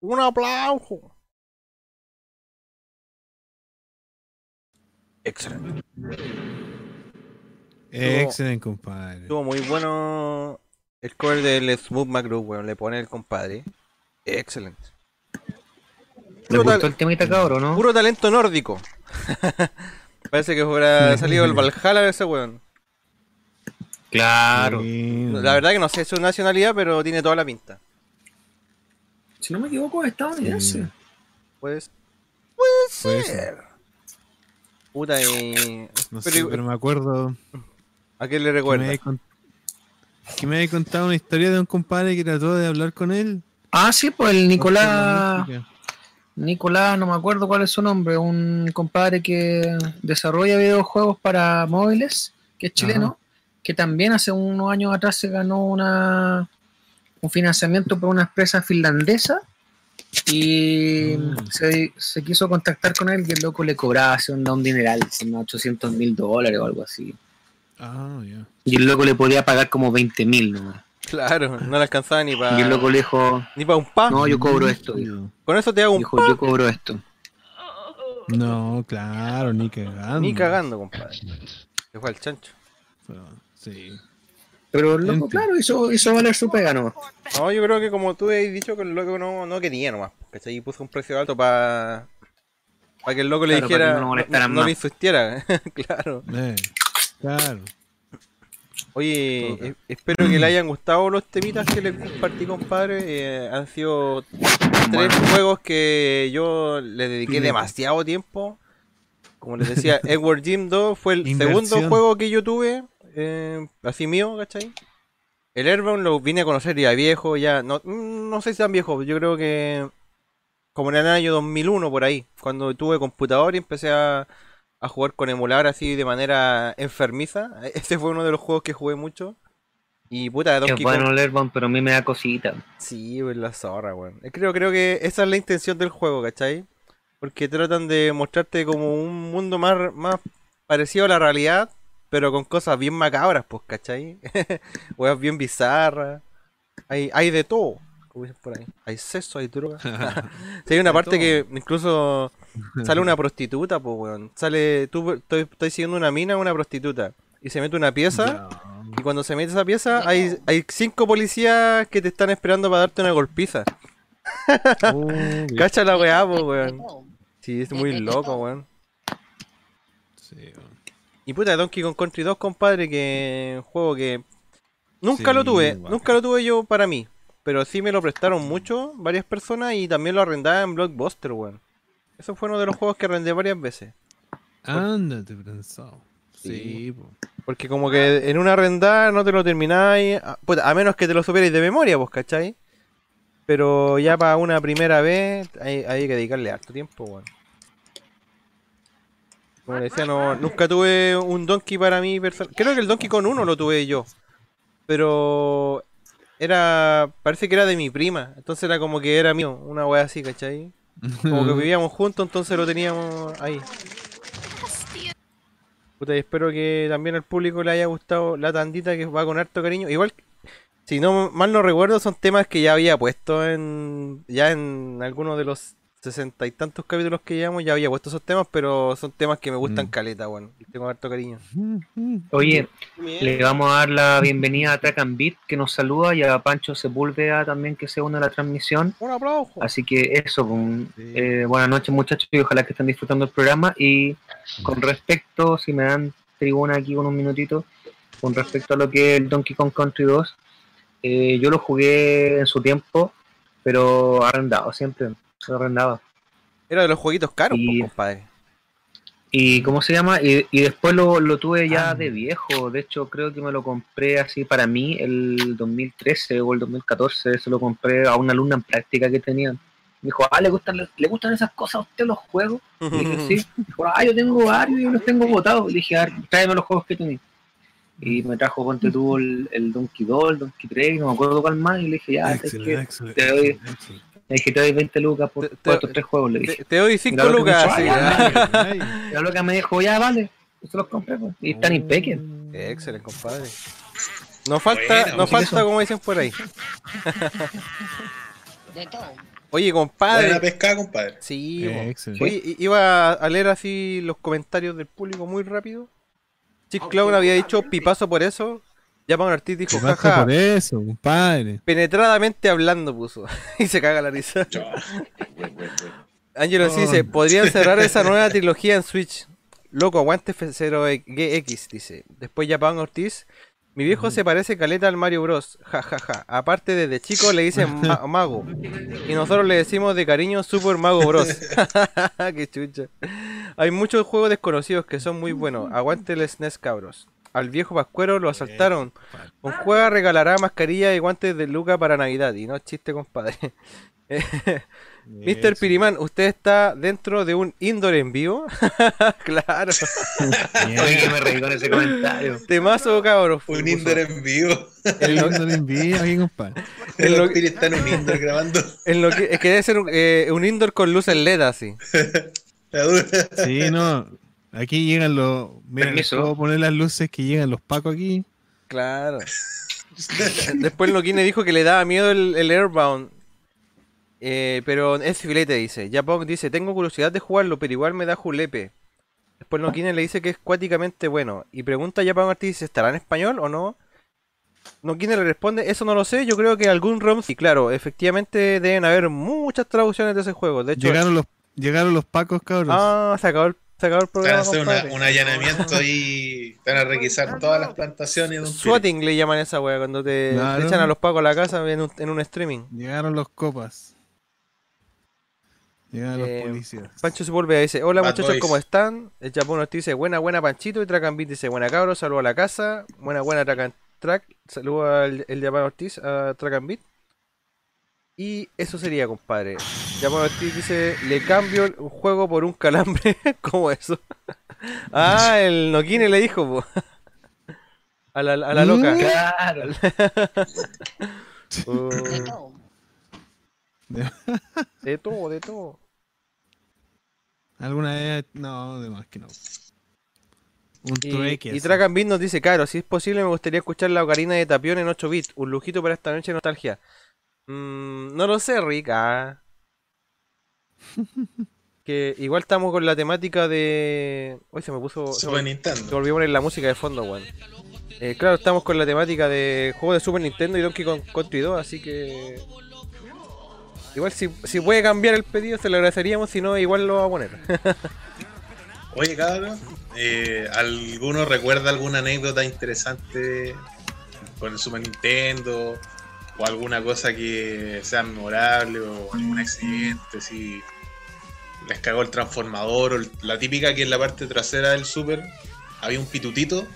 Un aplauso. Excelente. Excelente, compadre. Estuvo muy bueno el cover del Smooth McGrew, weón. Le pone el compadre. Excelente. ¿Le Puro gustó tal- el temita cabrón, no? Puro talento nórdico. Parece que fuera salido el Valhalla de ese weón. Claro. La verdad que no sé su nacionalidad, pero tiene toda la pinta. Si no me equivoco, es estadounidense. Pues. Puede Puede ser. ser. Puta y. No pero- sé, pero me acuerdo ¿A qué le que me, recuerda? que me había contado una historia de un compadre que trató de hablar con él. Ah, sí, pues el Nicolás. Nicolás, no me acuerdo cuál es su nombre, un compadre que desarrolla videojuegos para móviles, que es chileno, que también hace unos años atrás se ganó una un financiamiento por una empresa finlandesa y Mm. se, se quiso contactar con él y el loco le cobraba hace un, un dineral, unos 800 mil dólares o algo así. Ah, ya. Y el loco le podía pagar como 20 mil nomás. Claro, no le alcanzaba ni para. Y el loco le dijo, Ni para un pa. no, yo cobro esto. Dijo, Con eso te hago un Dijo, pa. yo cobro esto. No, claro, ni cagando. Ni cagando, compadre. Se fue al chancho. Pero, sí. Pero el loco, Entiendo. claro, hizo, hizo valer su pega nomás. No, yo creo que como tú has dicho que el loco no, no quería nomás. ¿Cachai? Y puso un precio alto para. Para que el loco le Claro, dijera. que no no, no le insistiera. claro. Eh, claro. Oye, eh, espero que le hayan gustado los temitas que les compartí, compadre. Eh, han sido tres juegos que yo le dediqué demasiado tiempo. Como les decía, Edward Jim 2 fue el Inversión. segundo juego que yo tuve, eh, así mío, ¿cachai? El Airbound lo vine a conocer ya viejo, ya, no, no sé si tan viejo, yo creo que como en el año 2001 por ahí, cuando tuve computador y empecé a, a jugar con emulador así de manera enfermiza. Ese fue uno de los juegos que jugué mucho. Y puta, Es Donkey bueno Kong. el Airbound, pero a mí me da cosita. Sí, pues la zorra, weón. Creo, creo que esa es la intención del juego, ¿cachai? Porque tratan de mostrarte como un mundo más, más parecido a la realidad, pero con cosas bien macabras, pues, ¿cachai? Weas bien bizarras. Hay, hay de todo, como dicen por ahí. Hay sexo, hay droga. sí, hay una De parte todo. que incluso sale una prostituta, pues, weón. Sale, tú estoy, estoy siguiendo una mina, una prostituta. Y se mete una pieza. Y cuando se mete esa pieza, hay, hay cinco policías que te están esperando para darte una golpiza. Oh, Cacha la weá, po, weón. Sí, es muy loco, weón. sí, weón. Y puta, Donkey Kong Country 2, compadre, que un juego que nunca Sí, lo tuve, nunca lo tuve yo para mí. Pero sí me lo prestaron mucho, varias personas, y también lo arrendaba en Blockbuster, weón. Eso fue uno de los juegos que arrendé varias veces. Ándate, pensado. Sí. Po. Porque como que en una arrendada no te lo termináis, a, puta, a menos que te lo supierais de memoria, pues, ¿cachai? Pero ya para una primera vez hay, hay que dedicarle harto tiempo, weón. Como le decía, no, nunca tuve un Donkey para mí personal. Creo que el Donkey Kong 1 lo tuve yo. Pero era. Parece que era de mi prima. Entonces era como que era mío, una wea así, ¿cachai? Como que vivíamos juntos, entonces lo teníamos ahí. Puta, y espero que también al público le haya gustado la tandita que va con harto cariño. Igual, si no mal no recuerdo, son temas que ya había puesto en. Ya en algunos de los sesenta y tantos capítulos que llevamos, ya había puesto esos temas, pero son temas que me gustan Mm. caleta. Y tengo harto cariño. Oye, le vamos a dar la bienvenida a Track and Beat que nos saluda y a Pancho Sepúlveda también que se une a la transmisión. Un aplauso. Así que eso, pues, Sí. eh, buenas noches muchachos y ojalá que estén disfrutando el programa. Y con respecto, si me dan tribuna aquí con un minutito, con respecto a lo que es el Donkey Kong Country 2, eh, yo lo jugué en su tiempo, pero arrendado siempre, lo arrendaba. Era de los jueguitos caros, Y- pues, compadre. ¿Y cómo se llama? Y, y después lo, lo tuve ya de viejo. De hecho, creo que me lo compré así para mí el 2013 o el 2014. Se lo compré a una alumna en práctica que tenía. Me dijo, ah, ¿le gustan, ¿le gustan esas cosas a usted los juegos? Y dije, sí. Dijo, ah, yo tengo varios y los tengo botados. Le dije, ah, tráeme los juegos que tenés. Y me trajo, ponte tú, el, el Donkey 2, el Donkey 3, no me acuerdo cuál más. Y le dije, ya, es que te doy-. Le dije, te doy 20 lucas por, Te- te- por estos tres juegos. Le dije. Te, te doy 5 Mira lo que me lucas, hizo, sí. Ay, Y la loca me dijo, ya, vale. Se los compré, pues. Y están impeques. Excelente, compadre. No falta, Buena, no buena. falta como dicen por ahí. De todo. Oye, Buena compadre. pescada, compadre. Sí, Eh. Oye, iba a leer así los comentarios del público muy rápido. Chick Clown había dicho pipazo por eso. Japan Ortiz dijo, ¿Qué pasa jaja, por eso, compadre? penetradamente hablando puso. y se caga la risa. Angelo sí dice, podrían cerrar esa nueva trilogía en Switch. Loco, aguante F0GX, dice. Después Japan Ortiz. Mi viejo se parece caleta al Mario Bros. Ja, ja, ja. Aparte, desde chico le dicen ma- mago. Y nosotros le decimos de cariño Super Mago Bros. Qué chucha. Hay muchos juegos desconocidos que son muy buenos. Aguante el SNES, cabros. Al viejo Pascuero lo asaltaron. Con juega regalará mascarilla y guantes de Luca para Navidad. Y no es chiste, compadre. Mr. Piriman, ¿usted está dentro de un indoor en vivo? claro. Oye, que me reí con ese comentario. Temazo, cabros. Un Inder en vivo. En lo, No le envío aquí, compadre. en El lo- está en un Inder grabando. en lo que, es que debe ser un, eh, un indoor con luces LED así. La dura. Sí, no. Aquí llegan los. Mira, puedo poner las luces que llegan los pacos aquí. Claro. Después Loquine dijo que le daba miedo el, el Airbound. Eh, pero es filete, dice. Japón dice, tengo curiosidad de jugarlo, pero igual me da julepe. Después Loquine le dice que es cuáticamente bueno. Y pregunta a Japón Martí si estará en español o no. Loquine le responde, eso no lo sé, yo creo que algún ROM... Y claro, efectivamente deben haber muchas traducciones de ese juego. De hecho, Llegaron los, llegaron los pacos, cabros. ah, se acabó el, se acabó el Van a hacer una- un allanamiento y van a requisar todas las plantaciones de un. Swatting le llaman a esa wea cuando te, te Claro. echan a los pacos a la casa en un, en un streaming. Llegaron los copas. Llegaron Eh, los policías. Pancho Sepúlveda dice, hola Bad muchachos, Boys. ¿cómo están? El Japón nos dice, buena, buena Panchito. Y Tracambit dice, buena cabros, saludo a la casa. Buena, buena Tracan Track. Saludo al el Japón Ortiz, a Tracambit. Y eso sería, compadre. Japón Ortiz dice, le cambio un juego por un calambre. ¿Cómo eso? ah, el Nokine le dijo, po. A la, a la loca. Claro. De todo. de todo, de todo. ¿Alguna vez? No, de más que no. Un Y, trueque. y. Tracan nos dice, claro, si es posible me gustaría escuchar la ocarina de Tapión en 8 bits, un lujito para esta noche de nostalgia. Mm, no lo sé, Rick. ah. que igual estamos con la temática de... Hoy se me puso... Se Super me, se Nintendo. me olvidó poner la música de fondo, weón. Eh, claro, estamos con la temática de juegos de Super Nintendo y Donkey Kong Country 2, así que... Igual si, si puede cambiar el pedido se lo agradeceríamos, si no igual lo va a poner. Oye, cabrón, eh, ¿alguno recuerda alguna anécdota interesante con el Super Nintendo? ¿O alguna cosa que sea memorable? ¿O algún accidente? Si les cagó el transformador? O el- la típica que en la parte trasera del Super había un pitutito,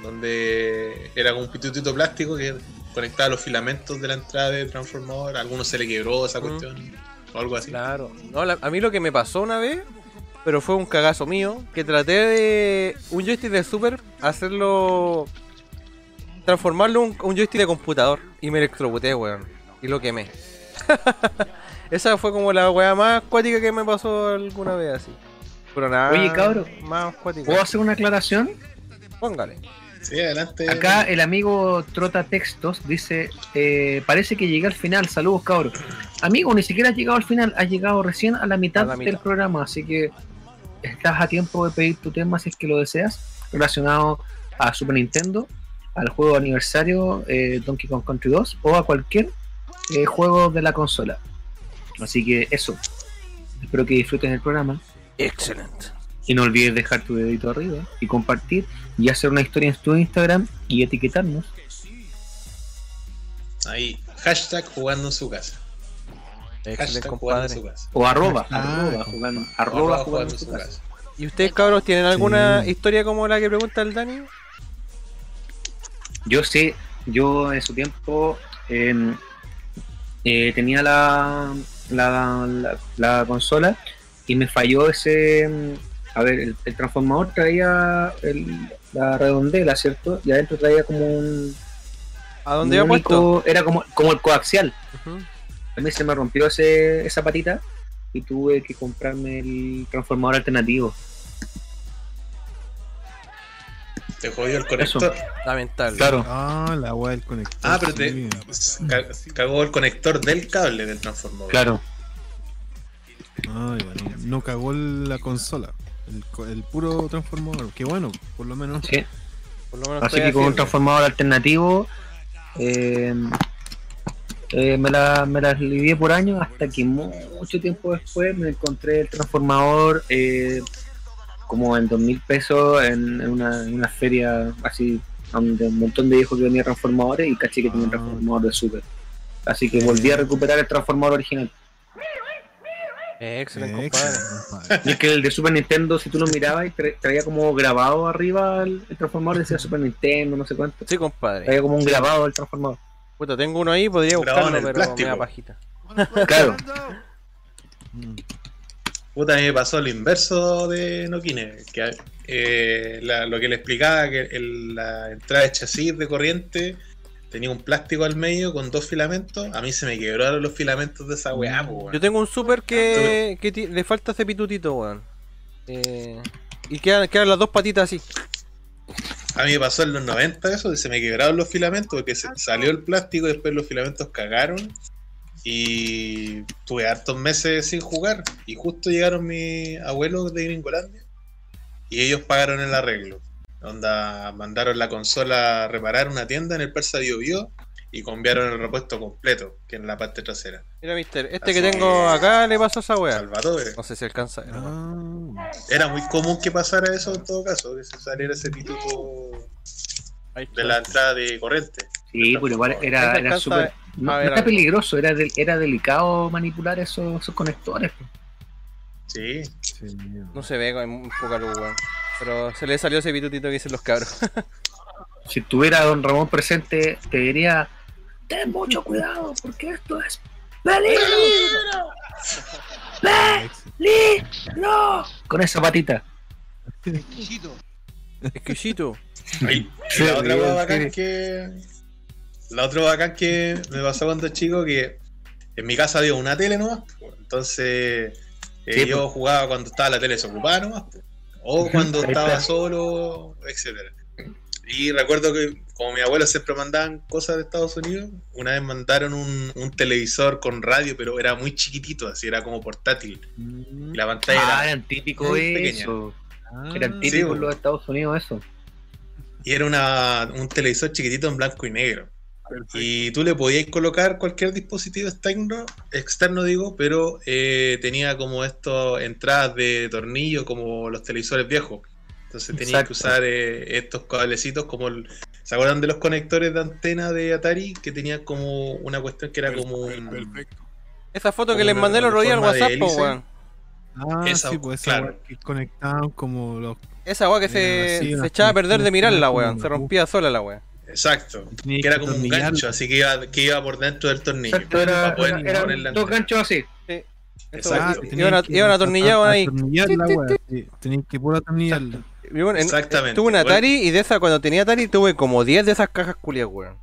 donde era como un pitutito plástico que conectaba los filamentos de la entrada del transformador. A alguno se le quebró esa Mm. cuestión, o algo así. Claro. No, la- a mí lo que me pasó una vez, pero fue un cagazo mío, que traté de un joystick de Super hacerlo transformarlo en un, un joystick de computador y me electrocuté, weón, y lo quemé. Esa fue como la weá más acuática que me pasó alguna vez así. Pero nada. Oye, cabro. Más acuática. ¿Puedo hacer una aclaración? Póngale. Sí, adelante. Acá el amigo Trota Textos dice, eh, parece que llegué al final, saludos cabros. Amigo, ni siquiera has llegado al final, has llegado recién a la mitad, A la mitad. del programa, así que estás a tiempo de pedir tu tema si es que lo deseas, relacionado a Super Nintendo, al juego de aniversario eh, Donkey Kong Country 2 o a cualquier eh, juego de la consola. Así que eso, espero que disfrutes el programa. Excelente. Y no olvides dejar tu dedito arriba y compartir y hacer una historia en tu Instagram y etiquetarnos. Ahí, hashtag jugando en su casa. Excelente, Hashtag jugando en compadre. su casa. O arroba, Ah, arroba, jugando, Arroba arroba jugando jugando en su casa. casa. ¿Y ustedes, cabros, tienen alguna Sí. historia como la que pregunta el Dani? Yo sé, yo en su tiempo em, eh, tenía la, la, la, la consola y me falló ese. em, A ver, el, el transformador traía el- la redondela, ¿cierto? Y adentro traía como un. ¿A dónde iba puesto? Era como, como el coaxial. A mí se me rompió ese, esa patita y tuve que comprarme el transformador alternativo. Te jodió el conector. Lamentable. Claro. Ah, la weá del conector. Ah, pero te sí. cagó el conector del cable del transformador. Claro. Ah, ya, no, cagó la consola. El, puro transformador. Qué bueno, por lo menos. Sí. Por lo menos Así estoy que con un transformador alternativo eh, eh, me, la, me las lidié por años hasta que mucho tiempo después me encontré el transformador eh, como en dos mil pesos en, en una, en una feria así donde un montón de viejos que venía transformadores y caché que tenía un Ah. transformador de super. Así que volví a recuperar el transformador original. Eh, excelente, Eh, compadre. excelente, compadre. Y es que el de Super Nintendo, si tú lo mirabas, traía como grabado arriba el, el transformador, decía Super Nintendo, no sé cuánto. Sí, compadre. Traía como un grabado del transformador. Puta, tengo uno ahí, podría buscarlo, el pero me plástico. da pajita. Claro. Mm. Puta, a mí me pasó lo inverso de Nokine. Que eh, la- lo que le explicaba, que el- la entrada de chasis de corriente tenía un plástico al medio con dos filamentos. A mí se me quebraron los filamentos de esa weá, po, weón. Yo tengo un super que, que ti- le falta ese pitutito, weón. Eh, y quedan, quedan las dos patitas así. A mí me pasó en los 90 eso, se me quebraron los filamentos porque se salió el plástico y después los filamentos cagaron. Y tuve hartos meses sin jugar. Y justo llegaron mis abuelos de Gringolandia y ellos pagaron el arreglo. Onda, mandaron la consola a reparar una tienda en el Persa Bio Bio y cambiaron el repuesto completo, que en la parte trasera. Mira, mister, este Así que tengo que- acá le pasó a esa weá. Salvatore. No sé si alcanza. Ah, Era muy común que pasara eso en todo caso, que se saliera ese pituto de la entrada de corriente. Sí, pero igual Ahí era, era súper. No, ver no era peligroso, era, del- era delicado manipular esos, esos conectores. pues. Sí, sí, No se ve con muy poca luz, weón. Pero se le salió ese pitutito que dicen los cabros. Si tuviera a don Ramón presente, te diría: Ten mucho cuidado, porque esto es peligro. ¡Peligro! Con esa patita. Exquisito. Ay, Sí, la otra bacán que. La otra bacán que me pasó cuando chico que en mi casa había una tele nomás. Entonces eh, Sí, yo jugaba cuando estaba la tele desocupada nomás. O cuando estaba solo, etcétera. Y recuerdo que como mi abuelo siempre mandaban cosas de Estados Unidos, una vez mandaron un, un televisor con radio, pero era muy chiquitito, así era como portátil. Y la pantalla Ah, era eran muy pequeña. eso. Ah, Eran sí, típicos bo. los Estados Unidos eso. Y era una, un televisor chiquitito en blanco y negro. Y tú le podías colocar cualquier dispositivo externo, externo digo, pero eh, tenía como esto entradas de tornillo como los televisores viejos. Entonces tenías que Exacto. usar eh, estos cablecitos como el, ¿Se acuerdan de los conectores de antena de Atari? Que tenían como una cuestión que era como un... Esa foto que les mandé el otro día al WhatsApp, weón. Ah, Esa, sí, pues esa claro. weá que conectaban como los. Esa weá que se, así, se unas echaba a perder de mirarla, weón. Se rompía sola la weá. Exacto. Tenías Que era que como un gancho, así que iba, que iba por dentro del tornillo. Exacto, era, para poder era- eran poner la dos ganchos así. Exacto. tenías Iban, que atornillados ahí. sí, Tenías que puro atornillarla. Bueno, Exactamente. Tuve una Bueno. Atari y de esa, cuando tenía Atari, tuve como 10 de esas cajas culias, weón.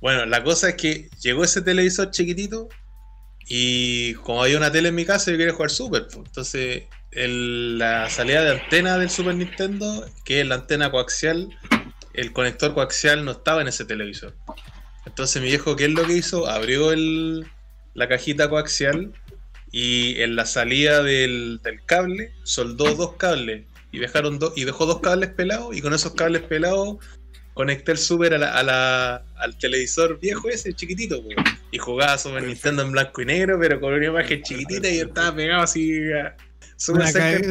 Bueno, la cosa es que llegó ese televisor chiquitito y como había una tele en mi casa, yo quería jugar Super. pues. Entonces, el- la salida de antena del Super Nintendo, que es la antena coaxial, el conector coaxial no estaba en ese televisor. Entonces, mi viejo, ¿qué es lo que hizo? Abrió el, la cajita coaxial y en la salida del, del cable soldó dos cables y dejaron dos y dejó dos cables pelados y con esos cables pelados conecté el Super a la- a la- al televisor viejo ese, chiquitito, y jugaba Super Nintendo en blanco y negro, pero con una imagen chiquitita y estaba pegado así a-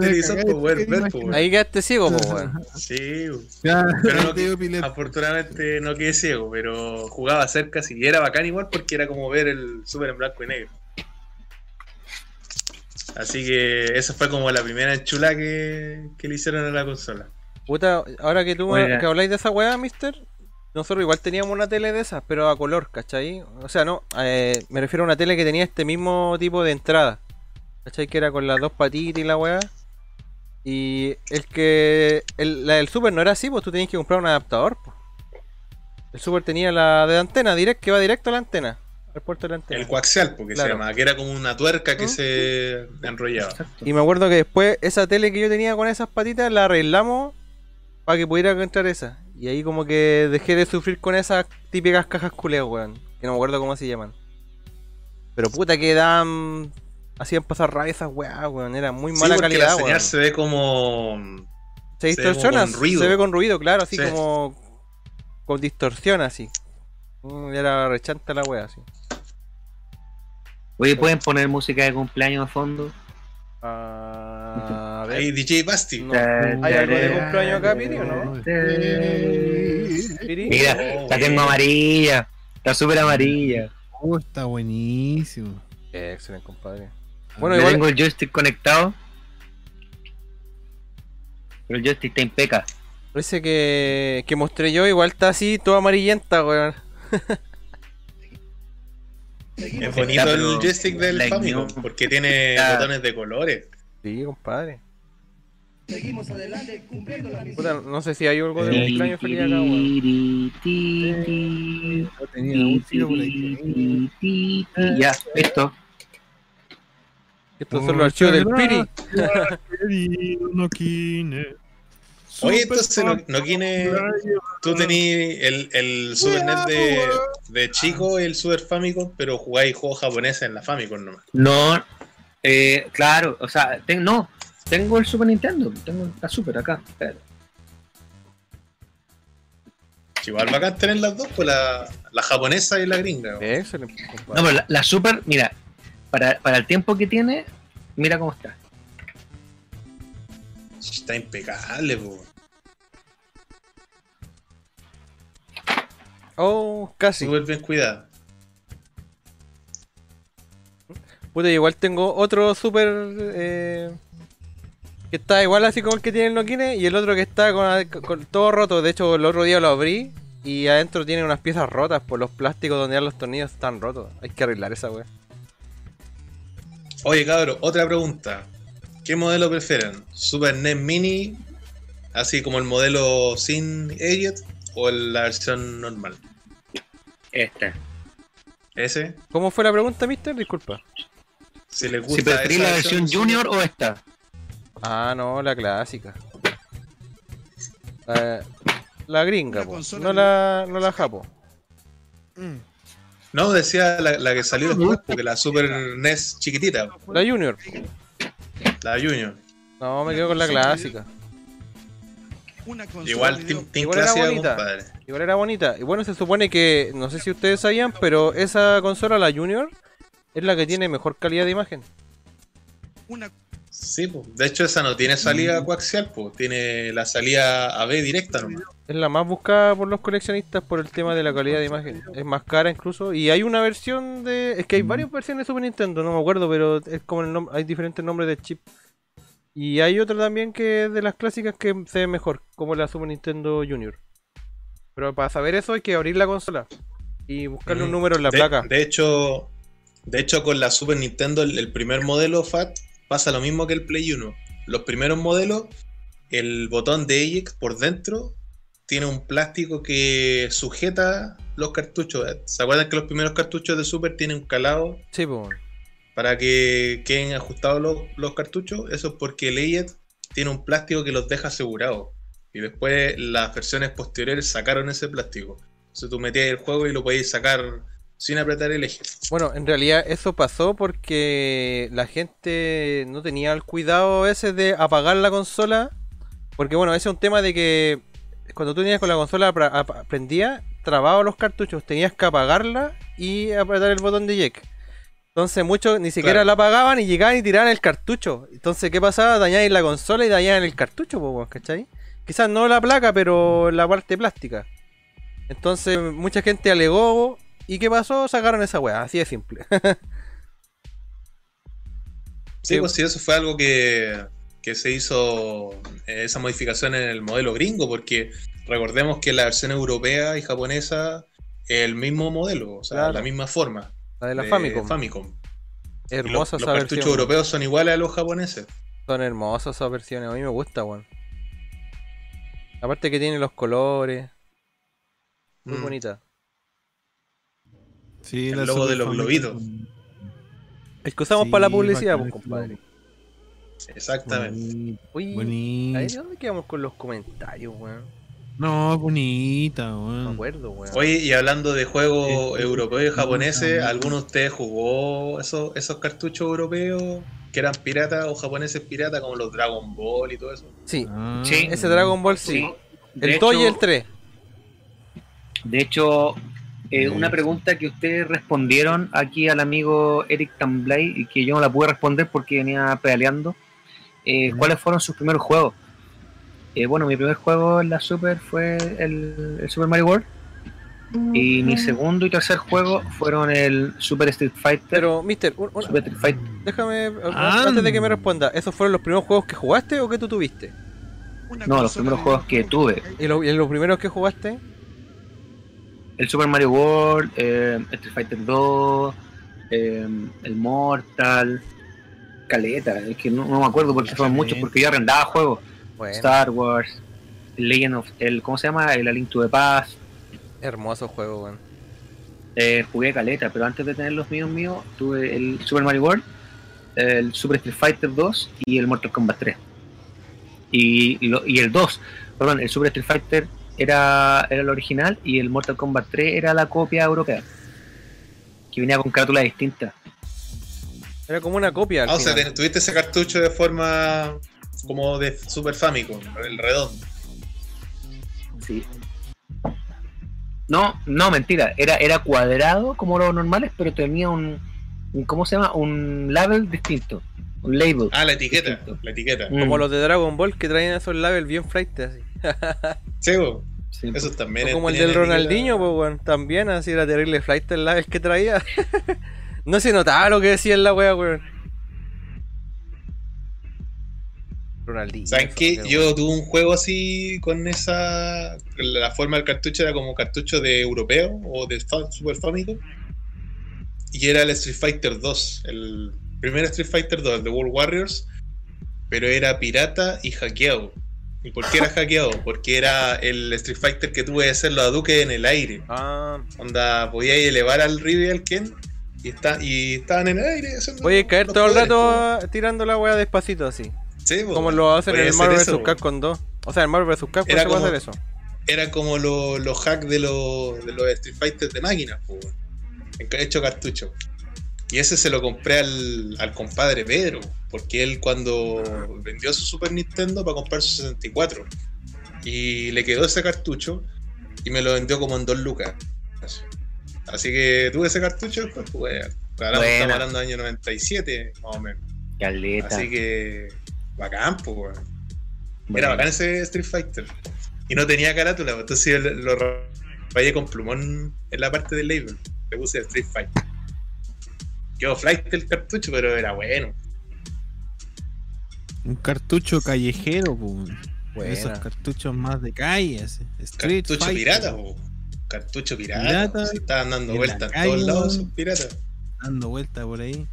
televisor cagada, para poder qué ver, weón. Ahí quedaste ciego, po, weón. Sí, Pero no que- afortunadamente no quedé ciego, pero jugaba cerca, sí, y era bacán igual porque era como ver el Super en blanco y negro. Así que esa fue como la primera enchula que, que le hicieron a la consola. Puta, ahora que tú que habláis de esa weá, mister, nosotros igual teníamos una tele de esas, pero a color, ¿cachai? O sea, no, eh, me refiero a una tele que tenía este mismo tipo de entrada, ¿cachai? Que era con las dos patitas y la weá. Y el que. El, la del Super no era así, pues tú tenías que comprar un adaptador, pues. El Super tenía la de antena, direct, que va directo a la antena, al puerto de la antena. El coaxial, porque Claro. se llama, que era como una tuerca que ¿Mm? se enrollaba. Exacto. Y me acuerdo que después esa tele que yo tenía con esas patitas la arreglamos para que pudiera encontrar esa. Y ahí como que dejé de sufrir con esas típicas cajas culeas, weón. Que no me acuerdo cómo se llaman. Pero puta que dan... Hacían pasar rabia esas weas, weón. Era muy mala calidad, la señal weón. se ve como. Se se ve distorsiona, como con ruido. se ve con ruido, claro, así Sí. como con distorsión así. Mm, Era rechanta la wea así. Oye, ¿pueden poner música de cumpleaños a fondo? Ah, a ver. Ahí DJ Basti. No. ¿Hay algo de cumpleaños acá, Piri, o no? Piri. Mira, la tengo amarilla. Está súper amarilla. Oh, está buenísimo. Eh, excelente, compadre. Bueno, igual, tengo el joystick conectado. Pero el joystick está impeca. ese que, que mostré yo igual está así, toda amarillenta, weón. Es bonito Está, el joystick del la Famicom porque tiene Está- botones de colores. Sí, compadre. Puta, no sé si hay algo de cumpleaños feliz acá, weón. Yo tenía un tiro por ahí. Ya, listo. Estos son los archivos del Piri. Nokine. Oye, entonces no, no tiene. Tú tenías el, el Super NES de, de chico y el Super Famicom, pero jugáis juegos japoneses en la Famicom nomás. No, eh, claro, o sea, ten- no, tengo el Super Nintendo, tengo la Super acá. espérate. Igual bacán tener las dos, pues la, la japonesa y la gringa. Excelente, No, pero la, la Super, mira, para, para el tiempo que tiene, mira cómo está. Está impecable, po. Oh, casi. Súper bien cuidada. Puta, igual tengo otro super. eh, que está igual así como el que tiene el Nokine y el otro que está con, con todo roto. De hecho, el otro día lo abrí y adentro tiene unas piezas rotas por los plásticos donde ya los tornillos están rotos. Hay que arreglar esa wea. Oye, cabro, otra pregunta. ¿Qué modelo prefieren? ¿Super NES Mini, así como el modelo sin Edit, o la versión normal? Este. ¿Ese? ¿Cómo fue la pregunta, mister? Disculpa. Si les Si gusta preferís esa la versión Junior o esta. Ah, no, la clásica. La, la gringa, po. no la, no la japo. No, decía la, la que salió después, porque la Super NES chiquitita, La Junior. la Junior. No, me quedo con la clásica. Igual Team, team Igual era bonita. compadre. Igual era bonita. Y bueno, se supone que, no sé si ustedes sabían, pero esa consola, la Junior, es la que tiene mejor calidad de imagen. Sí, pues. De hecho, esa no tiene salida coaxial, pues. Tiene la salida AB directa nomás. Es la más buscada por los coleccionistas por el tema de la calidad de imagen. Es más cara incluso. Y hay una versión de... Es que hay varias versiones de Super Nintendo, no me acuerdo, pero es como el nom- hay diferentes nombres de chip. Y hay otra también que es de las clásicas que se ve mejor, como la Super Nintendo Junior. Pero para saber eso hay que abrir la consola y buscarle un Mm. número en la de, placa. De hecho, de hecho, con la Super Nintendo, el, el primer modelo FAT pasa lo mismo que el Play 1. Los primeros modelos, el botón de eject por dentro tiene un plástico que sujeta los cartuchos. ¿Se acuerdan que los primeros cartuchos de Super tienen un calado Sí, pues. para que queden ajustados los, los cartuchos? Eso es porque el eject tiene un plástico que los deja asegurados. Y después las versiones posteriores sacaron ese plástico. Entonces tú metías el juego y lo podías sacar sin apretar el eje. Bueno, en realidad eso pasó porque la gente no tenía el cuidado ese de apagar la consola. Porque bueno, ese es un tema de que cuando tú tenías con la consola prendía, trababa los cartuchos, tenías que apagarla y apretar el botón de jack. Entonces muchos ni siquiera Claro. la apagaban y llegaban y tiraban el cartucho. Entonces, ¿qué pasaba? Dañaban la consola y dañaban el cartucho, po, ¿cachai? Quizás no la placa, pero la parte plástica. Entonces, mucha gente alegó. ¿Y qué pasó? Sacaron esa weá, así de simple. Sí, Sí. pues sí, eso fue algo que, que se hizo, eh, esa modificación en el modelo gringo, porque recordemos que la versión europea y japonesa es el mismo modelo, o sea, Claro. la misma forma. La de la de Famicom. Famicom. Los, Hermosa los esa cartuchos versión. europeos son iguales a los japoneses. Son hermosas esas versiones, a mí me gusta, weón. Aparte que tiene los colores. Muy Mm. bonita. Sí, El logo de los globitos. El que usamos Sí, para la publicidad, pues, compadre. Exactamente. Oye, Bonita. ¿dónde quedamos con los comentarios, weón? No, bonita, No me weón. acuerdo, weón. Oye, y hablando de juegos europeos y japoneses, ¿alguno de ustedes jugó esos, esos cartuchos europeos que eran piratas o japoneses piratas como los Dragon Ball y todo eso? Sí, Ah, Sí. ese Dragon Ball sí. Sí. El De 2 y el 3. De hecho, eh, una pregunta que ustedes respondieron aquí al amigo Eric Tamblay y que yo no la pude responder porque venía pedaleando. eh, ¿Cuáles fueron sus primeros juegos? Eh, bueno, mi primer juego en la Super fue el, el Super Mario World. Y mi segundo y tercer juego fueron el Super Street Fighter. Pero, mister, un- un- Super Street Fighter. déjame, Ah. antes de que me responda, ¿esos fueron los primeros juegos que jugaste o que tú tuviste? No, los primeros juegos que tuve. ¿Y, lo- y los primeros que jugaste? El Super Mario World, eh, Street Fighter 2, eh, el Mortal, Caleta, es que no, no me acuerdo porque fueron muchos, porque yo arrendaba juegos. Bueno, Star Wars, Legend of, el, ¿cómo se llama? El A Link to the Past. hermoso juego, weón. Eh, jugué Caleta, pero antes de tener los míos míos, tuve el Super Mario World, el Super Street Fighter 2 y el Mortal Kombat 3. Y, lo- y el 2, perdón, el Super Street Fighter era, era el original y el Mortal Kombat 3 era la copia europea. Que venía con carátula distinta. Era como una copia. al Ah, o sea, tuviste ese cartucho de forma como de Super Famicom, el redondo. Sí. No, no, mentira. Era, era cuadrado como los normales, pero tenía un, un- ¿cómo se llama? Un label distinto. Un label. Ah, la etiqueta, Distinto. la etiqueta. Mm, Como los de Dragon Ball que traían esos labels bien flight así. Sí, bo. Sí. Esos también. O como el del. Ronaldinho, pues, weón. También así era terrible flight el label que traía. no se notaba lo que decía en la wea, weón. Ronaldinho. ¿Saben qué? weón. Yo tuve un juego así con esa. La forma del cartucho era como cartucho de europeo o de Super Famicom. Y era el Street Fighter 2. El primer Street Fighter 2, el de World Warriors. Pero era pirata y hackeado. ¿Y por qué era hackeado? Porque era el Street Fighter que tuve de hacer los Hadouken en el aire. Ah, Onda, podía elevar al al Ken. Y, está, y estaban en el aire. haciendo voy a caer todo el rato tirando la wea despacito así. Sí, po. Como lo hacen en el Marvel vs. Capcom 2. O sea, en Marvel vs. Capcom Era se puede como- hacer eso. era como lo- los hacks de, los de los Street Fighter de máquinas, ca- hecho cartucho. Y ese se lo compré al, al compadre Pedro, porque él cuando vendió su Super Nintendo para comprar su 64, y le quedó ese cartucho y me lo vendió como en dos lucas. Así que tuve ese cartucho después, pues, estamos hablando del año 97, más o menos. Caleta. Así que, bacán, pues. Bueno. Era bacán ese Street Fighter. Y no tenía carátula, pues, entonces yo lo lo rayé con plumón en la parte del label. Le puse Street Fighter. Quedó flight el cartucho, pero era bueno. Un cartucho callejero, pues. Esos cartuchos más de calle, así. Street Cartucho Fighter. pirata, po. Cartucho pirata. Estaban dando la vueltas en calle, todos lados esos piratas. dando vuelta por ahí.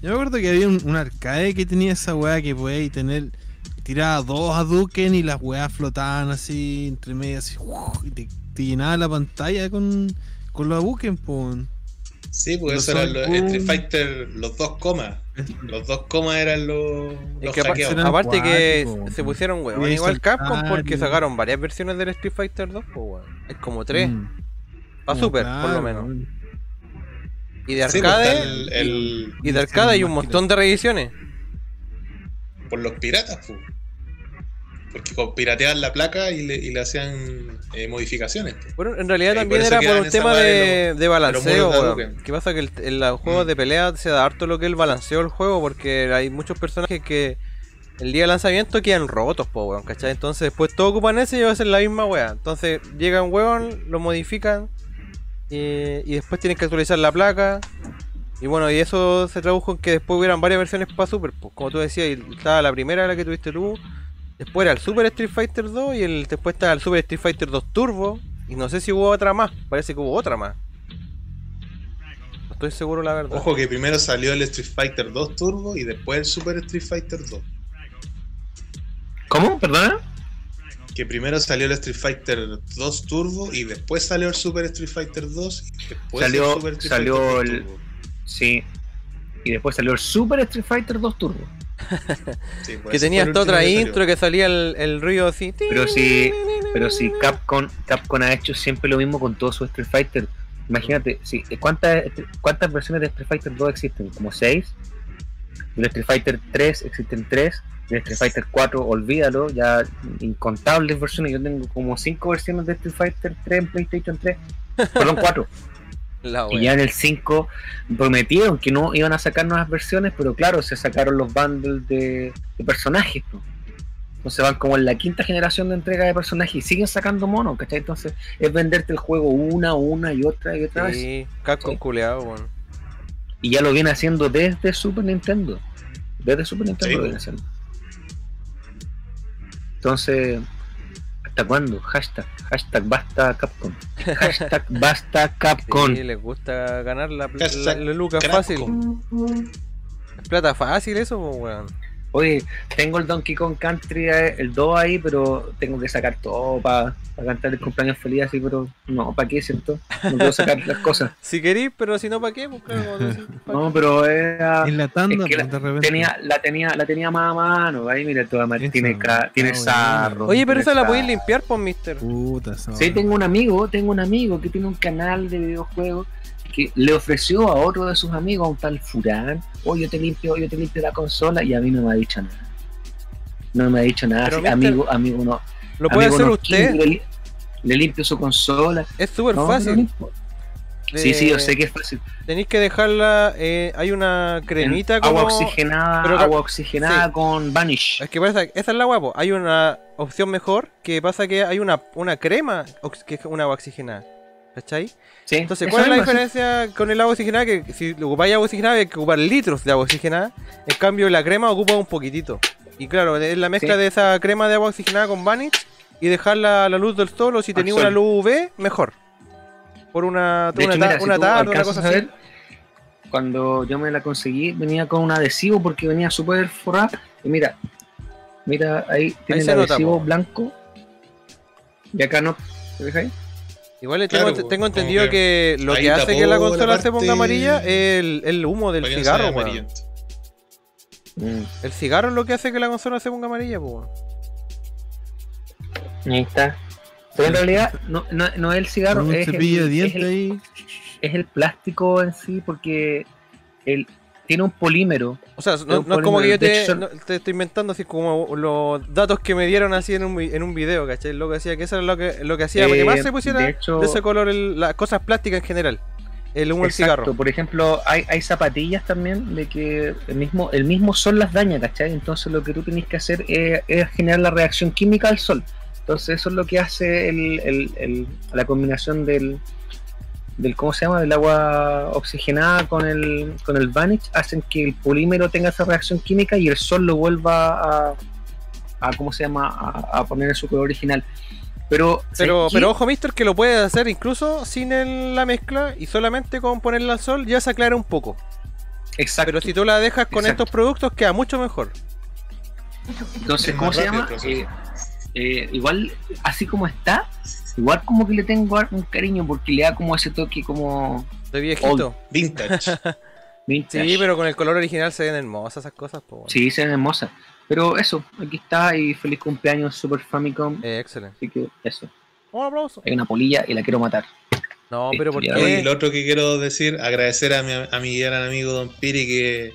Yo me acuerdo que había un, un arcade que tenía esa weá que podíais tener. Tiraba dos Hadouken y las weas flotaban así entre medio, así. ¡uf! y te, te llenaba la pantalla con, con los Hadouken, pues. Sí, pues Los eso eran los Street. Fighter, los dos comas. Los dos comas eran los, Es los que aparte que se po. pusieron weón, Y igual Capcom porque y- sacaron varias versiones del Street Fighter 2, pues weón. Es como tres. Mm. Para Super, por lo menos. weón. Y de Sí, pues, arcade. el- el- y de arcade hay un montón de reediciones. por los piratas, pues. Porque pirateaban la placa y le, y le hacían eh, modificaciones. pues. Bueno, en realidad también era por un tema de de, los- de balanceo, de. ¿Qué pasa? Que el- en los juegos Mm. de pelea se da harto lo que es el balanceo del juego porque hay muchos personajes que el día de lanzamiento quedan rotos, po, weón, ¿cachai? Entonces después todos ocupan ese y ser la misma weá. Entonces llegan weón, lo modifican y, y después tienen que actualizar la placa. Y bueno, y eso se tradujo en que después hubieran varias versiones para Super, pues como tú decías, y estaba la primera la que tuviste tú, después era el Super Street Fighter 2 y el, después estaba el Super Street Fighter 2 Turbo, y no sé si hubo otra más, parece que hubo otra más. No estoy seguro la verdad. Ojo que primero salió el Street Fighter 2 Turbo y después el Super Street Fighter 2. ¿Cómo? ¿Perdona? Que primero salió el Street Fighter 2 Turbo y después salió el Super Street Fighter 2 y después Salió- el Super Street salió Fighter 2 el- Turbo. Sí. Y después salió el Super Street Fighter 2 Turbo. Sí, que ese tenía fue el esta otra intro que salía el, el ruido así. Pero si, pero si Capcom, Capcom ha hecho siempre lo mismo con todos sus Street Fighter. Imagínate, si, ¿cuántas, ¿cuántas versiones de Street Fighter 2 existen? ¿Como 6? Del Street Fighter 3 existen 3. Del Street Fighter 4, olvídalo, ya incontables versiones. Yo tengo como 5 versiones de Street Fighter 3 en PlayStation 3. Perdón, 4. La Y ya en el 5 prometieron que no iban a sacar nuevas versiones, pero claro, se sacaron los bundles de, de personajes. ¿no? Entonces van como en la quinta generación de entrega de personajes y siguen sacando monos, ¿cachai? Entonces es venderte el juego una, una y otra y otra vez. Sí, Capcom Sí. culeado, weón. Y ya lo viene haciendo desde Super Nintendo. Desde Super Nintendo Sí, lo viene haciendo. Entonces, ¿hasta cuándo? Hashtag, hashtag basta Capcom. Hashtag basta Capcom. Sí, les gusta ganar la, la, la luca Capcom. fácil. Es plata fácil eso, weón. Oye, tengo el Donkey Kong Country, eh, el 2 ahí, pero tengo que sacar todo para cantar el cumpleaños feliz así, pero no, ¿para qué, cierto? No puedo sacar las cosas. Si querís, pero si no, ¿para qué? Pues claro, ¿pa' No, pero era... En la tanda, Es que pues, de repente. Tenía, la tenía, la tenía más a mano, ahí mira toda Esa, tiene, ca- tiene sarro. Oye, pero esa la podéis limpiar, pues, mister. Puta, Sí, tengo un amigo, tengo un amigo que tiene un canal de videojuegos que le ofreció a otro de sus amigos, a un tal Furán, oye, yo te limpio, yo te limpio la consola y a mí no me ha dicho nada. No me ha dicho nada, así, amigo, amigo no. Lo puede hacer no usted. Le, le limpio su consola. Es súper No, fácil. no importa. Sí, sí, yo sé que es fácil. Tenéis que dejarla. eh, hay una cremita En como. Agua oxigenada, pero- agua oxigenada sí. con Vanish. Es que pasa, esa es la guapo. Hay una opción mejor que pasa que hay una, una crema que es una agua oxigenada. ¿Cachai? Sí, Entonces, ¿cuál es la diferencia con el agua oxigenada? Que si ocupáis agua oxigenada hay que ocupar litros de agua oxigenada. En cambio, la crema ocupa un poquitito. Y claro, es la mezcla Sí. de esa crema de agua oxigenada con Vanish y dejarla a la luz del sol o si sol. una luz UV, mejor. Por una, una, hecho, ta- mira, una tarde, una cosa así. cuando yo me la conseguí, venía con un adhesivo porque venía súper forrada. Y mira, mira, ahí tiene se el nota, adhesivo po. blanco. Y acá no. ¿Te fijáis? Igual tengo, Claro, tengo como entendido que, que lo que hace que la la consola se ponga amarilla es el, el humo del cigarro, weón. Mm, El cigarro es lo que hace que la consola se ponga amarilla, pues. weón. ahí está. Pero en realidad no, no, no es el cigarro, es el, es el plástico en sí porque el, tiene un polímero. O sea, no, es como que yo te, hecho, no- te estoy inventando así como los datos que me dieron así en un, en un video, ¿cachai? Lo que hacía que eso era lo que, lo que hacía Eh, que más se pusiera de de, hecho- ese color el- las cosas plásticas en general. El humo del Exacto, cigarro. Por ejemplo, hay, hay zapatillas también de que el mismo, el mismo sol las daña, ¿cachai? Entonces lo que tú tenés que hacer es, es generar la reacción química al sol. Entonces eso es lo que hace el, el- el- la combinación del, del, ¿cómo se llama? Del agua oxigenada con el, con el Vanish, hacen que el polímero tenga esa reacción química y el sol lo vuelva a, a ¿cómo se llama? A, a poner en su color original. Pero, Pero, pero ojo, mister, que lo puedes hacer incluso sin el- la mezcla y solamente con ponerla al sol ya se aclara un poco. Exacto. Pero si tú la dejas con Exacto. estos productos queda mucho mejor. Entonces, Es ¿cómo se llama? Eh, eh, igual, así como está, igual como que le tengo un cariño porque le da como ese toque como De viejito. Vintage. vintage. Sí, pero con el color original se ven hermosas esas cosas, po, weón. Sí, se ven hermosas. Pero eso, aquí está y feliz cumpleaños Super Famicom. Eh, excelente. Así que eso. Un aplauso. Hay una polilla y la quiero matar. No, pero ¿por Ya, Oye, qué? y lo otro que quiero decir, agradecer a mi, a mi gran amigo Don Piri que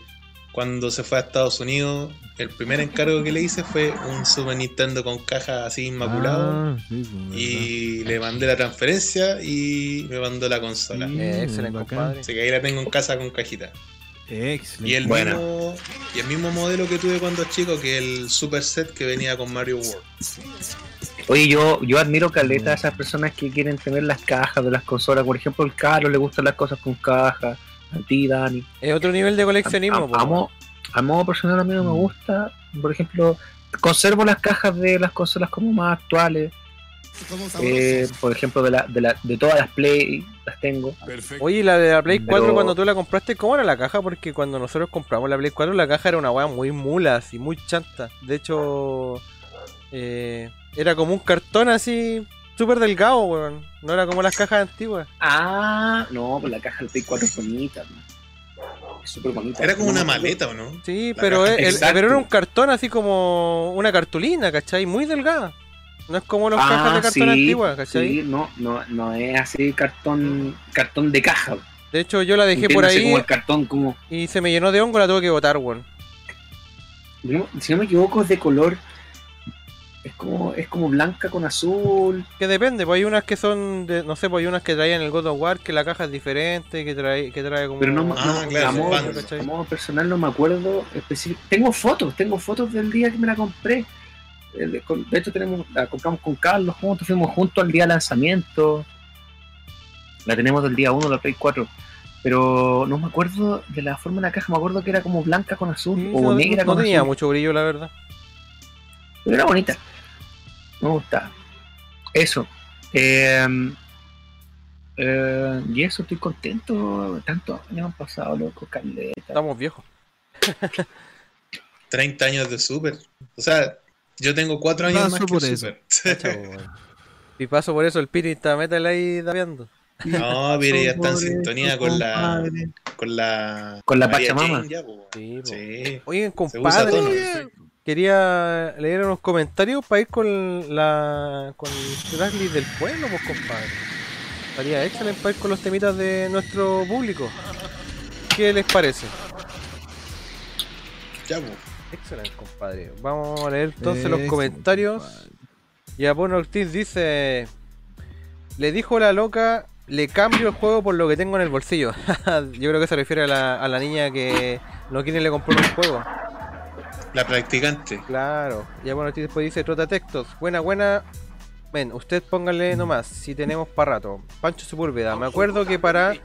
cuando se fue a Estados Unidos, el primer encargo que le hice fue un Super Nintendo con caja así inmaculado. Ah, sí, pues, y le mandé la transferencia y me mandó la consola. Sí, Eh, excelente, compadre. Así que ahí la tengo en casa con cajita. Excelente. Y el, mismo, y el mismo modelo que tuve cuando chico, que el Super Set que venía con Mario World. Oye, yo, yo admiro caleta a esas personas que quieren tener las cajas de las consolas. Por ejemplo, el Carlos le gustan las cosas con cajas. A ti, Dani. Es otro nivel de coleccionismo, a. a modo personal a mí no me gusta. Por ejemplo, conservo las cajas de las consolas como más actuales. Eh, por ejemplo, de, la, de, la, de todas las Play, las tengo. Oye, la de la Play 4 Pero- cuando tú la compraste, ¿cómo era la caja? Porque cuando nosotros compramos la Play 4, la caja era una weá muy mula, así, muy chanta. De hecho, eh, era como un cartón así, súper delgado, weón. No era como las cajas antiguas. Ah, no, pues la caja del Play 4 es bonita. ¿no? Es súper bonita. Era como No una maleta, ¿o no? Sí, La pero, el- era un cartón así como una cartulina, ¿cachai? Muy delgada. No es como las cajas de cartón sí, antiguas, ¿cachai? sí, no, no, no es así cartón, cartón de caja. De hecho, yo la dejé por ahí como el cartón como, y se me llenó de hongo, la tuve que botar, weón. no- si no me equivoco, es de color, es como, es como blanca con azul. Que depende, pues hay unas que son, de, no sé, pues hay unas que traían el God of War, que la caja es diferente, que trae, que trae como... Pero no, Ah, no, claro, a, modo, modo personal no me acuerdo específico. Tengo fotos, tengo fotos del día que me la compré. Eh, De hecho, tenemos, la compramos con Carlos juntos, fuimos juntos al día de lanzamiento. La tenemos del día 1 de la Play 4. Pero no me acuerdo de la forma de la caja, me acuerdo que era como blanca con azul Sí, o no, negra no con tenía azul. mucho brillo, la verdad. Pero era bonita. Me gusta. Eso. Eh, eh, y eso, estoy contento. Tantos años han pasado, loco, caleta. Estamos viejos. 30 años de Super. O sea, yo tengo 4 años Paso más que por el eso. Super. Y paso por eso el Piri está métele ahí daviando. No, pero ya está en sintonía con la. Con la. Con la Pachamama. Jane ya, po. Sí. Sí. Oigan, Se usa compadre. Quería leer unos comentarios para ir con la con el del pueblo, pues compadre. Estaría excelente para ir con los temitas de nuestro público. ¿Qué les parece? Ya, po. Excelente, compadre. Vamos a leer entonces los comentarios. compadre. Y Apon Ortiz dice: Le dijo la loca, le cambio el juego por lo que tengo en el bolsillo. Yo creo que se refiere a la, a la niña que no quiere le compró un juego. La practicante. Claro. Y Apon Ortiz después dice: Trota textos. Buena, buena. Ven, usted póngale nomás, si tenemos para rato. Pancho Sepúlveda. Me acuerdo que para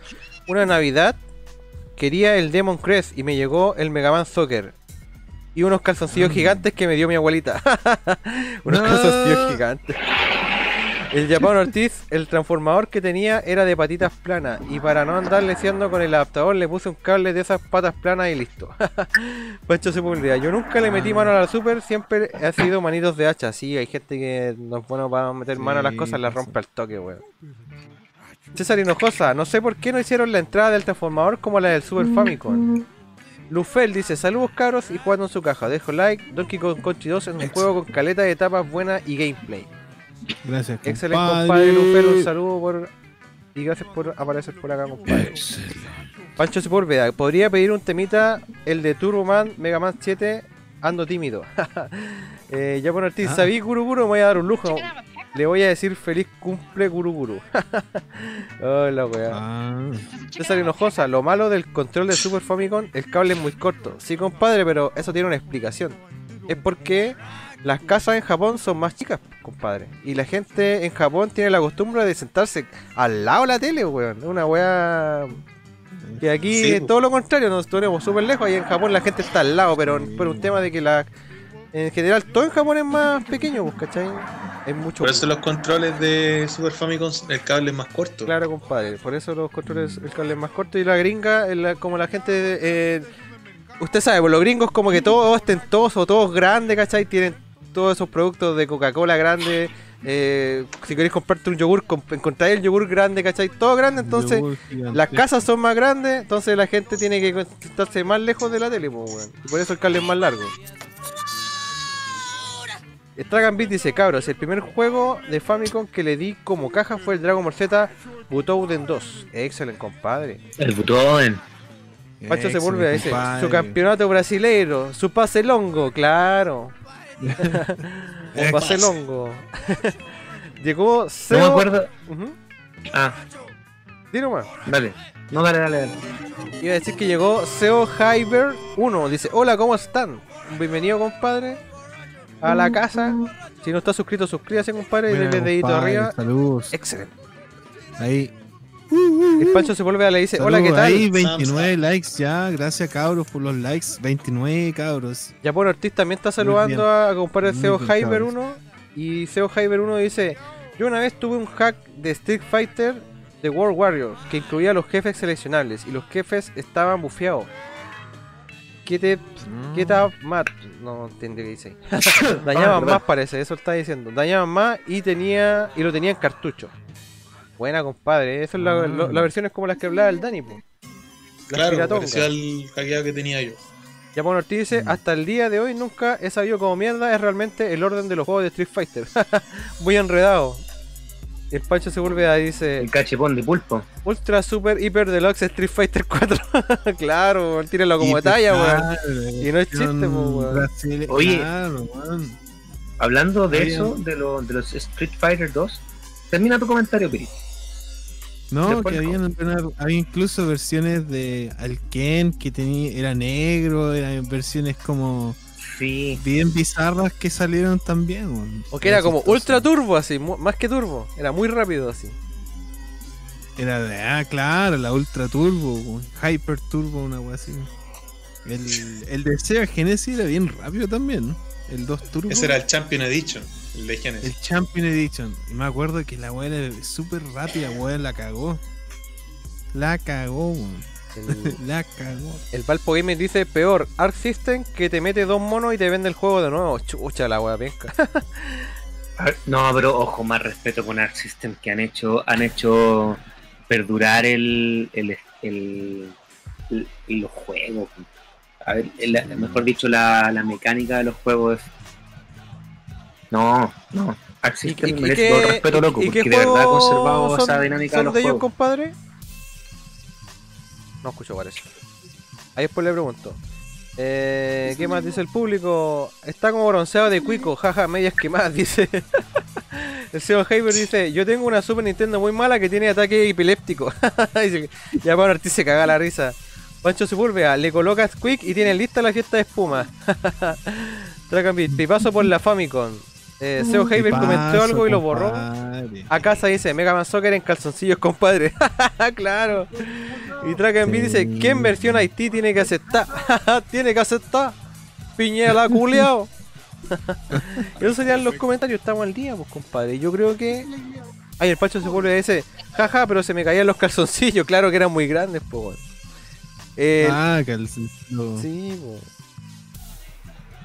una Navidad quería el Demon Crest y me llegó el Mega Man Soccer. Y unos calzoncillos gigantes que me dio mi abuelita. unos calzoncillos gigantes. El Japón Ortiz, el transformador que tenía era de patitas planas. Y para no andar leseando con el adaptador, le puse un cable de esas patas planas y listo. Pancho Sepúlveda. Yo nunca le metí mano a la Super, siempre ha sido manitos de hacha. Sí, hay gente que no es bueno para meter mano a las Sí, cosas, pasa. rompe al toque, weón. César Hinojosa, no sé por qué no hicieron la entrada del transformador como la del Super Famicom. Lufel dice, saludos cabros y jugando en su caja. Dejo like, Donkey Kong Country 2 es un juego con caleta de etapas buenas y gameplay. Gracias, compadre. Excelente compadre Lufel, un saludo por... Y gracias por aparecer por acá, compadre. Pancho Sepúlveda, podría pedir un temita, el de Turbo Man, Mega Man 7, ando tímido. eh, ya por Ortiz, Ah. sabí Guru Guru, me voy a dar un lujo. Le voy a decir feliz cumple Guru Guru. Hola, weá. Ah, César Hinojosa, lo malo del control de Super Famicom, el cable es muy corto. Sí, compadre, pero eso tiene una explicación. Es porque las casas en Japón son más chicas, compadre. Y la gente en Japón tiene la costumbre de sentarse al lado de la tele, weón. Una weá. Que aquí Sí, es todo lo contrario, nos tenemos súper lejos y en Japón la gente está al lado, pero por un tema de que la. En general, todo en Japón es más pequeño, pues, ¿cachai? Es mucho. Por eso los controles de Super Famicom, el cable es más corto. Claro, compadre. Por eso los controles, el cable es más corto y la gringa, la- como la gente. eh, usted sabe, pues los gringos, como que todos ostentosos, todos grandes, ¿cachai? Tienen todos esos productos de Coca-Cola grande. eh, si queréis comprarte un yogur, encontráis el yogur grande, ¿cachai? Todo grande, entonces. Las casas son más grandes, entonces la gente tiene que estarse más lejos de la tele, pues, weón. Y por eso el cable es más largo. Stragan Beat dice, cabros, el primer juego de Famicom que le di como caja fue el Dragon Ball Z Butoden 2. Excelente, compadre. El Butoden. Pacho se vuelve a dice, compadre. su campeonato brasileiro, su pase longo, claro. Un pase longo. Llegó No Seo... me acuerdo. Ah, Di nomás. dale. No, dale, dale, dale. Iba a decir que llegó Seo Hyber 1. Dice, hola, ¿cómo están? Bienvenido, compadre, a la casa. Si no está suscrito, suscríbase, compadre, denle dedito arriba. Saludos. Excelente. Ahí. El Pancho se vuelve a le dice, hola, ¿qué tal? Ahí, 29 likes ya. Gracias, cabros, por los likes. 29, cabros. Japón Ortiz también está saludando a compadre Seo cabros. 1. Y Seo Hyber 1 dice, yo una vez tuve un hack de Street Fighter de World Warriors que incluía los jefes seleccionables y los jefes estaban bufeados. ¿Qué te... ¿Qué te más? No entiendo qué dice. Dañaban verdad. más parece, eso está diciendo. Dañaban más y tenía y lo tenía en cartucho. Buena compadre, eso es la, Ah. lo- la versión es como las que hablaba el Dani, po. Claro, pareció al hackeado que tenía yo. Japón Ortiz dice, hasta el día de hoy nunca he sabido cómo mierda es realmente el orden de los juegos de Street Fighter. Muy enredado. Y el Pancho se vuelve a dice, El cachepón de pulpo. Ultra Super Hyper Deluxe Street Fighter 4. claro, tíralo como de talla, weón. Y no es chiste, weón. Oye. claro, weón. Hablando de eso, de, lo- de los Street Fighter 2, termina tu comentario, Piri. No, que habían una- había incluso versiones de Alken que tenía, era negro, eran versiones como Sí. bien bizarras que salieron también. O que era como chistoso. Ultra Turbo, así, más que Turbo. Era muy rápido, así. Era de, ah, claro, la Ultra Turbo, Hyper Turbo, una wea así. El, el de Sega Genesis era bien rápido también, ¿no? El 2 Turbo. Ese era el Champion Edition, el de Genesis. El Champion Edition. Y me acuerdo que la weá era súper rápida, weón, la cagó. La cagó, weón. El, La cagó. el Valpo Gamer dice, peor, Arc System que te mete dos monos y te vende el juego de nuevo. Chucha la wea penca. Ah, No, pero ojo, más respeto con Arc System que han hecho, han hecho perdurar el, el, el- el- los juegos. A ver, mejor dicho, la, la mecánica de los juegos. es- No, no. Arc ¿Y, y- merece todo el respeto, loco, y- porque de verdad ha conservado son- esa dinámica de los de ellos, juegos. compadre? No escucho, parece. Ahí después le pregunto. Eh, ¿Qué más dice el público? Está como bronceado de cuico, jaja, medias quemadas, dice. el Seo Hyper dice, yo tengo una Super Nintendo muy mala que tiene ataque epiléptico. Ya para Ortiz se caga la risa. Pancho Sepúlveda, le colocas quick y tiene lista la fiesta de espuma. Track Beat, pipazo por la Famicom. Eh, Seo Tipazo, comentó algo y lo borró. compadre. A casa dice Mega Man Soccer en calzoncillos, compadre. claro. Y Track and Beat dice, ¿qué versión Haití tiene que aceptar? tiene que aceptar. Piñela culiao. esos serían los comentarios, estamos al día, pues compadre. Yo creo que. Ay, el Pacho se vuelve a ese. Jaja, pero se me caían los calzoncillos, claro que eran muy grandes, pues. Eh, Ah, calzoncillo. sí, pues.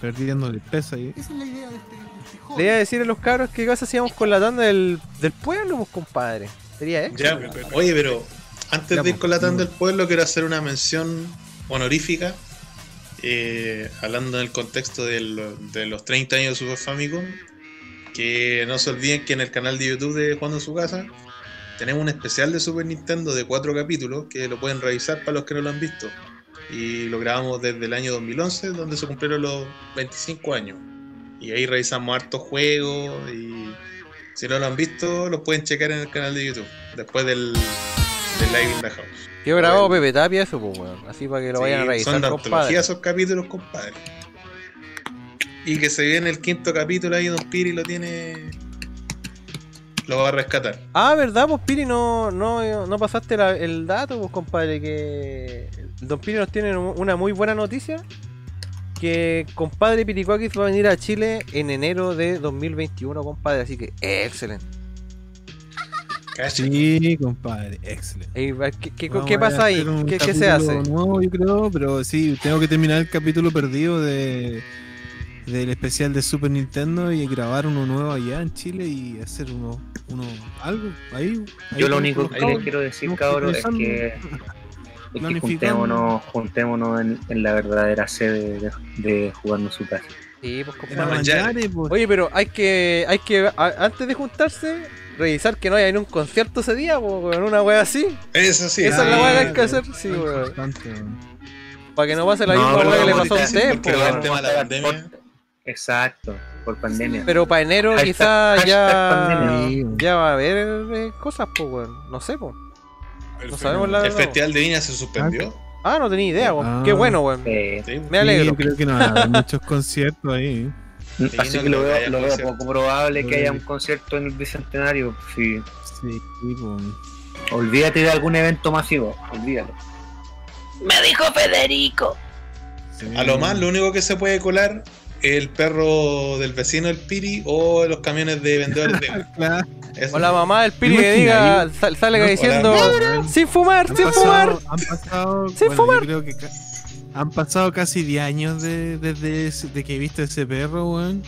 Perdiendo el peso ahí. Le iba a decir a los cabros que cosa hacíamos con la tanda del, del pueblo, pues compadre. Sería Ya, éxito. oye, pero antes Ya, de ir con la tanda no. del pueblo, quiero hacer una mención honorífica. eh, hablando en el contexto del- de los 30 años de Super Famicom. Que no se olviden que en el canal de YouTube de Jugando en su casa tenemos un especial de Super Nintendo de cuatro capítulos que lo pueden revisar para los que no lo han visto. Y lo grabamos desde el año 2011, donde se cumplieron los 25 años. Y ahí revisamos hartos juegos y si no lo han visto, lo pueden checar en el canal de YouTube, después del, del Live in the House. Yo grabado Pepe Tapia eso, pues, weón. Así para que lo vayan a revisar, son de antología esos capítulos, compadre. Y que se viene el quinto capítulo ahí, Don Piri lo tiene. Lo va a rescatar. Ah, ¿verdad? Pues Piri, no, no, no pasaste la- el dato, pues compadre, que Don Piri nos tiene un- una muy buena noticia. Que compadre Piricuakis va a venir a Chile en enero de 2021, compadre. Así que excelente. Sí, compadre, excelente. ¿Qué, qué- qué pasa ahí? ¿Qué, qué se hace? Nuevo, yo creo, pero sí, tengo que terminar el capítulo perdido de del especial de Super Nintendo y grabar uno nuevo allá en Chile y hacer uno, uno algo ahí. ahí Yo lo único que les quiero decir, cabros, es que, es que juntémonos, juntémonos en, en la verdadera sede de, de jugando su casa. Sí, pues. Mayare, pues. Oye, pero hay que, hay que, a- antes de juntarse, revisar que no haya ni un concierto ese día, pues, weón, una wea así. Eso sí. Esa es la ah, weá que hay que hacer, sí. Para que no pase la No, misma weá que le pasó a usted, porque pues, va el tema de la pandemia. Exacto, por pandemia. Pero para enero quizás ya, pandemia. ya va a haber eh, cosas, pues, weón. No sé, pues. No sabemos la El verdad. Festival de Viña se suspendió. Ah, no tenía idea, weón. Ah. Qué bueno, weón. Sí, Me alegro. Sí, creo que no haber muchos conciertos ahí. así no que lo veo, lo veo poco probable que haya un concierto en el Bicentenario. Sí. Sí, pues. Olvídate de algún evento masivo, olvídalo. Me dijo Federico. sí. A lo más, lo único que se puede colar el perro del vecino del Piri o los camiones de vendedores de. Claro. O la mamá del Piri ¿Te que diga, sal- salga No, diciendo, hola. sin fumar, sin fumar. pasado, han pasado, Sin bueno, fumar. creo que han pasado casi 10 años de, desde ese- de que viste ese perro, weón.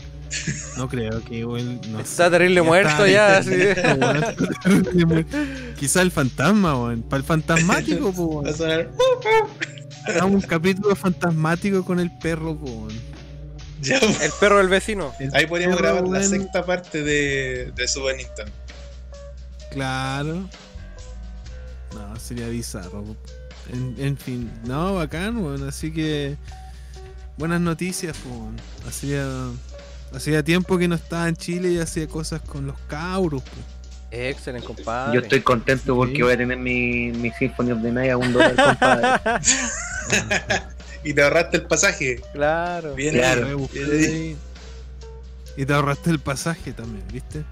No creo que, weón. No Está sé. terrible Ya muerto está ya, muerto. Quizá el fantasma, weón. Para el fantasmático, weón. Hagamos un capítulo fantasmático con el perro, weón. Ya, El perro del vecino. El Ahí podríamos grabar la sexta parte de, de Super Nintendo. Claro. No, sería bizarro. En, en fin, no, bacán, weón. Así que. Buenas noticias, po, weón. Hacía. Hacía tiempo que no estaba en Chile y hacía cosas con los cabros, po. Excelente, compadre. Yo estoy contento porque voy a tener mi, mi Symphony of the Night a un dólar, compadre. Y te ahorraste el pasaje. Claro. Bien Claro. bien. Y te ahorraste el pasaje también, ¿viste?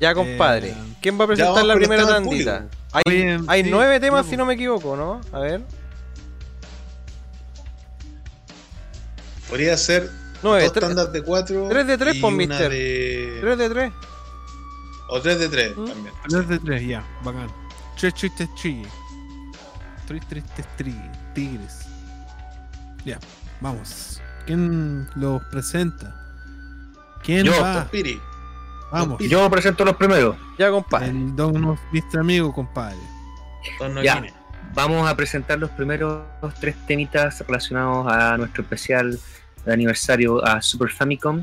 Ya, compadre. Eh, ¿Quién va a presentar la primera temas tandita? Hay, Oye, hay sí, nueve temas, sí, si no me equivoco, ¿no? A ver. Podría ser Nueve. dos tres- tandas de cuatro. tres de tres, y pues, mister. de- Tres de tres. O tres de tres ¿Mm? también. Tres de tres, ya, bacán. Tres tristes tigres. Tres tristes tri- tigres. Ya, vamos. ¿Quién los presenta? ¿Quién Yo, va? Piri. Vamos. Yo presento los primeros. Ya, compadre. El don nos viste amigo, compadre. Don Ya. Vamos a presentar los primeros tres temitas relacionados a nuestro especial de aniversario a Super Famicom.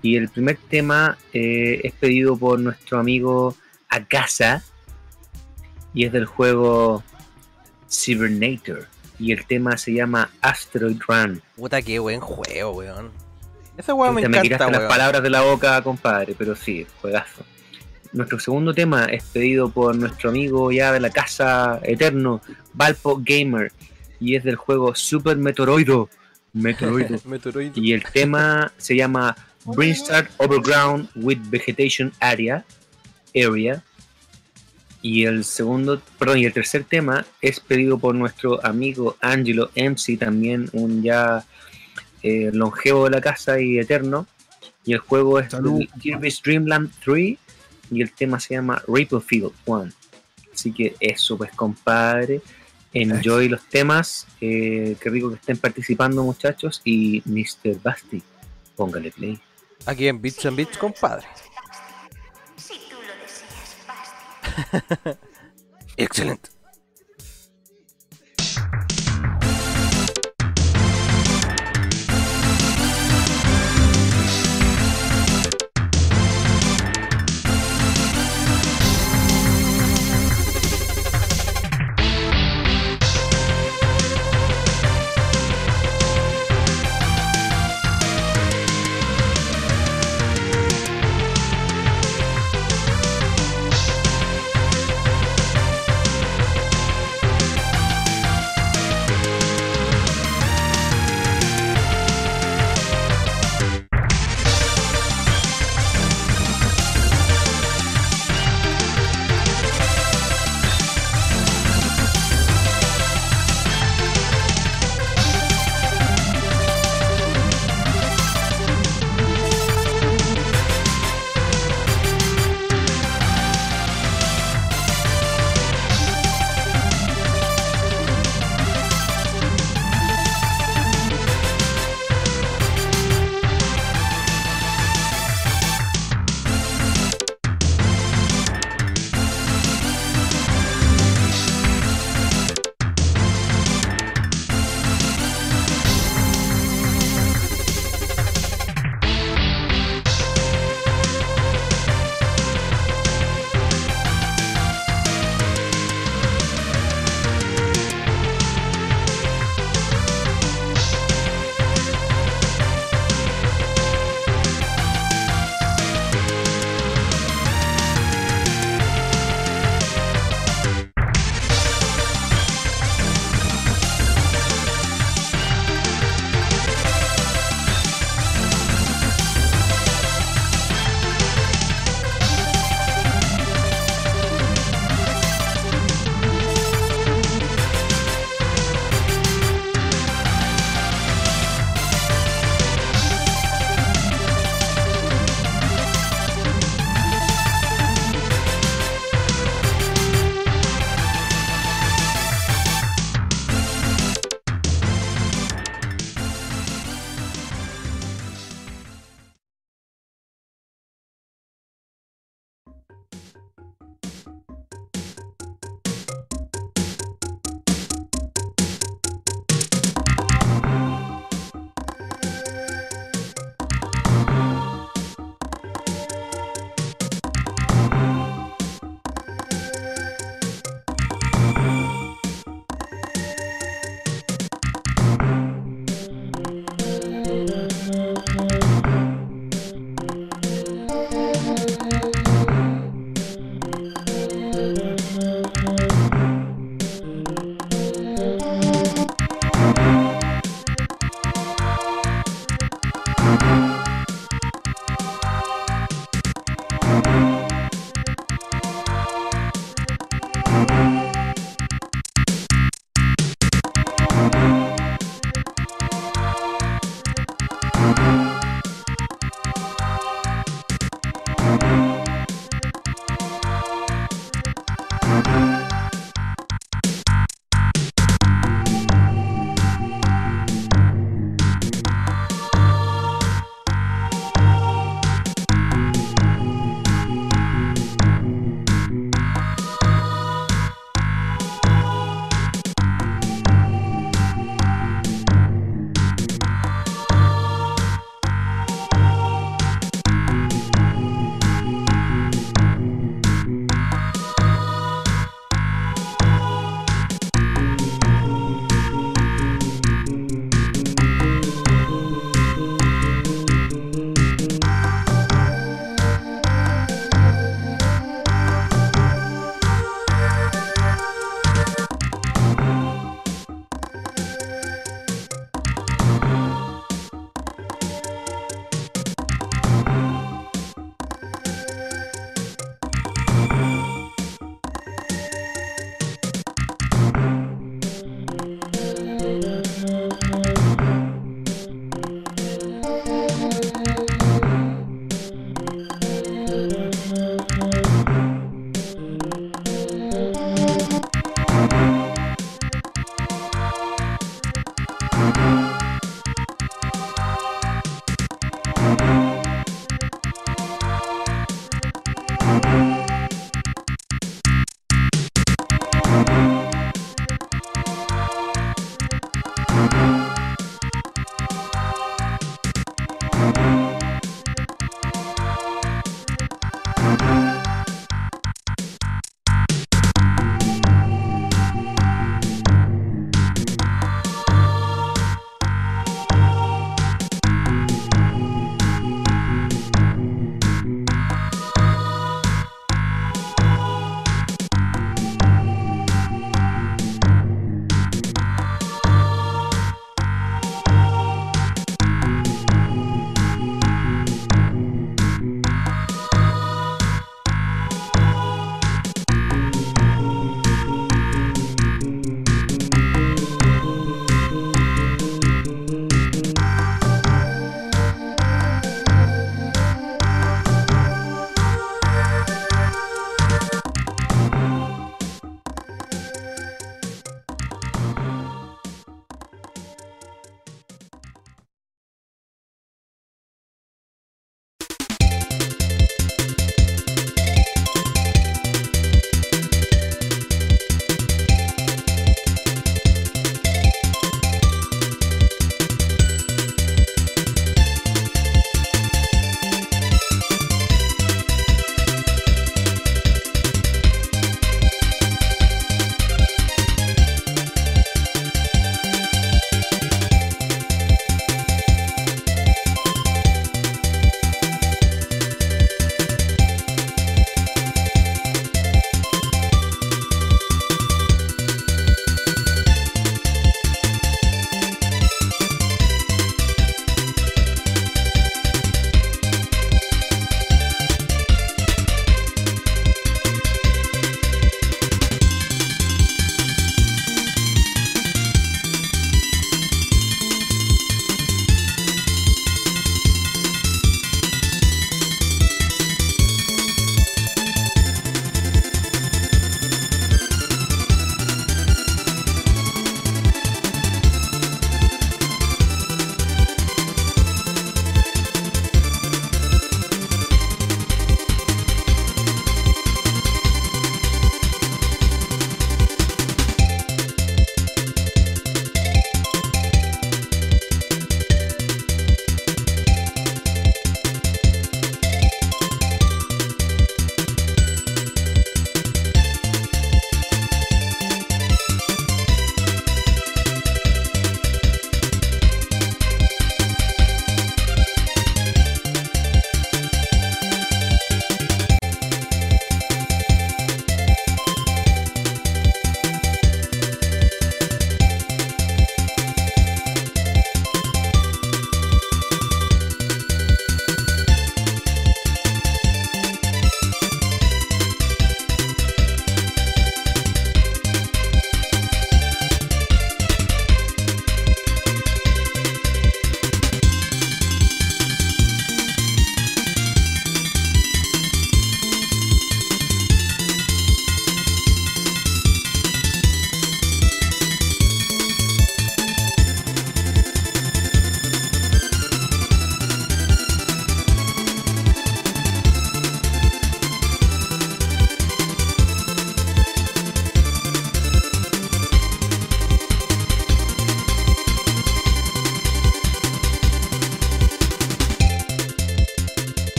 Y el primer tema eh, es pedido por nuestro amigo Akasa y es del juego Cybernator. Y el tema se llama Asteroid Run. Puta, qué buen juego, weón. Esa weá me Te me encanta, las weón. palabras de la boca, compadre, pero sí, juegazo. Nuestro segundo tema es pedido por nuestro amigo ya de la casa eterno, Valpo Gamer, y es del juego Super Meteoroido. Meteoroido. Meteoroid. y el tema se llama Brinstar Overground with Vegetation Area. Area. Y el segundo, perdón, y el tercer tema es pedido por nuestro amigo Angelo MC, también un ya eh, longevo de la casa y eterno. Y el juego es Kirby's Dreamland 3 y el tema se llama Ripplefield 1. Así que eso, pues compadre. Enjoy los temas. eh, qué rico que estén participando, muchachos. Y Mr. Basti, póngale play. Aquí en Bits and Bits, compadre. Excelente.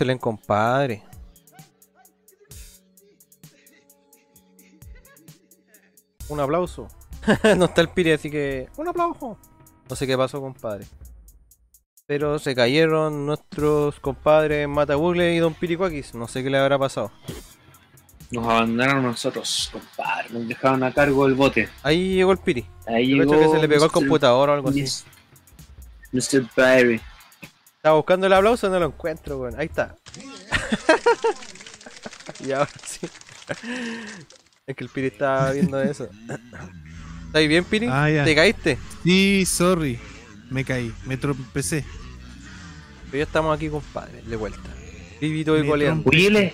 Excelente, compadre. Un aplauso. no está el Piri, así que. Un aplauso. No sé qué pasó, compadre. Pero se cayeron nuestros compadres Mata Google y Don Piricuakis. No sé qué le habrá pasado. Nos abandonaron a nosotros, compadre. Nos dejaron a cargo del bote. Ahí llegó el Piri. Ahí Yo llegó que se le pegó al Mr. computador o algo así. Mr. Barry. Estaba buscando el aplauso no lo encuentro, weón. Ahí está. y ahora sí. Es que el Piri estaba viendo eso. ¿Estás bien, Piri? Ah, ya. ¿Te caíste? Sí, sorry. Me caí, me tropecé. Pero ya estamos aquí, compadre, de vuelta. Vivito y. Oye, ¿les,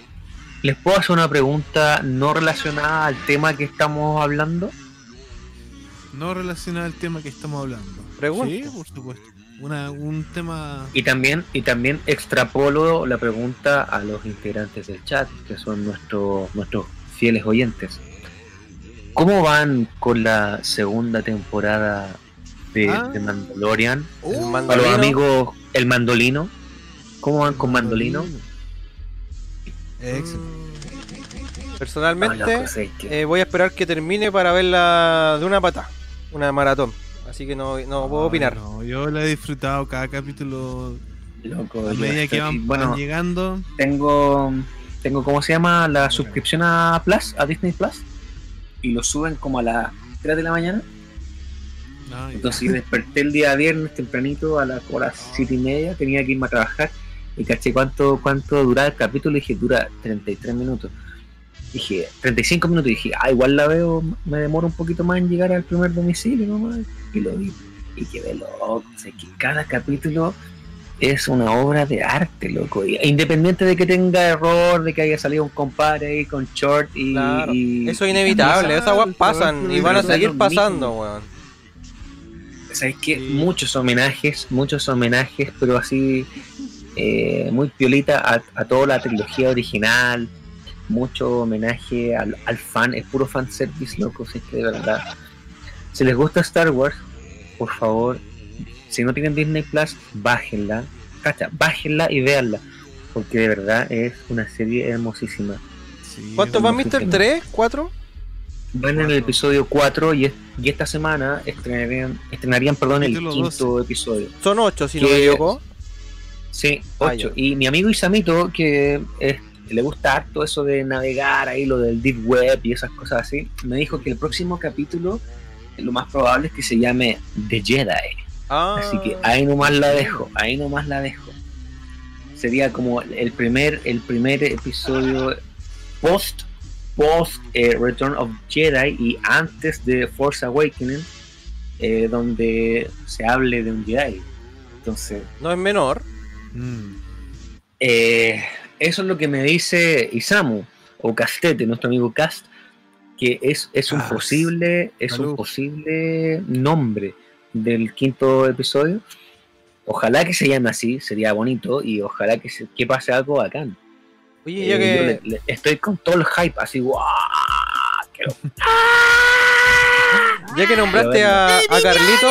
¿les puedo hacer una pregunta no relacionada al tema que estamos hablando? No relacionado al tema que estamos hablando. Pregunta. Sí, por supuesto. Una, un tema. Y también, y también extrapolo la pregunta a los integrantes del chat, que son nuestros nuestros fieles oyentes. ¿Cómo van con la segunda temporada de, Ah. de Mandalorian? El Para los amigos, el mandolino. ¿Cómo van con mandolino? Excelente. Personalmente, Ah, que- eh, voy a esperar que termine para verla de una pata, una maratón. Así que no, no puedo opinar. no, yo la he disfrutado cada capítulo Loco, a medida que van, bueno, van llegando. tengo, tengo, ¿cómo se llama? La suscripción a Plus, a Disney Plus. Y lo suben como a las 3 de la mañana. Ay, Entonces desperté el día viernes tempranito a las horas 7 y media, tenía que irme a trabajar y caché cuánto, cuánto duraba el capítulo y dije, dura 33 minutos. Dije, 35 minutos y dije, ah, igual la veo, me demoro un poquito más en llegar al primer domicilio nomás. Y lo vi y quedé loco. O sea, que cada capítulo es una obra de arte, loco. Y- independiente de que tenga error, de que haya salido un compadre ahí con short y... Claro, y- Eso es inevitable, esas weas pasan y van a seguir es pasando, weón. ¿Sabes qué? Muchos homenajes, muchos homenajes, pero así eh, muy piolita a, a toda la trilogía original, mucho homenaje al, al fan, es puro fan service, loco, si es que de verdad. Si les gusta Star Wars, por favor, si no tienen Disney Plus, bájenla, cacha, bájenla y véanla, porque de verdad es una serie hermosísima. ¿Cuántos van, Mister? ¿Tres? ¿Cuatro? Van en el episodio 4 y, es- y esta semana estrenarían, estrenarían perdón, el quinto episodio. Son ocho, si no Que- me equivoco. Sí, Ah, 8. y mi amigo Isamito, que es- le gusta harto eso de navegar ahí, lo del Deep Web y esas cosas así, me dijo que el próximo capítulo lo más probable es que se llame The Jedi. Ah, Así que ahí nomás la dejo, ahí nomás la dejo. Sería como el primer, el primer episodio post, post eh, Return of Jedi y antes de Force Awakening, eh, donde se hable de un Jedi. Entonces, no es menor. eh, eso es lo que me dice Isamu, o Castete, nuestro amigo Cast, que es, es un Cast. posible, es un Salud. posible nombre del quinto episodio. Ojalá que se llame así, sería bonito, y ojalá que, se- que pase algo bacán. Oye, Eh, yo que. le- le- estoy con todo el hype, así, ¡guau! quiero- Ya que nombraste a, a Carlito,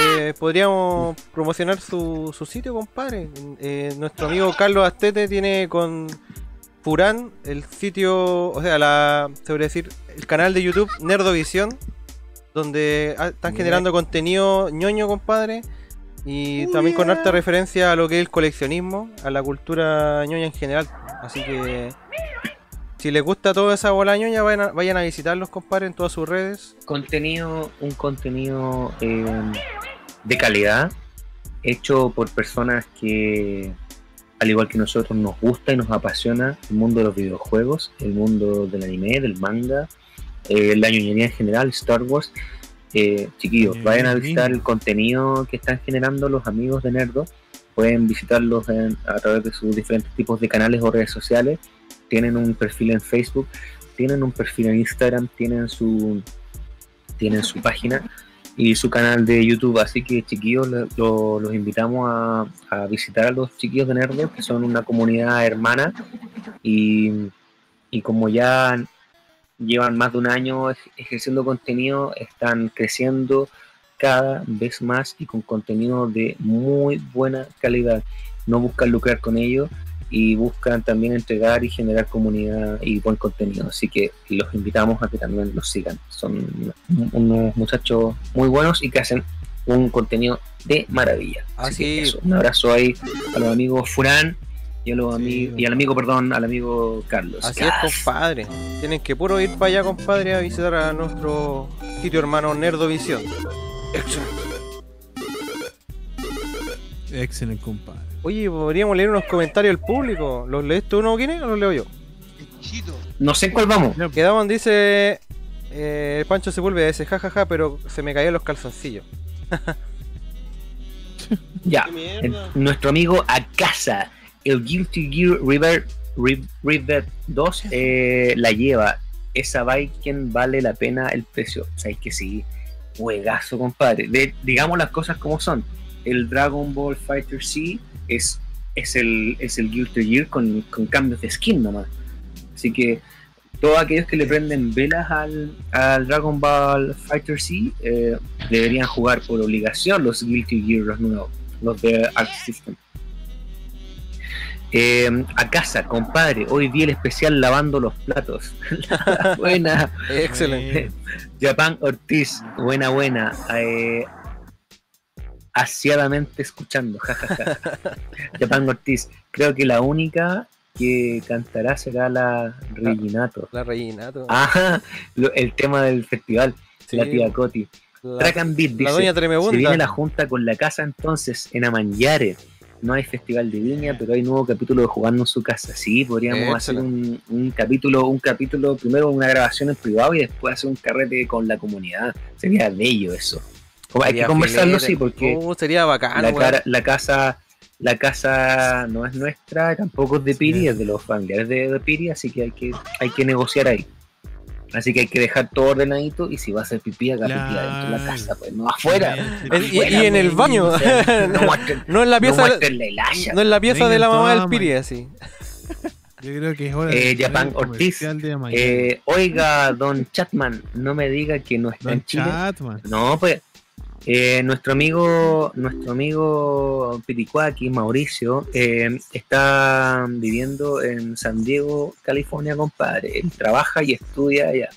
eh, podríamos promocionar su, su sitio, compadre. Eh, nuestro amigo Carlos Astete tiene con Furán el sitio, o sea, la, se podría decir, el canal de YouTube Nerdovisión, donde ah, están generando contenido ñoño, compadre. Y también con harta referencia a lo que es el coleccionismo, a la cultura ñoña en general. Así que si les gusta toda esa bola ñoña, vayan a, vayan a visitarlos, compadre, en todas sus redes. contenido, un contenido eh, de calidad, hecho por personas que, al igual que nosotros, nos gusta y nos apasiona el mundo de los videojuegos, el mundo del anime, del manga, eh, la ñoñería en general, Star Wars. Eh, chiquillos, vayan a visitar el contenido que están generando los amigos de Nerdo. Pueden visitarlos en- a través de sus diferentes tipos de canales o redes sociales. Tienen un perfil en Facebook, tienen un perfil en Instagram, tienen su tienen su página y su canal de YouTube. Así que chiquillos, lo- lo- los invitamos a, visitar a los chiquillos de Nerdo, que son una comunidad hermana y, y como ya llevan más de un año ej- ejerciendo contenido, están creciendo cada vez más y con contenido de muy buena calidad. No buscan lucrar con ello y buscan también entregar y generar comunidad y buen contenido. Así que los invitamos a que también los sigan. Son unos muchachos muy buenos y que hacen un contenido de maravilla. Así, Así. que eso, un abrazo ahí a los amigos Furán y, a los amigos, y al amigo, perdón, al amigo Carlos. Así es, compadre. Tienen que puro ir para allá, compadre, a visitar a nuestro sitio hermano Nerdovisión. Excelente, compadre. Oye, podríamos leer unos comentarios del público. ¿Los lees tú, no, quién o los leo yo? No sé en cuál vamos. Quedamos, dice. Eh, Pancho se vuelve a ese jajaja, pero se me caían los calzoncillos. Ya, el- nuestro amigo Akasa, el Guilty Gear River, Ri- River 2, eh, la lleva. Esa Viking vale la pena el precio. Sabéis que sí. juegazo, compadre. De- digamos las cosas como son. El Dragon Ball Fighter C es, es, el, es el Gear to Gear con, con cambios de skin nomás. Así que todos aquellos que le prenden velas al, al Dragon Ball Fighter C eh, deberían jugar por obligación los Guilty Gear, los nuevos, los de Arc System. Eh, a casa, compadre, hoy vi el especial lavando los platos. buena. Excelente. Japan Ortiz, buena, buena. Eh, asiadamente escuchando, jajaja. Japan Ortiz, creo que la única que cantará será la Reginato. La Reginato. Ajá, lo- el tema del festival, Sí. la tía Coti. La- Track and Beat la dice, doña se viene la junta con la casa entonces en Amanyare. No hay festival de viña, pero hay nuevo capítulo de jugando en su casa. Sí, podríamos hacer un, un capítulo, un capítulo, primero una grabación en privado y después hacer un carrete con la comunidad. Sería bello eso. Como hay que conversarlo, filete. sí, porque Uh, sería bacano, la, cara- la casa la casa no es nuestra, tampoco es de Piri, es de los familiares de, de Piri, así que hay que hay que negociar ahí. Así que hay que dejar todo ordenadito y si va a hacer pipí, haga pipí adentro de la casa, pues no afuera. Y, y en el baño. No muestren- no en la pieza. la no en la pieza de la mamá del Piri, así. Yo creo que es hora Eh, de Japan el Ortiz. de. Eh, oiga, don Chatman, no me diga que no está Don en Chile. Chatman. No, pues eh, nuestro amigo, nuestro amigo Piricuaki, Mauricio, eh, está viviendo en San Diego, California, compadre. Él trabaja y estudia allá.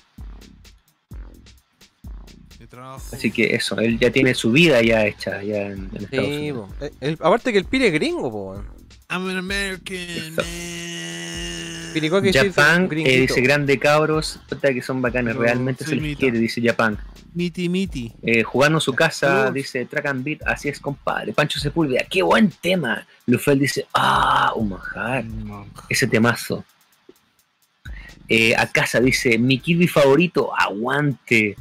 Así que eso, él ya tiene su vida ya hecha allá en, en Estados Sí, Unidos. po. Eh, el- aparte que el Piri es gringo, po. I'm an American. Que sí, Japan eh, dice grande cabros, que son bacanes, realmente se les quiere, dice Japan. Miti Miti. Eh, jugando en su casa, dice Track and Beat, así es compadre. Pancho Sepúlveda, qué buen tema. Lufel dice, ah, un manjar. Ese temazo. Eh, a casa dice, mi Kirby favorito, aguante.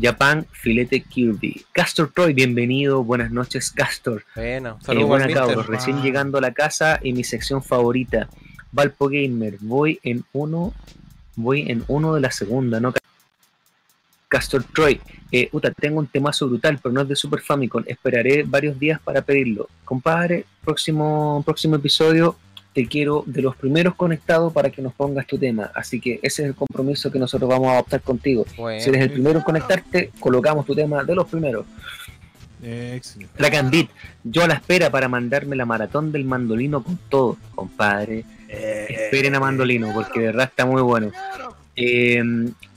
Japan, filete Kirby. Castor Troy, bienvenido, buenas noches, Castor. Bueno, Eh, saludos buena al mister. cabros, recién llegando a la casa y mi sección favorita, Valpo Gamer. Voy en uno, voy en uno de la segunda, ¿no? Castor Troy, eh, puta, tengo un temazo brutal, pero no es de Super Famicom. Esperaré varios días para pedirlo. Compadre, próximo, próximo episodio te quiero de los primeros conectados para que nos pongas tu tema. Así que ese es el compromiso que nosotros vamos a adoptar contigo. Bueno. Si eres el primero en conectarte, colocamos tu tema de los primeros. Excelente. Track and Beat, yo a la espera para mandarme la maratón del mandolino con todo, compadre. Esperen a mandolino, porque de verdad está muy bueno. Eh,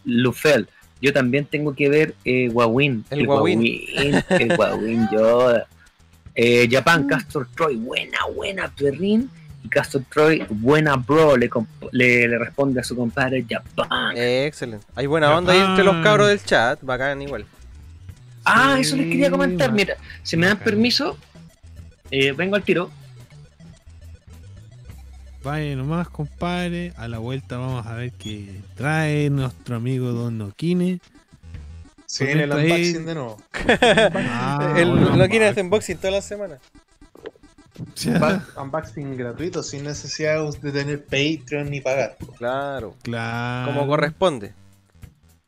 Lufel, yo también tengo que ver eh, Wawin. El Wawin. Wawin, El Wawin Yoda. Eh, Japan, Castor Troy, buena, buena, perrín. Y Castor Troy, buena, bro, le, comp- le, le responde a su compadre Japan. Eh, excelente. Hay buena onda ahí entre los cabros del chat, bacán igual. Ah, eso les quería comentar. Mira, si me dan permiso, eh, vengo al tiro. Vaya nomás, compadre. A la vuelta vamos a ver qué trae nuestro amigo Don Noquine. Se viene el unboxing de nuevo. Ah, el, bueno, quiere hacer unboxing toda la semana. Unba- Unboxing gratuito, sin necesidad de tener Patreon ni pagar. Claro. Claro. Como corresponde.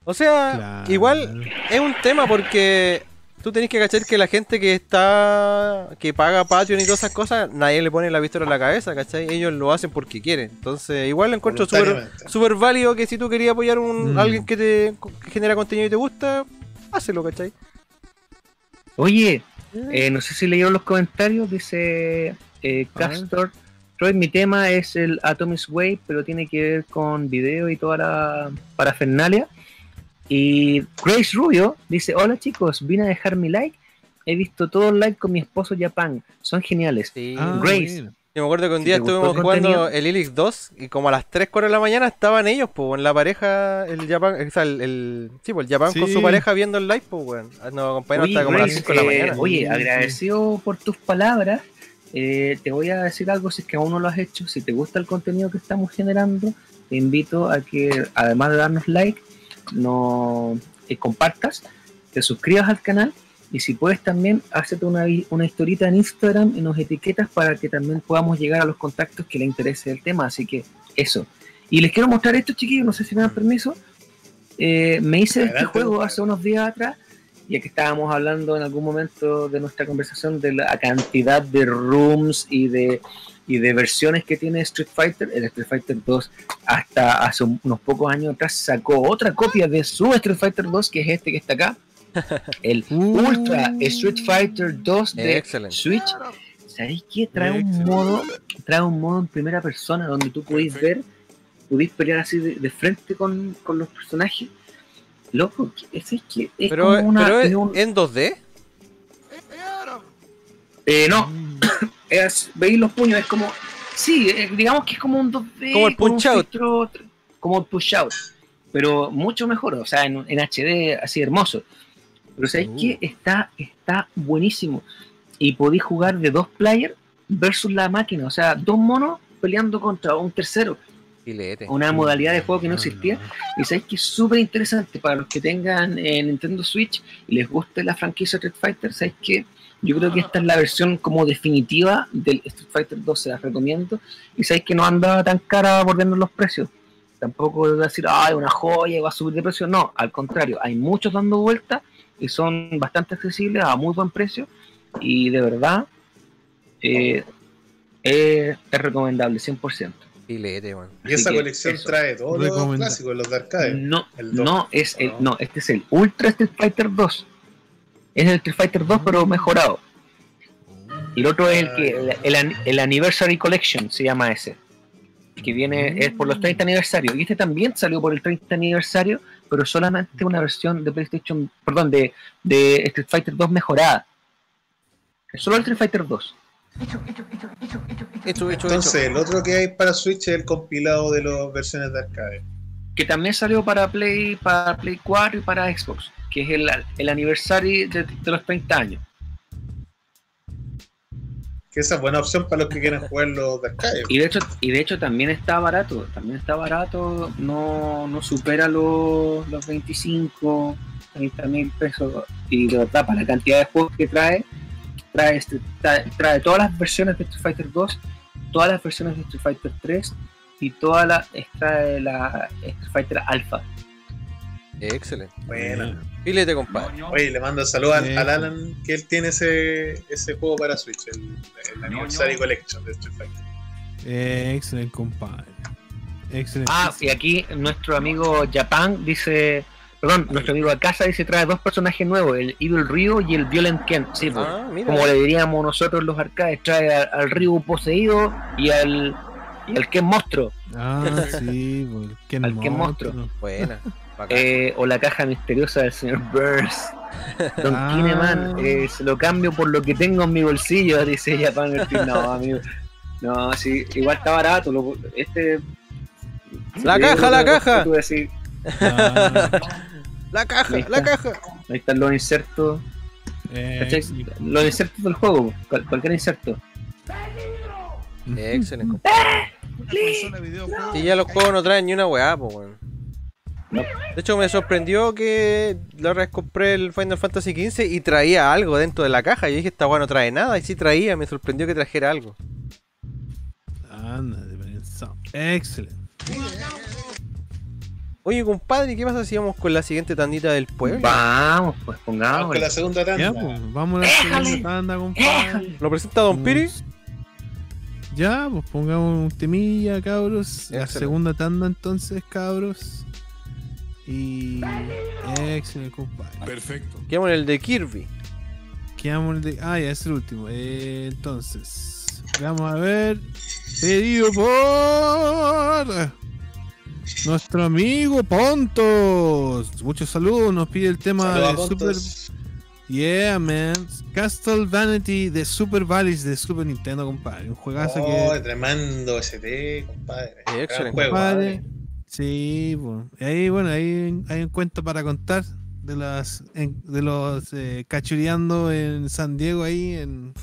O sea, Claro. igual es un tema porque tú tenés que cachar que la gente que está. que paga Patreon y todas esas cosas, nadie le pone la pistola en la cabeza, ¿cachai? Ellos lo hacen porque quieren. Entonces, igual lo encuentro súper súper válido que si tú querías apoyar a un, Mm. alguien que te que genera contenido y te gusta, hácelo, ¿cachai? Oye, eh, no sé si leyeron los comentarios, dice eh, Castor. Troy, mi tema es el Atomic Way, pero tiene que ver con video y toda la parafernalia. Y Grace Rubio dice, hola chicos, vine a dejar mi like. He visto todos los likes con mi esposo Japan. Son geniales. Ah, Grace. Yo me acuerdo que un Si día estuvimos el jugando contenido. el Ilix 2 y como a las 3, 4 de la mañana estaban ellos, pues, en la pareja, el Japan, o sea, el, el- sí, pues, el Japan con Sí. su pareja viendo el live, pues, weón. Nos acompañaron Oye, hasta como a las Grace, 5 de la eh, mañana. oye, Sí, agradecido por tus palabras. Eh, te voy a decir algo si es que aún no lo has hecho. Si te gusta el contenido que estamos generando, te invito a que, además de darnos like, no eh, compartas, te suscribas al canal y si puedes también, hazte una, una historita en Instagram y nos etiquetas para que también podamos llegar a los contactos que le interese el tema. Así que eso. Y les quiero mostrar esto, chiquillos, no sé si me dan permiso. Eh, me hice este juego hace unos días atrás ya que estábamos hablando en algún momento de nuestra conversación de la cantidad de rooms y de, y de versiones que tiene Street Fighter, el Street Fighter 2 hasta hace un- unos pocos años atrás sacó otra copia de su Street Fighter 2, que es este que está acá, el Ultra Street Fighter 2 de. Switch. ¿Sabéis qué? Trae un modo, trae un modo en primera persona donde tú podéis ver, podéis pelear así de, de frente con, con los personajes. Loco, ¿qué- es, es que es Pero, como una, pero es es un- en 2D. eh, no, es, veis los puños, es como, sí, eh, digamos que es como un 2D, Como el Punch Out. filtro, como el Punch Out, pero mucho mejor, o sea, en, en HD así hermoso. Pero ¿sabéis Uh. qué? Está, está buenísimo. Y podéis jugar de dos players versus la máquina, o sea, dos monos peleando contra un tercero. Filete. Una modalidad de juego que no existía. Y sabéis que es súper interesante para los que tengan eh, Nintendo Switch y les guste la franquicia Street Fighter. Sabéis que yo creo que esta es la versión como definitiva del Street Fighter 2, se las recomiendo. Y sabéis que no anda tan cara por vernos los precios. Tampoco es decir, ay, una joya y va a subir de precio. No, al contrario, hay muchos dando vueltas y son bastante accesibles a muy buen precio. Y de verdad, eh, es recomendable, 100%. Filete, man. Y esa que colección eso. trae todos los clásicos, los de arcade. No, El no, es el, no, este es el Ultra Street Fighter 2. Es el Street Fighter 2, pero mejorado. Y el otro es el que el, el el Anniversary Collection se llama ese. Que viene es por los 30 aniversarios. Y este también salió por el 30 aniversario, pero solamente una versión de PlayStation, perdón, de, de Street Fighter 2 mejorada. Es solo el Street Fighter 2. Hecho, hecho, Entonces, hecho. el otro que hay para Switch es el compilado de las versiones de arcade. Que también salió para Play, para Play 4 y para Xbox, que es el, el aniversario de, de los 30 años. Que esa es buena opción para los que quieran jugar los de arcade. Y de hecho, y de hecho también está barato, también está barato, no, no supera los, los 25, 30 mil pesos. Y de verdad, para la cantidad de juegos que trae, trae, este- trae, trae todas las versiones de Street Fighter 2, todas las versiones de Street Fighter 3 y toda la, trae la Street Fighter Alpha. Excelente. Bueno. Filete, compadre. Oye, le mando saludos al, Alan que él tiene ese, ese juego para Switch, el, el Anniversary Collection de Street Fighter. Eh, excelente, compadre. Excelente. Ah, y aquí nuestro amigo Japan dice, perdón, nuestro amigo Akasa dice trae dos personajes nuevos, el Evil Ryu y el Violent Ken. Sí, pues, Ah, mira. como le diríamos nosotros los arcades, trae al, al Ryu poseído y al, y al Ken monstruo. Ah, sí, pues, qué Al que monstruo. Buena. Eh, o la caja misteriosa del señor Burns. Don Ah. Kineman, eh, se lo cambio por lo que tengo en mi bolsillo, dice Japan. No, amigo. No, sí, igual está barato. lo- este. La caja, la caja. que. Ah, La caja, la caja. Ahí están los insertos. eh, ¿cachai? Los insertos del juego, cual- cualquier inserto. Excelente, compadre. Y ya los juegos no traen ni una weá, pues, weón. No. De hecho, me sorprendió que la otra vez compré el Final Fantasy XV y traía algo dentro de la caja. Yo dije, esta weá no trae nada. Y sí traía, me sorprendió que trajera algo. Anda, de pensado. Excelente. Oye, compadre, ¿qué pasa si vamos con la siguiente tandita del pueblo? Vamos, pues Vamos pongamos. con la segunda tanda. Ya, pues, vamos a la segunda tanda, compadre. ¿Lo presenta Don Piri? Ya, pues pongamos un temilla, cabros. La segunda tanda entonces, cabros. Y. Excelente, compadre. Perfecto. Quedamos en el de Kirby. Quedamos en el de. Ah, ya es el último. Eh, entonces. Vamos a ver. Pedido por. Nuestro amigo Pontos. Muchos saludos. Nos pide el tema de Super. Yeah, man. Castle Vanity de Super Valleys de Super Nintendo, compadre. Un juegazo Oh, que. tremendo ST, compadre. Sí, excelente. Juego. Compadre. Sí, bueno. Y ahí, bueno, ahí hay un cuento para contar de las en- de los eh, cachureando en San Diego ahí en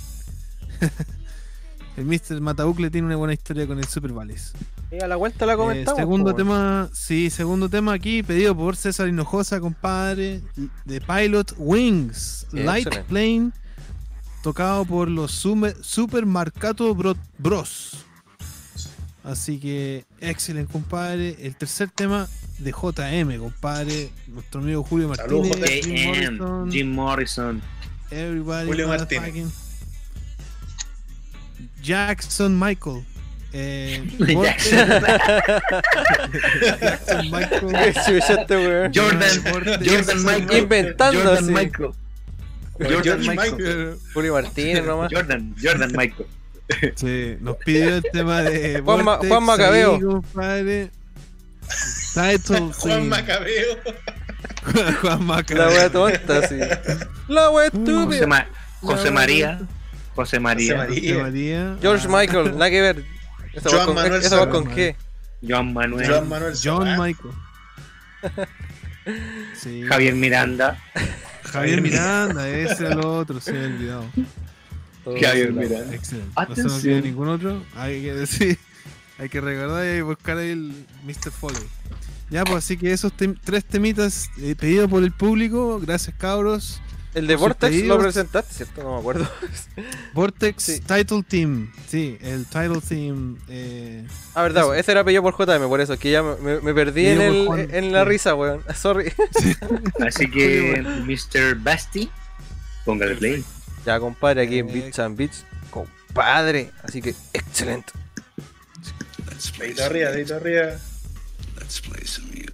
el Mr. Matabucle tiene una buena historia con el Super Valleys. Y a la vuelta la Eh, comentamos. segundo tema, sí, segundo tema aquí pedido por César Hinojosa, compadre, de Pilot Wings, Light excelente. Plane, tocado por los Sume- Super Marcato Bro- Bros. Así que, excelente, compadre. El tercer tema de JM, compadre. Nuestro amigo Julio Saludos, Martínez. Jim JM, Morrison, Jim Morrison. Everybody. Julio motherfucking- Jackson Michael. Eh, Jackson. Michael. Chucha este weón. Jordan. Jordan Michael. Inventando Jordan así. Michael. Jordan Michael. Michael. Julio Martínez nomás. Jordan, Jordan Michael. Sí, nos pidió el tema de Juan Ma- Vortex Juan Macabeo. Title Juan. Macabeo. Juan Macabeo. La wea tonta, sí. La wea José, estúpida. Ma- José María. José María. José José María. George Michael, nada que ver. Esa Joan va con, Manuel esa va con qué. Joan Manuel. Joan Manuel John Serrat. Michael. Sí. Javier Miranda. Javier Miranda, ese era el otro, se me había olvidado. Javier Miranda. Excelente. No se me olvida ningún otro. Hay que decir, hay que recordar y buscar ahí el Mr. Foley. Ya, pues así que esos tem- tres temitas eh, pedidos por el público, gracias cabros. El de Vortex lo presentaste, ¿cierto? No me acuerdo. Vortex Sí. Title Team, sí, el Title Team. Eh, Ah, verdad, Eso. ese era pedido por JM, por eso, que ya me, perdí en, el, Juan, en la sí. risa, weón. Sorry. Así que, Mr. Basti, póngale play. Ya, compadre, aquí en Eh. Beats and Beats, compadre. Así que, excelente. Dedito arriba, dedito arriba. Let's play some music.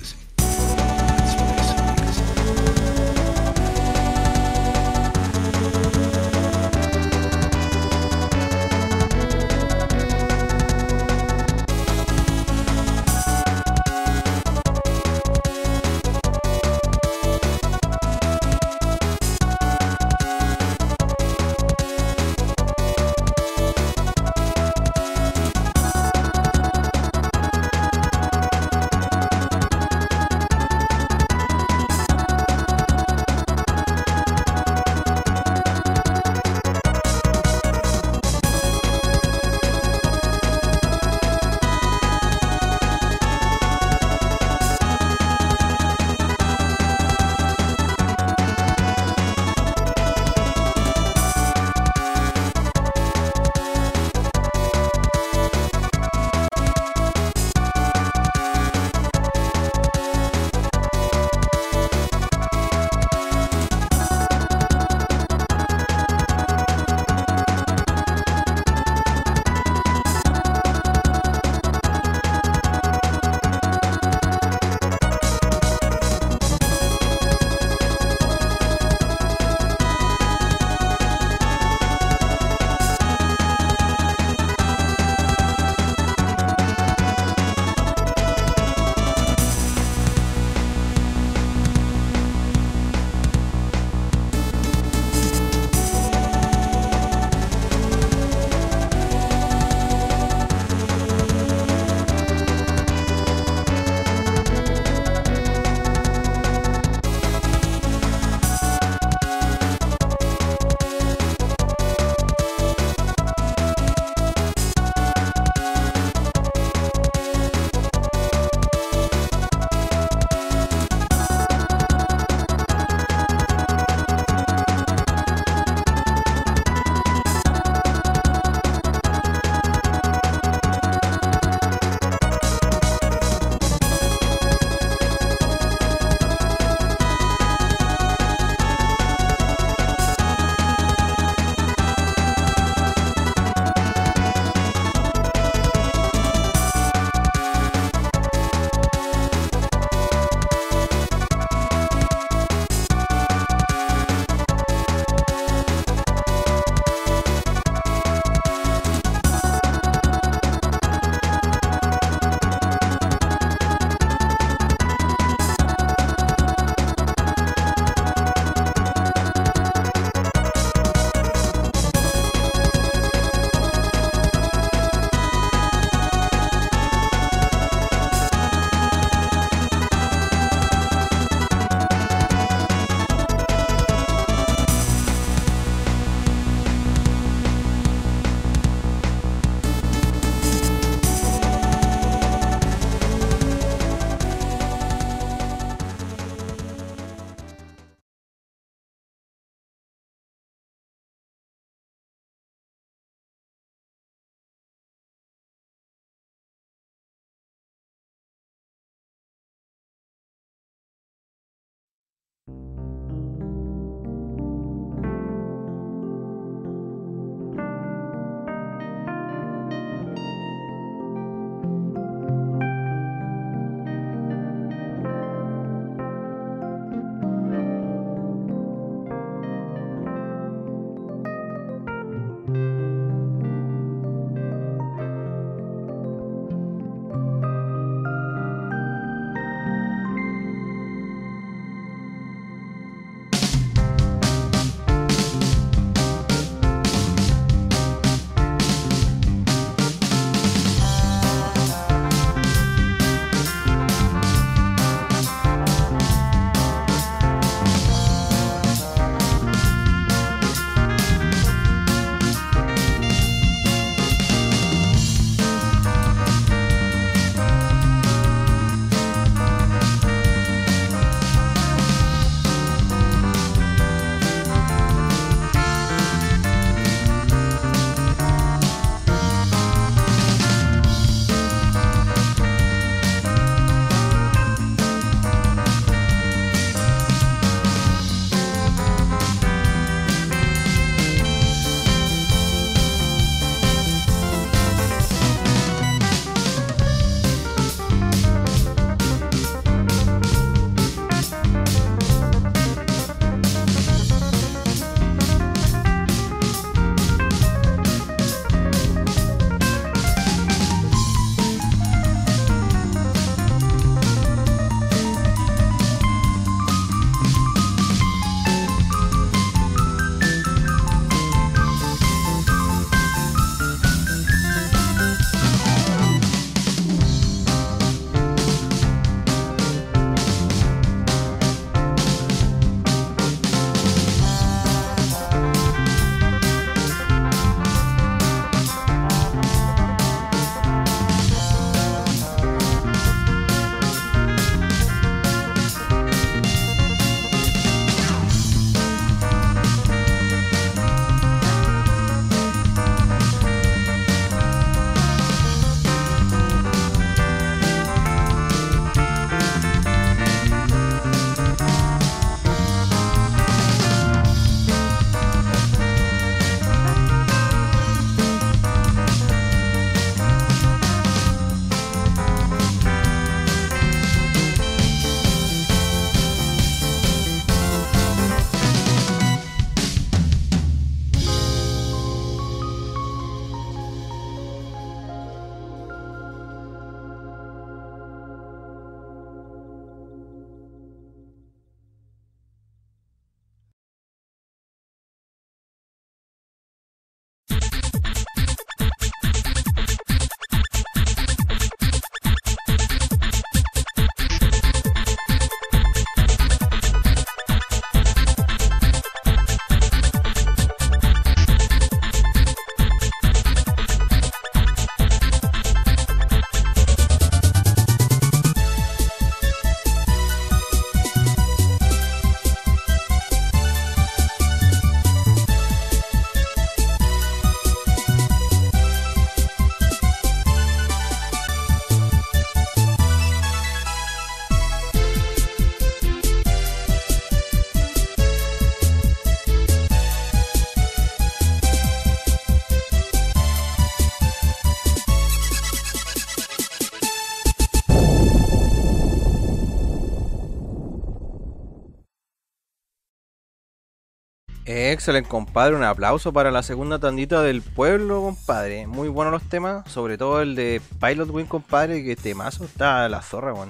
Excelente, compadre. Un aplauso para la segunda tandita del pueblo, compadre. Muy buenos los temas, sobre todo el de Pilot Wing, compadre, que temazo está a la zorra, weón.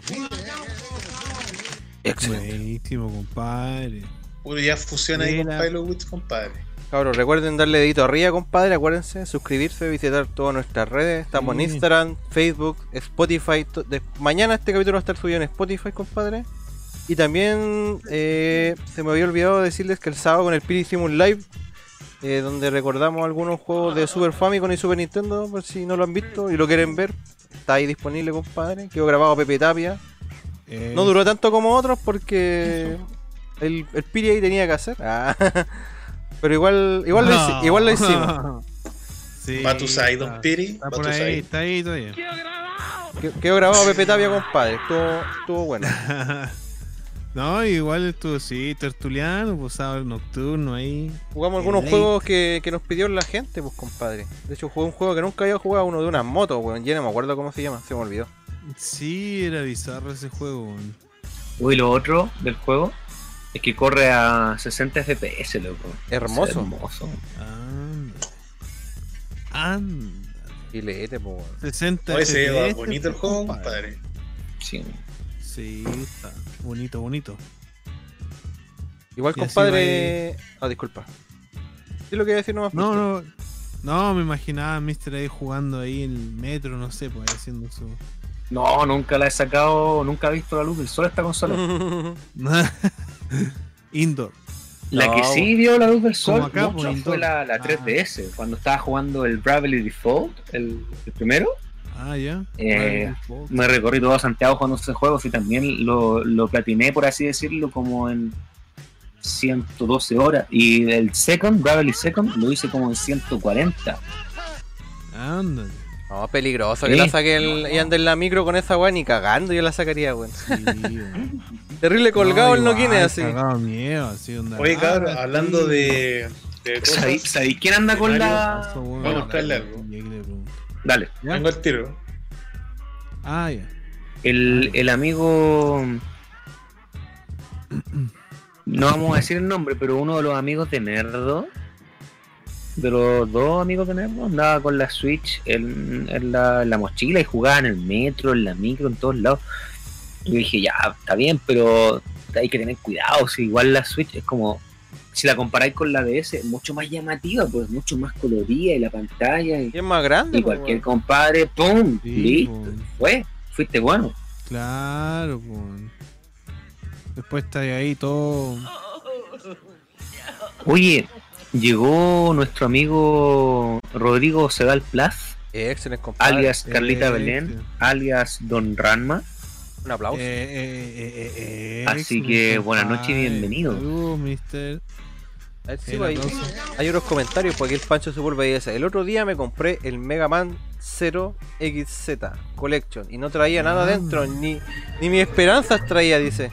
Excelente. Buenísimo, compadre. Puro ya fusiona ahí con. Pilot Witch, compadre. Cabros, recuerden darle dedito arriba, compadre. Acuérdense, suscribirse, visitar todas nuestras redes. Estamos en. Instagram, Facebook, Spotify. Mañana este capítulo va a estar subido en Spotify, compadre. Y también eh, se me había olvidado decirles que el sábado con el Piri hicimos un live eh, donde recordamos algunos juegos de Super Famicom y Super Nintendo, por si no lo han visto y lo quieren ver. Está ahí disponible, compadre. Quedó grabado Pepe Tapia. Eh, No duró tanto como otros porque el, el Piri ahí tenía que hacer. Ah, Pero igual, igual, lo, hici- igual lo hicimos. Sí, Batusai, Don Piri. Está por ahí, está ahí todavía. Que- Quedó grabado Pepe Tapia, compadre. Estuvo, estuvo bueno. no, igual estuvo, sí, tertuliano, pues sábado nocturno ahí. Jugamos algunos late. juegos que, que nos pidió la gente, pues compadre. De hecho, jugué un juego que nunca había jugado, uno de unas motos, weón. Ya no me acuerdo cómo se llama, se me olvidó. Sí, era bizarro ese juego. weón. Uy, lo otro del juego es que corre a 60 FPS, loco. Hermoso. Es hermoso. Anda. Anda. Filete, pues, weón. 60 Oye, se FPS, bonito el juego, compadre. compadre. Sí. Sí, está bonito, bonito. Igual, Y compadre. Ah, disculpa. Sí, lo que iba a decir nomás. No, pues, no. No, me imaginaba a Mr. ahí jugando ahí en el metro, no sé, pues ahí haciendo su. No, nunca la he sacado, nunca he visto la luz del sol esta consola. Indoor. La No, que sí vio la luz del sol Como acá, mucho pues, fue la, la 3DS, cuando estaba jugando el Bravely Default, el, el primero. Ah, ya. Eh, Vale, me recorrí todo Santiago jugando ese juego y también lo, lo platiné, por así decirlo, como en 112 horas. Y el Second, Bravely Second, lo hice como en 140. Ándale. No, peligroso Sí. que la saque el, y ande en la micro con esa weón y cagando yo la sacaría, weón. Sí. Terrible colgado el Noquine así. Cagado miedo, así onda. Oye, cabrón, Ah, hablando sí. de, de ¿Sabéis quién anda con la...? Voy a buscarle algo. Dale. ¿Ya? vengo al tiro. Ah, ya. El, el amigo. No vamos a decir el nombre, pero uno de los amigos de Nerdo. De los dos amigos de Nerdo, andaba con la Switch en, en la, en la mochila y jugaba en el metro, en la micro, en todos lados. Y yo dije, ya, está bien, pero hay que tener cuidado. Si igual la Switch es como. Si la comparáis con la DS, es mucho más llamativa, pues mucho más colorida y la pantalla. Y, Y es más grande, y pues, cualquier compadre, ¡pum! Sí, listo. pues. Fue, fuiste bueno. Claro, pues. Después está ahí todo. Oye, llegó nuestro amigo Rodrigo Sedal Plus, Excelente, compadre. alias Carlita Eh, Belén, alias Don Ranma. Un aplauso. Eh, eh, eh, Así que buenas noches y bienvenido. Saludos, mister. A ver, sí, hay unos comentarios porque el Pancho se vuelve a dice, El otro día me compré el Mega Man 0XZ Collection y no traía nada Ah. dentro, ni, ni mis esperanzas traía, dice.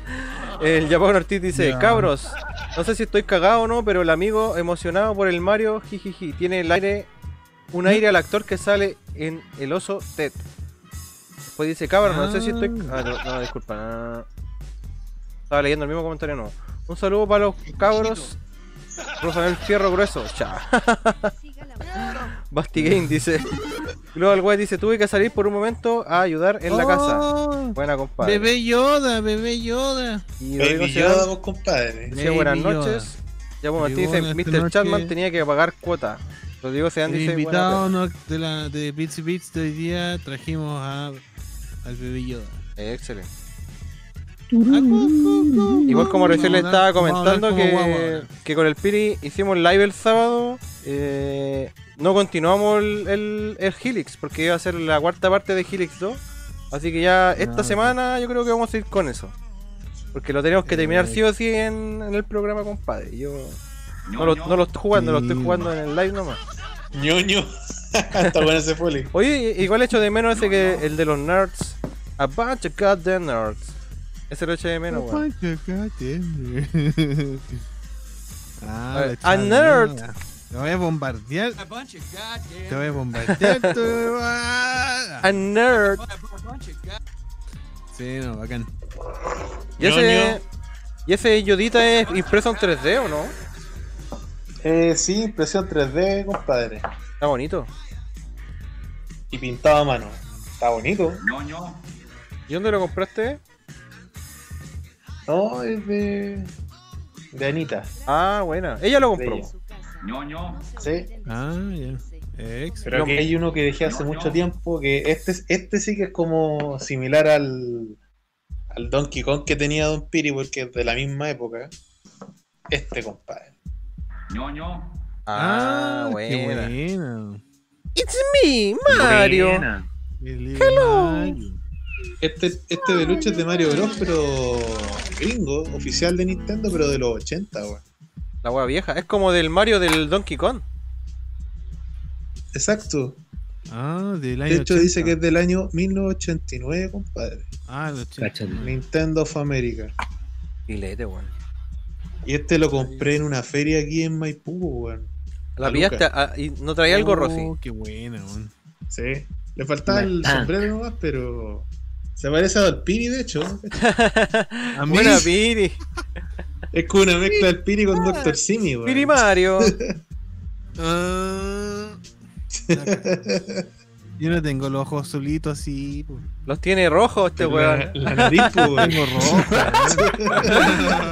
el Japón Ortiz dice, cabros, no sé si estoy cagado o no, pero el amigo emocionado por el Mario, jijiji, tiene el aire, un aire al actor que sale en El Oso Ted. Después dice, cabros, no sé si estoy... Ah, no, no, disculpa. no. Estaba leyendo el mismo comentario, no. Un saludo para los cabros. Rosanel Fierro Grueso. Cha. Basti Game dice. Global White dice: Tuve que salir por un momento a ayudar en la casa. Oh, Buena, compadre. Bebé Yoda, bebé Yoda. Y Baby Yoda, vos, compadre. dice: Buenas Baby noches. Ya bueno, Martín Llegó dice: Mr. noche- Chatman tenía que pagar cuota. Rodrigo El dice: invitado "Buena no- de, la, de Beats y Beats de hoy día trajimos a, al bebé Yoda. tarde". Excelente. Igual como recién le estaba comentando que, que con el Piri hicimos live el sábado, eh, no continuamos el, el, el Helix, porque iba a ser la cuarta parte de Helix 2. Así que ya esta Ah, semana yo creo que vamos a ir con eso. Porque lo tenemos que terminar sí o sí en, en el programa, compadre. Yo no lo, no lo estoy jugando, lo estoy jugando en el live nomás. ñoño. Está bueno ese folio. Oye, igual echo de menos ese que el de los nerds. A bunch of goddamn nerds. Ese lo eché de menos, weón. Ah, A nerd. Te voy a bombardear. Te voy a bombardear. A nerd. Sí, no, bacán. Y ese, y ese Yodita es impreso en 3D o no? Eh, sí, impresión 3D, compadre. Está bonito. Y pintado a mano. Está bonito. ¿Y dónde lo compraste? No, es de. de Anita. Ah, buena. Ella lo compró. Ñoño. Sí. Ah, ya. Ex. Pero hay uno que dejé hace mucho tiempo que este, es- este sí que es como similar al, al Donkey Kong que tenía Don Piri porque es de la misma época. Este, compadre. ñoño. Ah, qué buena. buena. It's me, Mario. Buena. Hello. Mario. Este, este peluche es de Mario Bros, pero gringo, oficial de Nintendo, pero de los 80, weón. La wea vieja. Es como del Mario del Donkey Kong. Exacto. Ah, del año De hecho, 80. dice que es del año 1989, compadre. Ah, el 80. Cáchate. Nintendo of America. Filete, weón. Y este lo compré en una feria aquí en Maipú, weón. La pillaste ah, y no traía sí. Oh, qué buena, weón. Sí. Le faltaba el sombrero nomás, pero. Se parece a Dolpini, de hecho. A mí, Buena Piri. Es como una mezcla del Piri con Dr. Simi, weón. Piri Mario. Ah, yo no tengo los ojos azulitos así. pues. Los tiene rojos este weón. La, la nariz, weón.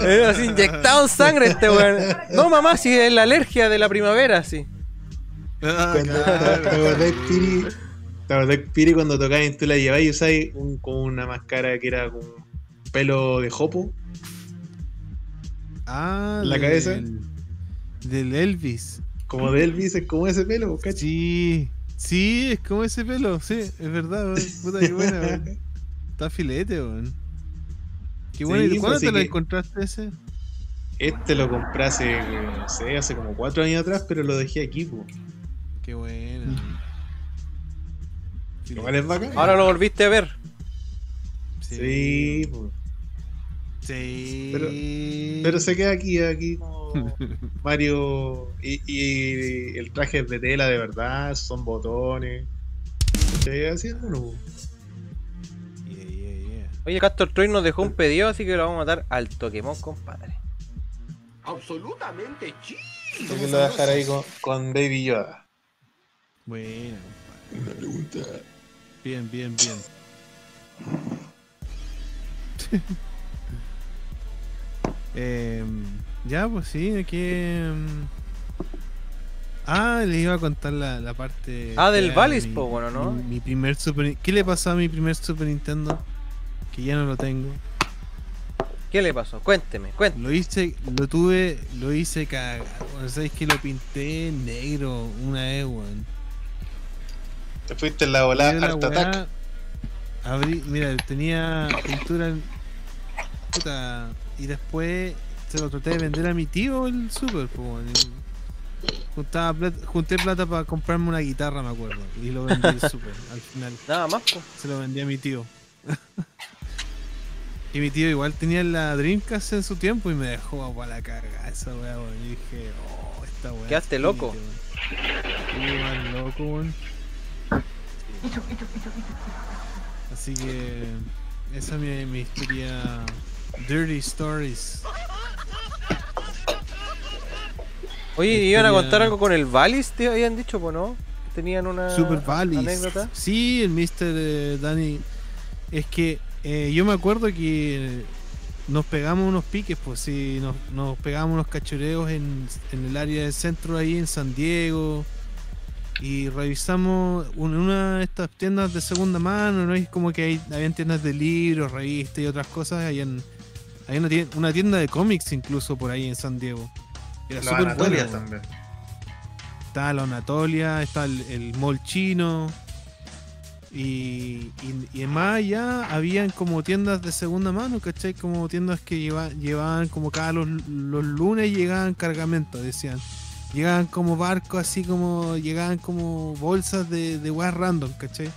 Tengo inyectado en sangre este weón. No, mamá, si es la alergia de la primavera, sí. Ah, Cuando ¿Te claro. acordás, Piri? ¿Te acordás, Piri, cuando tocabas y tú la llevabas y usáis un, como una máscara que era con pelo de jopo? Ah, ¿La del- cabeza? Del Elvis. Como de Elvis, es como ese pelo, ¿cachai? Sí, sí, es como ese pelo, sí, es verdad, weón. Puta que buena. Está filete, weón. Qué bueno, Sí, ¿y cuándo pues, te sí lo encontraste ese? Este lo compré hace, no sé, hace como cuatro años atrás, pero lo dejé aquí, pues. Qué buena. Igual es bacán. Ahora lo volviste a ver. Sí, pues. Sí. Pero, pero se queda aquí, aquí como Mario. Y, y el traje es de tela de verdad, son botones. ¿Qué haciéndolo? Yeah, yeah, yeah. Oye, Castor Troy nos dejó un pedido, así que lo vamos a matar al Pokémon, compadre. Absolutamente chido. Tengo que lo voy a dejar ahí con, con Baby Yoda. Buena, Una pregunta. Bien, bien, bien. Em, ya, pues sí, aquí. em, Ah, les iba a contar la, la parte. Ah, del Valis, mi- po, bueno, ¿no? Mi, mi primer Super. ¿Qué le pasó a mi primer Super Nintendo? Que ya no lo tengo. ¿Qué le pasó? Cuénteme, cuénteme. Lo hice, lo tuve, lo hice cagar. Bueno, sabéis que lo pinté negro una vez, weón. Te fuiste en la volada Art Attack. abrí- mira, tenía pintura en- puta, y después se lo traté de vender a mi tío el super, pues, juntaba junté plata para comprarme una guitarra, me acuerdo, y lo vendí el super al final. Nada más. Se lo vendí a mi tío. y mi tío igual tenía la Dreamcast en su tiempo y me dejó para la carga esa weá, weón. Y dije, oh, esta weá. Quedaste loco. weón. Igual loco, weón. Así que esa es mi, mi historia. Dirty Stories. Oye, ¿iban a contar algo con el Valis? Te habían dicho, pues, ¿no? Tenían una Super Valis. anécdota. Sí, el Mr. eh, Danny. Es que eh, yo me acuerdo que nos pegamos unos piques, pues sí, nos, nos pegamos unos cachureos en, en el área del centro ahí en San Diego. Y revisamos un- una de estas tiendas de segunda mano, ¿no? Es como que hay, habían tiendas de libros, revistas y otras cosas. Hay, en, hay una, tienda, una tienda de cómics incluso por ahí en San Diego. Era La Anatolia buena, también. Está la Anatolia, está el, el mall chino. Y, y, y más allá habían como tiendas de segunda mano, ¿cachai? Como tiendas que lleva- llevaban como cada los, los lunes llegaban cargamentos, decían. Llegaban como barcos así como, llegaban como bolsas de, de weas random, ¿cachai?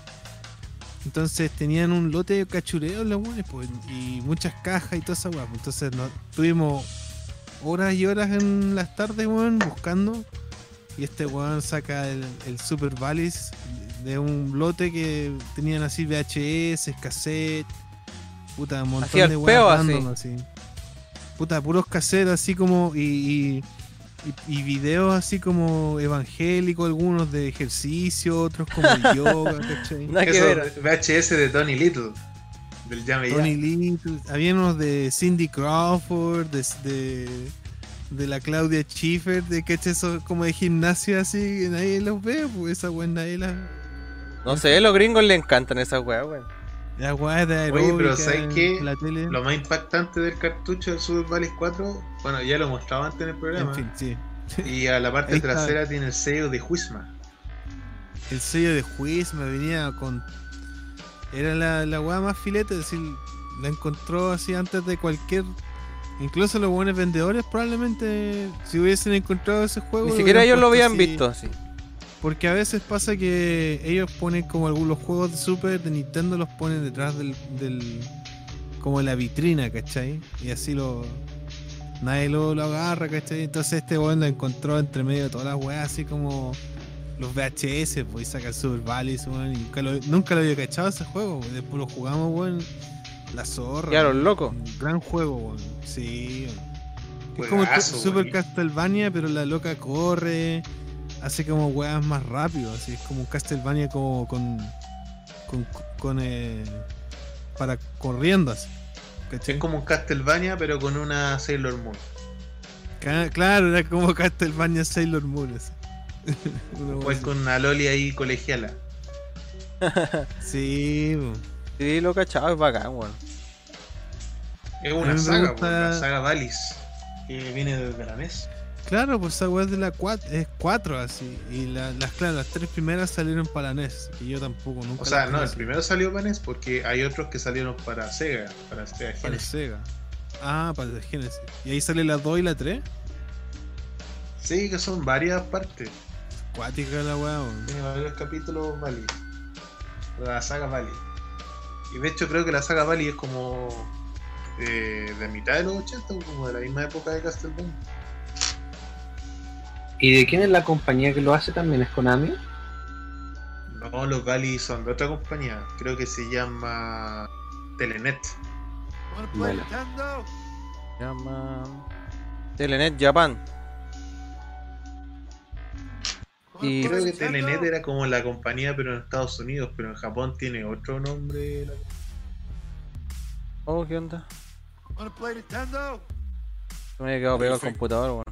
Entonces tenían un lote de cachureos los weones, pues, y muchas cajas y toda esa wea. pues. Entonces no, tuvimos horas y horas en las tardes, weón, buscando. Y este weón saca el, el Super Valis de un lote que tenían así VHS, cassette, puta, un montón de weas así. random así. Puta, puros cassettes así como y, y, y, y videos así como evangélicos, algunos de ejercicio, otros como yoga, ¿cachai? Eso, VHS de Tony Little. Del Llame Ya. Tony Little, había unos de Cindy Crawford, de, de, de la Claudia Schiffer, de que eso como de gimnasio así, nadie los ve, pues esa weá nadie la. No sé, a los gringos les encantan esas weas, weón. La weá de Oye, pero ¿sabes qué? la tele. Lo más impactante del cartucho del Super Valley 4, bueno, ya lo mostraba antes en el programa. En fin, sí. Y a la parte trasera tiene el sello de Huisma. El sello de juiz me venía con. Era la, la weá más filete, es decir, la encontró así antes de cualquier. Incluso los buenos vendedores probablemente si hubiesen encontrado ese juego. Ni siquiera ellos lo habían así. visto así. Porque a veces pasa que ellos ponen como algunos juegos de Super de Nintendo los ponen detrás del, del como en la vitrina, ¿cachai? Y así lo nadie lo, lo agarra, ¿cachai? Entonces este weón lo encontró entre medio de todas las weas así como los VHS, pues y saca el Super Valley, weón, y nunca lo, nunca lo había cachado ese juego, weón. después lo jugamos, weón. La zorra. Quedaron weón. locos. Un gran juego, weón. Sí, weón. Es como el Super. Castlevania, pero la loca corre, hace como weas más rápido, así es como un Castlevania como con con, con eh, para corriendo así. ¿cachai? Es como un Castlevania, pero con una Sailor Moon. Claro, era como Castlevania Sailor Moon. así. Pues con una Loli ahí colegiala. Sí. Sí, lo cachado, es bacán, weón. Es una saga, gusta- pues, la saga Valis. Que viene desde la NES. Claro, pues esa es de la 4, es 4 así. Y la- las, claro, las tres primeras salieron para NES. Y yo tampoco, nunca O sea, no, el primero salió para NES porque hay otros que salieron para Sega, para Sega Para Genesis. Sega. Ah, para el Genesis. ¿Y ahí sale la 2 y la 3? Sí, que son varias partes. Cuática la weá. Tiene varios capítulos Valley. La saga Valley. Y de hecho creo que la saga Valley es como eh, de mitad de los 80, o como de la misma época de Castlevania. ¿Y de quién es la compañía que lo hace también? ¿Es Konami? No, los Valley son de otra compañía. Creo que se llama Telenet. Bueno. Llama. Telenet Japan. Y Creo que Telenet era como la compañía, pero en Estados Unidos, pero en Japón tiene otro nombre. la- Oh, ¿qué onda? Me había quedado pegado al computador, weón.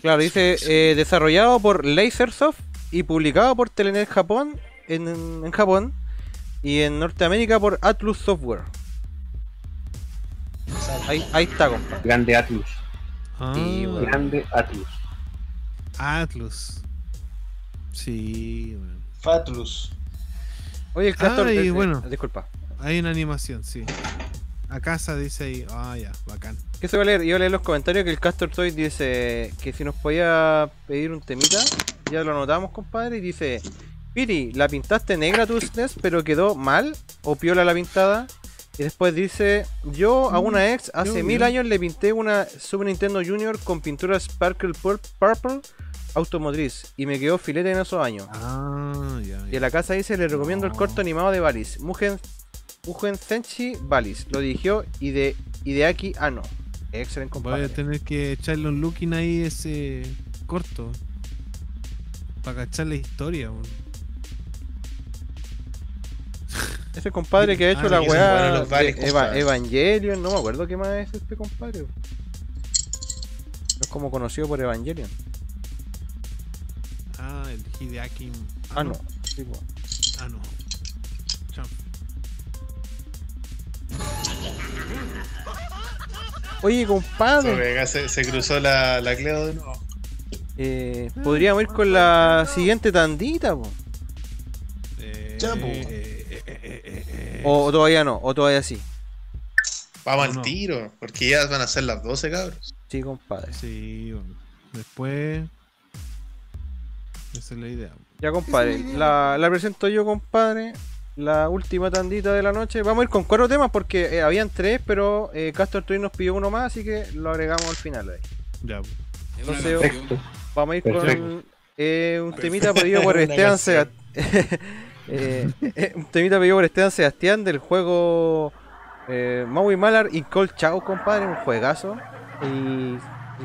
Claro, dice eh, desarrollado por Lasersoft y publicado por Telenet Japón en, en Japón y en Norteamérica por Atlus Software. Ahí, ahí está, compa. Grande Atlus. Ah, Sí. Grande Atlus. Atlus. Sí, weón. Fatlus. Oye, el Castor. Ah, y eh, eh, bueno. disculpa. Hay una animación, sí. A casa dice ahí. Ah, ya, bacán. Que se iba a leer, iba a leer los comentarios que el Castor Toy dice que si nos podía pedir un temita, ya lo anotamos, compadre, y dice, Piri, la pintaste negra tu SNES, pero quedó mal, o piola la pintada. Y después dice, yo a una ex hace mil años le pinté una Super Nintendo Junior con pintura Sparkle Pur- Purple automotriz y me quedó filete en esos años. Ah, ya. Y en la casa dice, le recomiendo el corto animado de Valis, Mugen, Mugen Senshi Valis. Lo dirigió Ide, Hideaki Ano. Excelente Voy compadre. a tener que echarle un looking ahí ese corto. Para cachar la historia, weón. Ese compadre que ha hecho Ah, la weá de Eva-. Evangelion, no me acuerdo qué más es este compadre. Es como conocido por Evangelion. Ah, el Hideaki. Ah, no. Sí. Ah, no. Oye, compadre, se, se cruzó la, la Cleo de nuevo. eh, podríamos ir con la siguiente tandita, po? Eh, Ya, po. eh, eh, eh, eh, eh. O todavía no, o todavía sí. Vamos No, al no. tiro, porque ya van a ser las 12, cabros. Sí, compadre. Sí, bueno. Después. Esa es la idea. Ya, compadre, la, la presento yo, compadre. La última tandita de la noche. Vamos a ir con cuatro temas porque eh, habían tres, pero eh, Castor Twin nos pidió uno más, así que lo agregamos al final. ahí. Ya. Entonces, Perfecto. Vamos a ir Perfecto. con eh, un temita pedido por Esteban. Sebastián. un temita pedido por Esteban Sebastián del juego eh, Maui Malar y Cold Chao, compadre, un juegazo. Y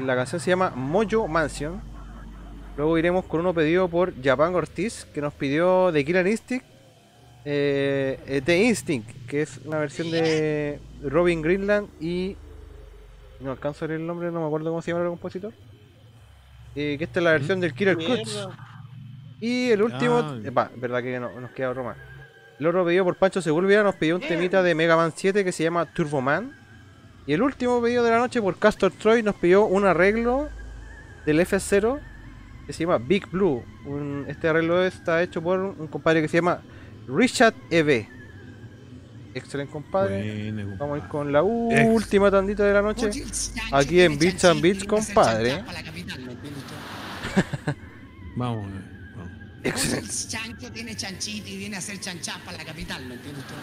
La canción se llama Mojo Mansion. Luego iremos con uno pedido por Japan Ortiz, que nos pidió de Killer Instinct. Eh, eh, The Instinct, que es una versión de Robin Greenland y. No alcanzo a leer el nombre, no me acuerdo cómo se llama el compositor. Eh, que esta es la versión del Killer Cuts. Y el último, Ah. eh, va, verdad que no, nos queda otro más. El otro pedido por Pancho Segúlveda nos pidió un temita de Mega Man 7 que se llama Turbo Man. Y el último pedido de la noche por Castor Troy nos pidió un arreglo del F0 que se llama Big Blue. Un- este arreglo está hecho por un compadre que se llama Richard E.B. Excelente compadre. Bueno, Vamos a ir con la última tandita de la noche. Aquí en Beats and Beats, compadre. Vamos, eh, vamos. Excelente. El chancho tiene chanchito y viene a hacer chanchás para la capital, ¿me entiende usted?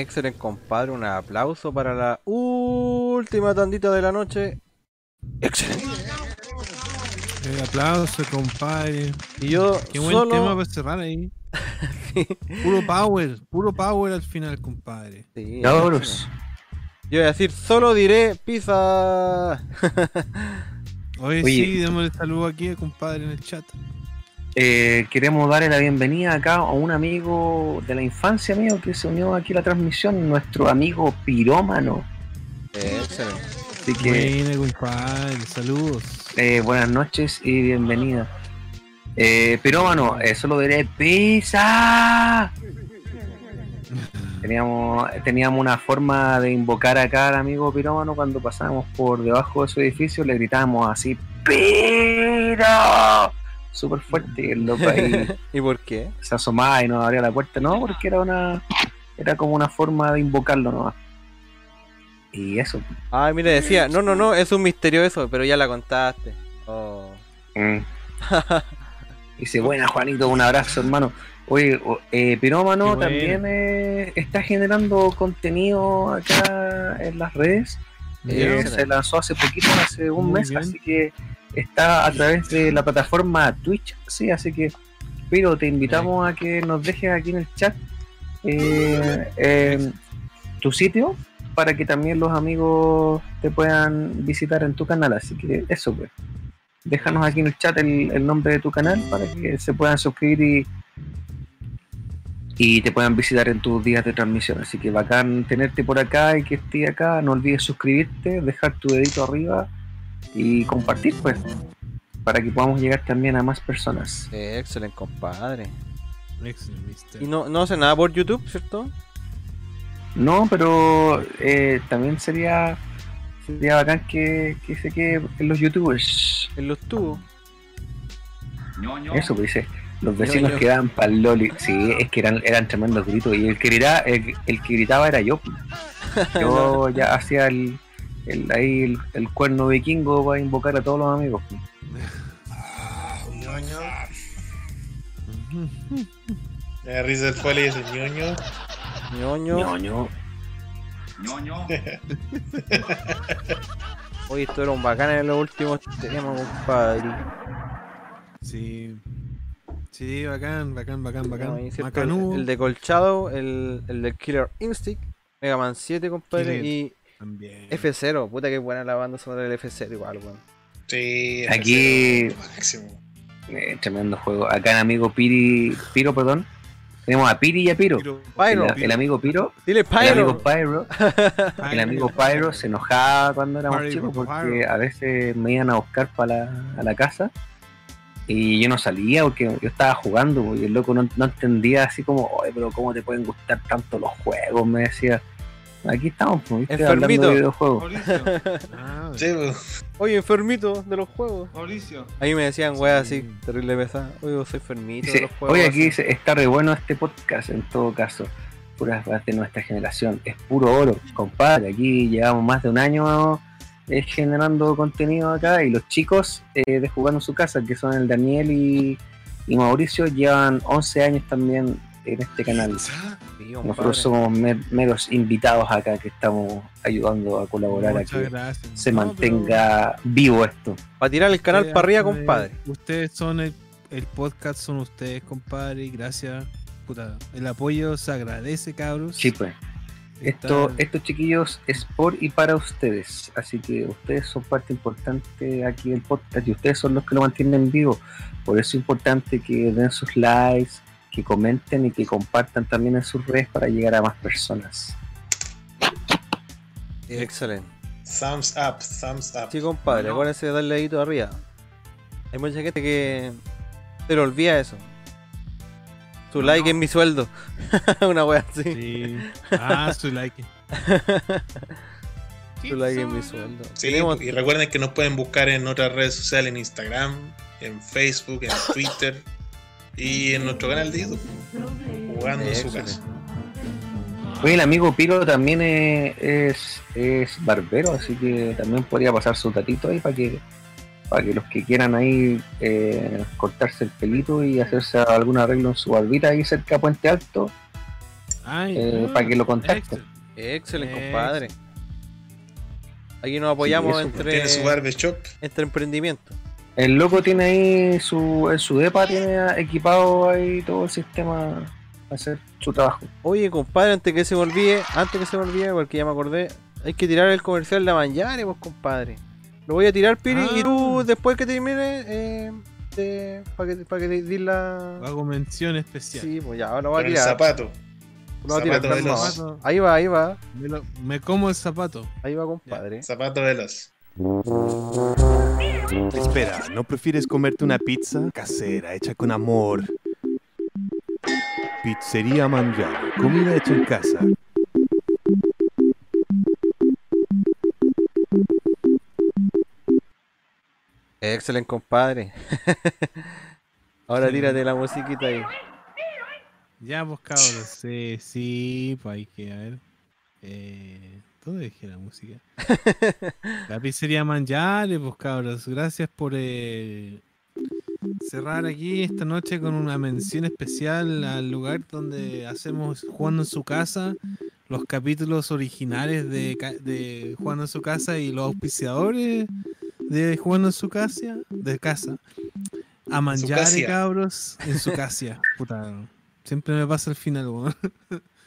Excelente, compadre. Un aplauso para la última tandita de la noche. Excelente. El aplauso, compadre. Y yo Qué buen solo- tema para cerrar ahí. Puro power, puro power al final, compadre. Sí, Cabros. Yo voy a decir, solo diré pizza. Oye, Oye. sí, démosle saludo aquí al compadre en el chat. Eh, queremos darle la bienvenida acá a un amigo de la infancia mío que se unió aquí a la transmisión, nuestro amigo Pirómano. Excelente. Así que compadre, saludos. eh, buenas noches y bienvenida. Eh, Pirómano, eh, solo diré pizza. Teníamos, teníamos una forma de invocar acá al amigo Pirómano cuando pasábamos por debajo de su edificio, le gritábamos así, ¡Piro! Súper fuerte, y el loco ahí ¿Y por qué? se asomaba y nos abría la puerta, no, porque era una era como una forma de invocarlo nomás. Y eso. Ay, mire, decía, no, no, no, es un misterio eso, pero ya la contaste. Oh. Mm. Dice, buena Juanito, un abrazo hermano. Oye, eh, Pirómano bueno. también eh, está generando contenido acá en las redes. Eh, se lanzó hace poquito, hace un Muy mes, bien. así que está a través de la plataforma Twitch, sí, así que Piro, te invitamos a que nos dejes aquí en el chat eh, eh, tu sitio para que también los amigos te puedan visitar en tu canal, así que eso pues. Déjanos aquí en el chat el, el nombre de tu canal para que se puedan suscribir y, y te puedan visitar en tus días de transmisión. Así que bacán tenerte por acá y que estés acá. No olvides suscribirte, dejar tu dedito arriba y compartir, pues, para que podamos llegar también a más personas. Excelente, compadre. Excelente, mister. Y no, no hace nada por YouTube, ¿cierto? No, pero eh, también sería sería bacán que, que se quede en los youtubers. En los tubos. Eso pues dice. Los vecinos Ñoño. quedaban para el Loli. Sí, es que eran, eran tremendos gritos. Y el que gritaba, el, el que gritaba era yo. Yo ya hacía el, el, ahí el, el cuerno vikingo para invocar a todos los amigos. Me da risa el poli y ese ñoño. ñoño. Ñoño. ñoño. Oye, esto era un bacán en los últimos temas, compadre. Sí. Sí, bacán, bacán, bacán, No, bacán. Macanudo. el, el de Colchado, el, el de Killer Instinct, Mega Man 7, compadre, Killer y También. F0. Puta que buena la banda sonora del F0 igual, weón. Sí, Aquí- máximo. Eh, tremendo juego. Acá en amigo Piri, Piro, perdón. Tenemos a Piri y a Piro. Pyro. El, el amigo Piro. Dile El amigo Pyro. Pyro. El amigo Pyro se enojaba cuando éramos Pyro, chicos porque Pyro. a veces me iban a buscar para la, a la casa y yo no salía porque yo estaba jugando y el loco no, no entendía así como, oye, pero ¿cómo te pueden gustar tanto los juegos? Me decía, aquí estamos, pues, Enfermito. de videojuegos. Mauricio, Ah, Sí, pues. Oye, enfermito de los juegos. Mauricio. A mí me decían, weá, así, terrible pesada. Oye, yo soy enfermito de los juegos. oye, aquí así". dice, está re bueno este podcast en todo caso. Puras de nuestra generación. Es puro oro, compadre. Aquí llevamos más de un año eh, generando contenido acá y los chicos eh, de Jugando en su casa, que son el Daniel y, y Mauricio, llevan 11 años también en este canal. Sí. Nosotros somos mer- meros invitados acá que estamos ayudando a colaborar a Muchas que gracias. se No, mantenga vivo esto. Para tirar el canal para arriba, compadre. Ustedes son el, el podcast, son ustedes, compadre. y Gracias. Puta, el apoyo se agradece, cabros. Sí, pues. Esto, estos chiquillos es por y para ustedes, así que ustedes son parte importante aquí del podcast y ustedes son los que lo mantienen vivo. Por eso es importante que den sus likes, que comenten y que compartan también en sus redes para llegar a más personas. Excelente. Thumbs up, thumbs up. Sí, compadre, acuérdense de darle dedito arriba. Hay mucha gente que se le olvida eso. Su like es mi sueldo. Una wea así. Sí. Ah, su like. Su like es mi sueldo. Sí, Tenemos- y recuerden que nos pueden buscar en otras redes sociales, en Instagram, en Facebook, en Twitter y en nuestro canal de YouTube. Jugando en su casa. Oye, el amigo Piro también es, es, es barbero, así que también podría pasar su tatito ahí para que para que los que quieran ahí eh, cortarse el pelito y hacerse algún arreglo en su barbita ahí cerca de Puente Alto, Ay, eh, ah, para que lo contacten. Excelente, Ex- compadre. Aquí nos apoyamos eso, entre, su entre emprendimientos. El loco tiene ahí su, en su depa tiene equipado ahí todo el sistema para hacer su trabajo. Oye, compadre, antes que se me olvide, antes que se me olvide, porque ya me acordé, hay que tirar el comercial de Manjare, pues, compadre. Lo voy a tirar, Piri, y tú, después que termine, eh, te- para que, para que te di la... Hago mención especial. Sí, pues ya, ahora lo voy a Con el tirar. zapato. Lo voy a tirar, veloz. Ahí va, ahí va. Me, lo- me como el zapato. Ahí va, compadre. Zapato veloz. Espera, ¿no prefieres comerte una pizza casera, hecha con amor? Pizzería Mangiare, comida hecha en casa. Excelente, compadre. ahora tírate la musiquita ahí. Ya, pues cabros, sí, sí, pues hay que, a ver. Eh, ¿Dónde dejé la música? la pizzería Manjare, pues cabros, gracias por eh, cerrar aquí esta noche con una mención especial al lugar donde hacemos Jugando en su casa, los capítulos originales de, de Jugando en su casa y los auspiciadores de Jugando en su casa, de casa. A casia. cabros, en su casa. Puta, siempre me pasa el final, weón.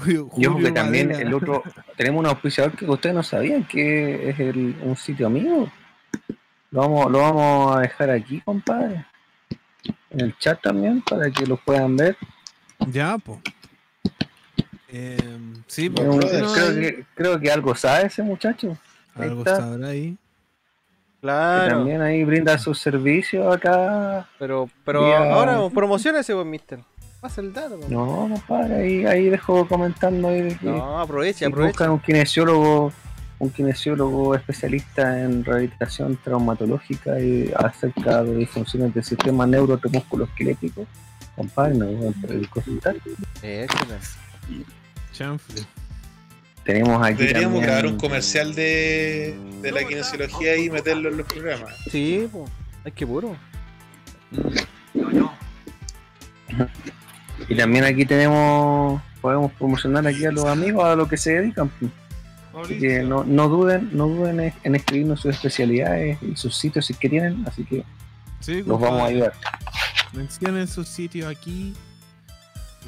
Julio- ojo que Julio también el otro, tenemos un auspiciador que ustedes no sabían que es el- un sitio amigo. Lo vamos, lo vamos a dejar aquí, compadre. En el chat también, para que lo puedan ver. Ya, pues. sí, pues. creo, ahí que, creo que algo sabe ese muchacho. Ahí Algo está. sabrá ahí. Que Claro. también ahí brinda sus servicios acá. Pero, pero ahora, promociones ese, pues, mister. Pasa el dato, pues. No, compadre, ahí, ahí dejo comentando ahí de que No, aproveche, si aproveche. buscan un kinesiólogo, un kinesiólogo especialista en rehabilitación traumatológica y acerca de disfunciones del sistema neuromusculoesquelético, compadre, no voy a consultar. Excelente. Chanfle. Tenemos aquí Deberíamos también- grabar un comercial de, de la kinesiología y meterlo en los programas. Sí, pues. Hay que puro. Y también aquí tenemos, podemos promocionar aquí a los amigos a lo que se dedican. Así que no, no duden, no duden en- escribirnos sus especialidades y sus sitios si es que tienen, así que Sí, los vamos a ayudar. Mencionen sus sitios aquí.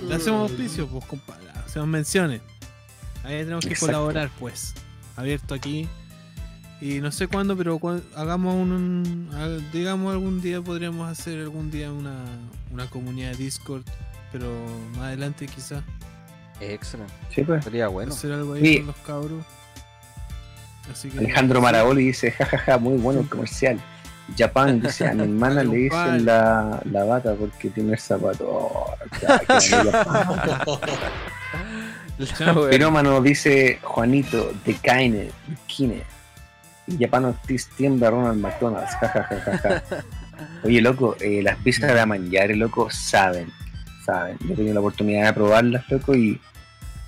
Le hacemos auspicio, pues, compadre. Hacemos menciones. Ahí tenemos que Exacto. colaborar, pues. Abierto aquí. Y no sé cuándo, pero hagamos un, al- digamos algún día podríamos hacer algún día una, una comunidad de Discord, pero más adelante quizás. Excelente. Sí, pues. Sería bueno. Hacer algo ahí Sí. con los cabros. Así que Alejandro Maragoli dice, jajaja, muy bueno el comercial. Japan dice, a mi hermana le dicen la, la bata porque tiene el zapato. Oh. Pirómano dice Juanito de Kaine, de Kine. Y Japan Ortiz tiembla Ronald McDonald's. jajajaja. Oye, loco, eh, las pizzas de Mangiare, loco, saben. Saben. Yo he tenido la oportunidad de probarlas, loco, y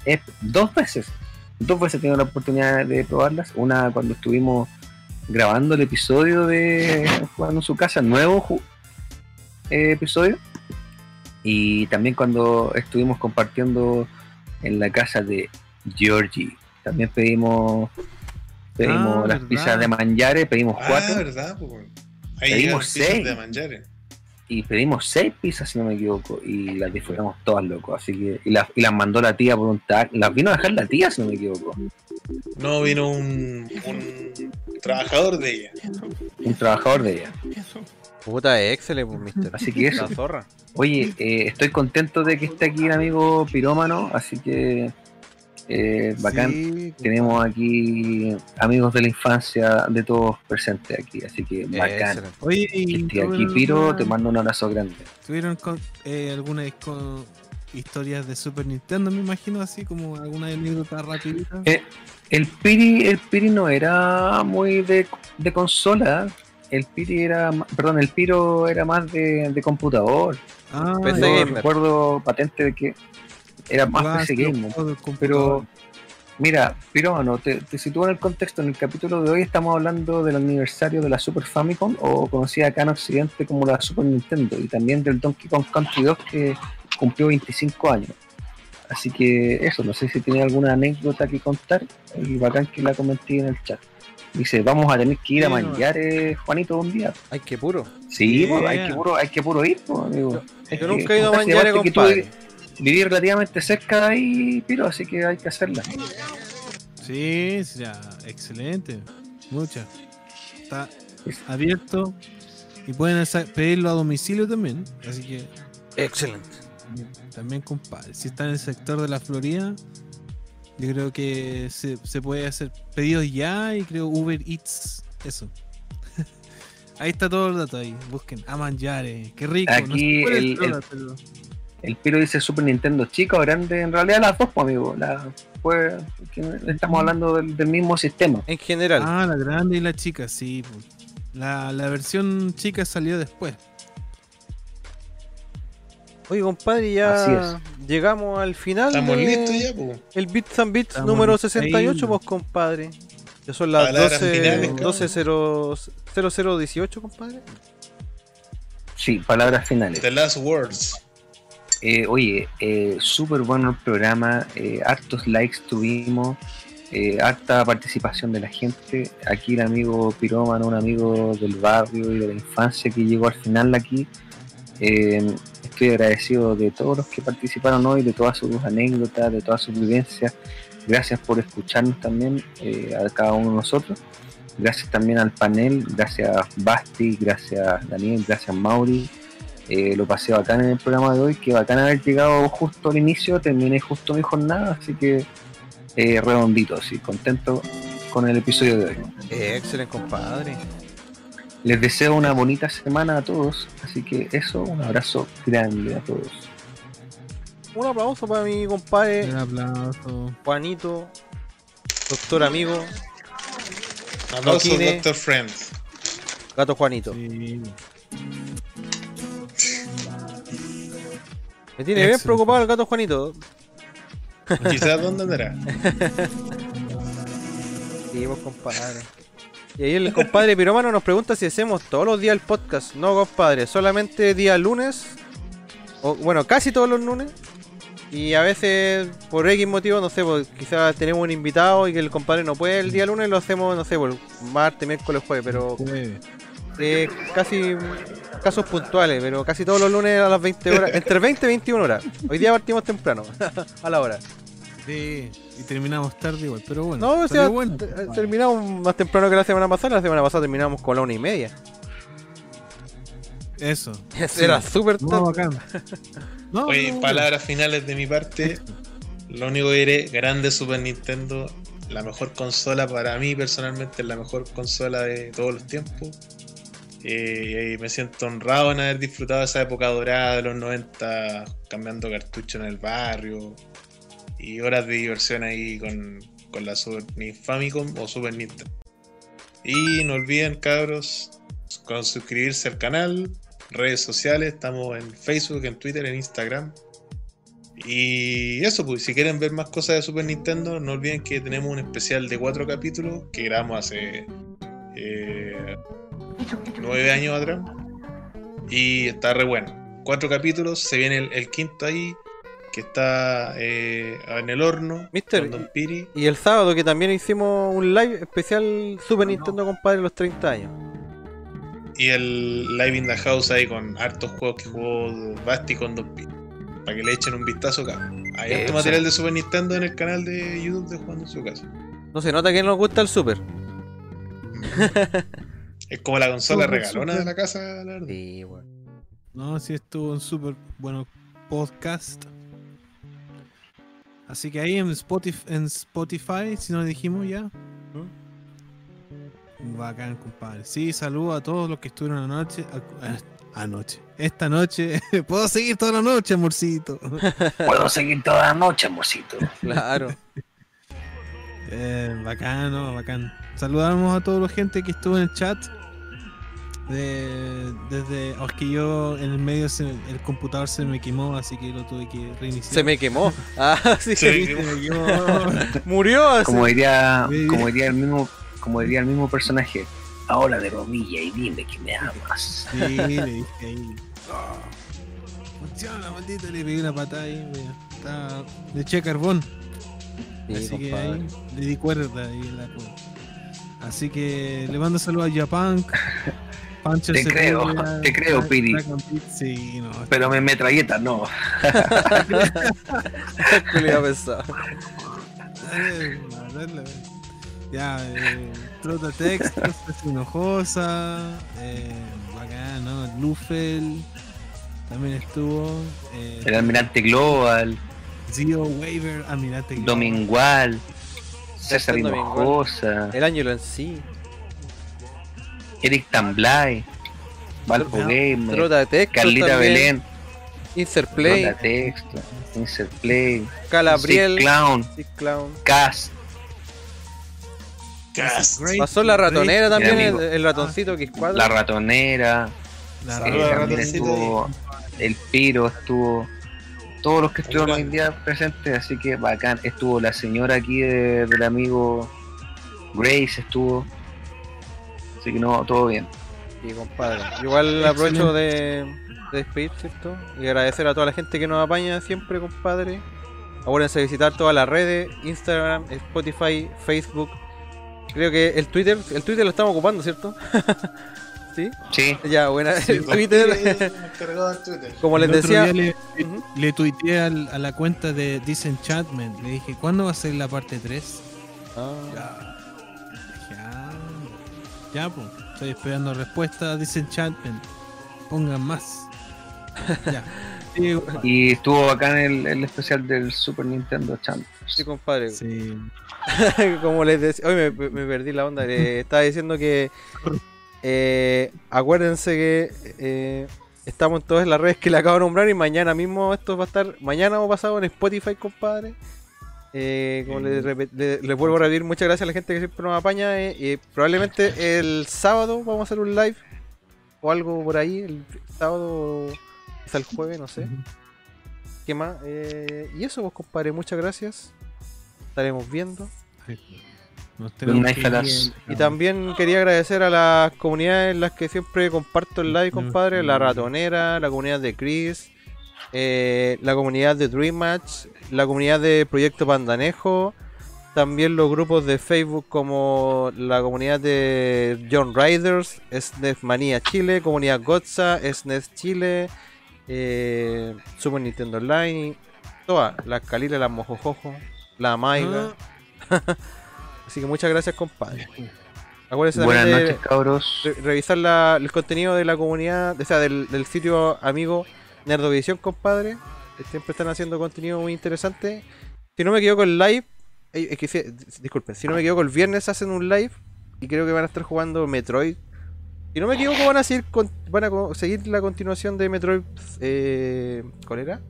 es dos veces. Dos veces he tenido la oportunidad de probarlas. Una cuando estuvimos grabando el episodio de Jugando en su casa, nuevo eh, episodio. Y también cuando estuvimos compartiendo en la casa de Georgie. También pedimos pedimos Ah, las ¿verdad? pizzas de manjare, pedimos Ah, cuatro. verdad, pues. Ahí pedimos seis. de. Y pedimos seis pizzas, si no me equivoco, y las disfrutamos todas, loco. Así que, y las, y las mandó la tía por un tag. Las vino a dejar la tía, si no me equivoco. No vino un, un trabajador de ella. Un trabajador de ella. Puta, excelente, pues, mister. Así que eso. La zorra. Oye, eh, estoy contento de que esté aquí el amigo Pirómano, así que eh, bacán. Sí, Tenemos aquí amigos de la infancia de todos presentes aquí, así que bacán. Excelente. Oye, aquí ¿tuvieron Piro, alguna- te mando un abrazo grande. ¿Tuvieron con, eh, alguna con historias de Super Nintendo, me imagino, así como alguna anécdota rapidita? Eh, el Piri, el Piri no era muy de, de consola. El Piri era, perdón, el Piro era más de, de computador. Ah, Yo recuerdo patente de que era más Ah, PC gamer. Pero mira, Pirómano, te, te sitúo en el contexto. En el capítulo de hoy estamos hablando del aniversario de la Super Famicom, o conocida acá en Occidente como la Super Nintendo, y también del Donkey Kong Country 2 que cumplió 25 años. Así que eso, no sé si tiene alguna anécdota que contar y bacán que la comenté en el chat. Dice, vamos a tener que ir a manillar, eh, Juanito, un día. Ay, qué puro. Sí, pues, hay Yeah. que puro, hay que puro ir, pues, amigo. Hay Yo que nunca he ido a que tú compadre. Viví relativamente cerca de ahí, Piro, así que hay que hacerla. Sí, sí, ya, excelente. Mucha. Está abierto y pueden pedirlo a domicilio también. Así que. Excelente. También, compadre. Si está en el sector de la Florida, yo creo que se, se puede hacer pedidos ya y creo Uber Eats. Eso. ahí está todo el dato ahí. Busquen a Mangiare. Qué rico. no sé Aquí es el, el- el Piro dice Super Nintendo chica o grande. En realidad las dos, pues, amigo. La, pues, estamos hablando del, del mismo sistema. En general. Ah, la grande y la chica, sí. pues. La, la versión chica salió después. Oye, compadre, ya llegamos al final. Estamos de- listos ya, po. El Bits and Bits Estamos número listos. 68, Ahí. pues, compadre. Ya son las Palabras 12, finales, cabrón. 12 0, 0018, compadre. Sí, palabras finales. The Last Words. Eh, oye, eh, súper bueno el programa, eh, hartos likes tuvimos, eh, harta participación de la gente. Aquí el amigo Pirómano, un amigo del barrio y de la infancia que llegó al final aquí. Eh, estoy agradecido de todos los que participaron hoy, de todas sus anécdotas, de todas sus vivencias. Gracias por escucharnos también a cada uno de nosotros. Gracias también al panel, gracias Basti, gracias Daniel, gracias Mauri. Eh, lo pasé bacán en el programa de hoy, que bacán haber llegado justo al inicio, terminé justo mi jornada, así que eh, redondito, sí, contento con el episodio de hoy. Eh, excelente, compadre. Les deseo una bonita semana a todos, así que eso, un abrazo grande a todos. Un aplauso para mi compadre Un aplauso. Juanito, doctor amigo, Aplausos. Doctor Friend. gato Juanito. Sí. Me tiene bien preocupado el gato Juanito. Quizás dónde andará. Sí, pues, compadre. Y ahí el compadre Piromano nos pregunta si hacemos todos los días el podcast. No, compadre, solamente día lunes. O, bueno, casi todos los lunes. Y a veces, por X motivo, no sé, pues, quizás tenemos un invitado y que el compadre no puede el día lunes, lo hacemos, no sé, por martes, miércoles, jueves, pero eh, casi casos puntuales, pero casi todos los lunes a las 20 horas, entre 20 y 21 horas. Hoy día partimos temprano, a la hora. Sí, y terminamos tarde igual, pero bueno. No, o sea, bueno. te- terminamos más temprano que la semana pasada. La semana pasada terminamos con la una y media. Eso. Era Sí. súper No, bacán. No, Oye, no, palabras finales de mi parte. Lo único que diré, grande Super Nintendo, la mejor consola para mí personalmente, es la mejor consola de todos los tiempos. Eh, y me siento honrado en haber disfrutado esa época dorada de los 90, cambiando cartucho en el barrio y horas de diversión ahí con, con la Super Ni- Famicom o Super Nintendo. Y no olviden, cabros, con suscribirse al canal, redes sociales, estamos en Facebook, en Twitter, en Instagram. Y eso, pues, si quieren ver más cosas de Super Nintendo, no olviden que tenemos un especial de cuatro capítulos que grabamos hace eh, nueve años atrás. Y está re bueno. Cuatro capítulos, se viene el, el quinto ahí, que está eh, en el horno. Mister, con Don Piri. Y el sábado que también hicimos un live especial Super Nintendo, compadre, los 30 años. Y el Live in the House ahí con hartos juegos que jugó Basti con Don Piri. Para que le echen un vistazo acá. Hay harto material de Super Nintendo en el canal de YouTube de Jugando en su casa. No se nota que nos gusta el Super. Es como la consola regalona super. de la casa, la verdad. Sí, bueno. No, sí estuvo un súper bueno podcast. Así que ahí en Spotify, en Spotify si no lo dijimos ya. Bacán, compadre. Sí, saludo a todos los que estuvieron anoche. a- a- Anoche. Esta noche. Puedo seguir toda la noche, amorcito. Puedo seguir toda la noche, amorcito. Claro. Eh, bacano, bacán. Saludamos a toda la gente que estuvo en el chat. De- desde. oh, es que yo en el medio se- el computador se me quemó, así que lo tuve que reiniciar. Se me quemó. Ah, sí. Se me quemó. Murió así. Como diría, como diría el mismo, como diría el mismo personaje. Ahora de rodilla y dime que me amas. Sí, le dije ahí. Oh, funciona, maldito, le pegué una patada ahí. mira. Está- Le eché carbón. Sí, Así que ahí le di cuerda y la Así que le mando saludos a Japunk. Pancho Te creo, te creo, Dragon Piri. Beat, Sí, no. Pero me metralleta, no. Dale. Ya, eh, Trota Text, Hinojosa, eh, bacán, ¿no? Lufel también estuvo. Eh, El almirante Global, Zio Waver, Almirante Global. Domingual, César. Hinojosa, El ángelo en sí. Eric Tamblay, Valpo Gamer, Trota Texto Carlita también. Belén, Insert Play. Trota Texto, Insert Play, Calabriel. Sick Clown, Sick Clown. Cast, Great, Pasó la ratonera Great, también, el, ratoncito que. La Ratonera, La eh, Saludos a también Ratoncito estuvo el Piro, estuvo todos los que estuvieron hoy en día presentes, así que bacán. Estuvo la señora aquí de- del amigo Grace, estuvo. Así que no, todo bien. Sí, compadre. Igual aprovecho de, de despedir, ¿cierto? Y agradecer a toda la gente que nos apaña siempre, compadre. Acuérdense de visitar todas las redes, Instagram, Spotify, Facebook. Creo que el Twitter, el Twitter lo estamos ocupando, ¿cierto? ¿Sí? Sí. Ya, buena. Sí, el Twitter, Twitter. como les El otro decía, día le, le tuiteé al- a la cuenta de Disenchantment. Le dije, ¿cuándo va a ser la parte 3? Ah, Ya. Ya, pues. Estoy esperando respuesta a Disenchantment. Pongan más. ya. Sí, Y estuvo bacán el, el especial del Super Nintendo Champ. sí, compadre. sí. como les decía, hoy me, me perdí la onda. Le estaba diciendo que eh, acuérdense que eh, estamos en todas las redes que le acabo de nombrar y mañana mismo esto va a estar, mañana o pasado en Spotify, compadre. Eh, como les, repet- le- les vuelvo a repetir, muchas gracias a la gente que siempre nos apaña. eh, y probablemente el sábado vamos a hacer un live o algo por ahí. El sábado, hasta el jueves, no sé. ¿Qué más? Eh, y eso, pues, compadre, muchas gracias. Estaremos viendo. Y también quería agradecer a las comunidades en las que siempre comparto el live, compadre. La Ratonera, la comunidad de Chris, eh, la comunidad de Dream Match, la comunidad de Proyecto Pandanejo, también los grupos de Facebook como la comunidad de John Riders, SNES Manía Chile, comunidad Gotza, SNES Chile, eh, Super Nintendo Online, todas, las Calila, las Mojojojo, la Maiga. Así que muchas gracias, compadre. Acuérdense Buenas también de noches, cabros. re- revisar la- el contenido de la comunidad, o sea, del, del sitio amigo Nerdovisión, compadre. Siempre están haciendo contenido muy interesante. Si no me equivoco, el live, eh, es que si- disculpen, si no me equivoco, el viernes hacen un live y creo que van a estar jugando Metroid. Si no me equivoco, van a seguir, con- van a seguir la continuación de Metroid. Eh, ¿Cuál era?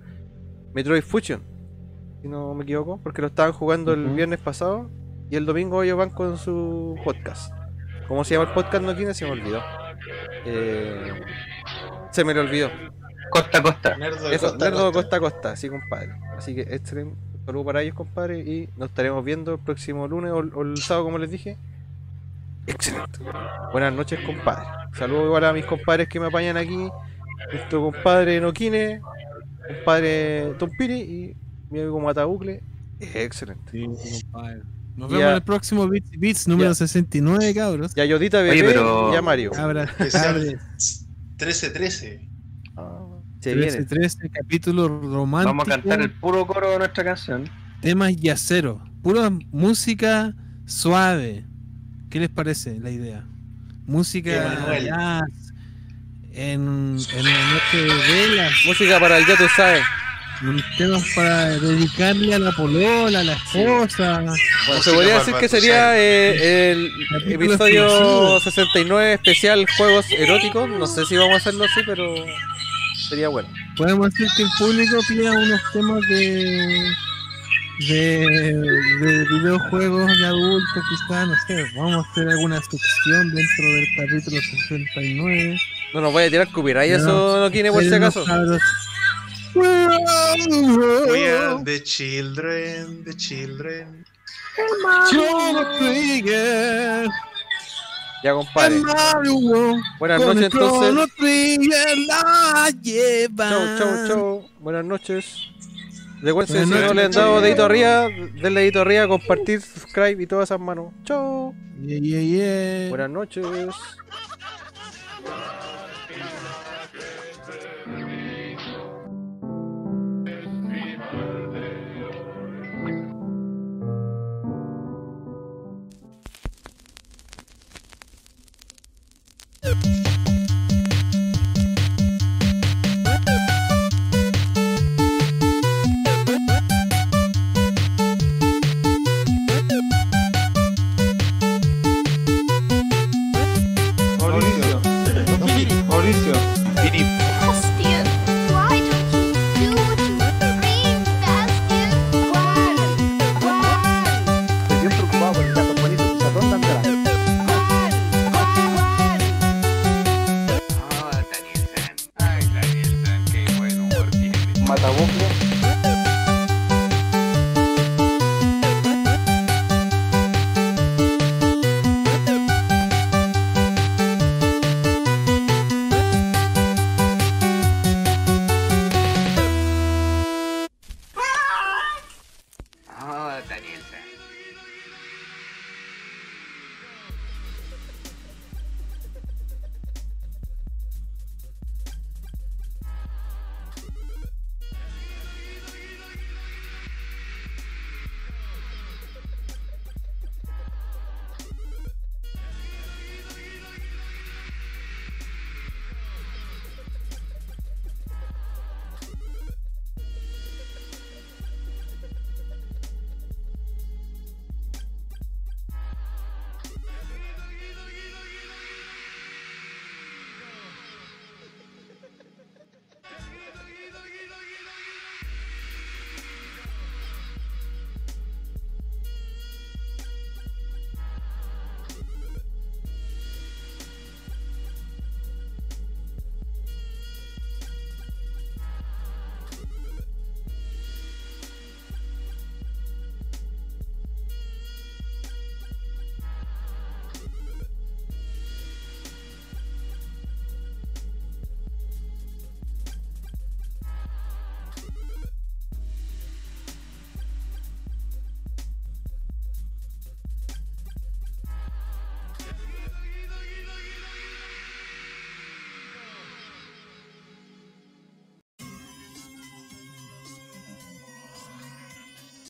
Metroid Fusion. Si no me equivoco, porque lo estaban jugando el viernes pasado y el domingo ellos van con su podcast. ¿Cómo se llama el podcast? No tiene, se me olvidó. Eh, se me lo olvidó. Costa a costa. Nerdo de Eso, costa Nerdo costa. costa a costa, sí, compadre. Así que un saludo para ellos, compadre. Y nos estaremos viendo el próximo lunes o, o el sábado, como les dije. Excelente. Buenas noches, compadre. Saludos igual a mis compadres que me apañan aquí. Nuestro compadre Noquine, compadre Tompiri y mi amigo Matabucle. Excelente. Sí, compadre. Nos Ya. vemos en el próximo Beats y Beats número Ya. 69, cabros. Y a Yodita Oye, Bebé pero- y a Mario. Cabra, Especial cabres. 13-13. Se viene. 13, capítulo romántico. Vamos a cantar el puro coro de nuestra canción. Temas yacero. Pura música suave. ¿Qué les parece la idea? Música jazz. En, en la noche de velas. Música para el ya tú sabes. Temas para dedicarle a la polola, a la esposa. Bueno, se podría decir que sería eh, el Capítulo episodio exclusivo. 69 especial Juegos Eróticos. No sé si vamos a hacerlo así, pero sería bueno. Podemos decir que el público pida unos temas de de, de videojuegos de adultos, quizás, no sé, vamos a hacer alguna sección dentro del capítulo 69. No nos vaya a tirar copyright, Ya. eso no tiene por si acaso. cabros. We are the children, the children. Trigger, Ya, compadre. Mario, Buenas noches, entonces. Chau, chau, chau. Buenas noches. Recuerden, si no le han dado dedito arriba, denle dedito arriba, compartir, subscribe y todas esas manos. Chao. Yeah, yeah, yeah. Buenas noches.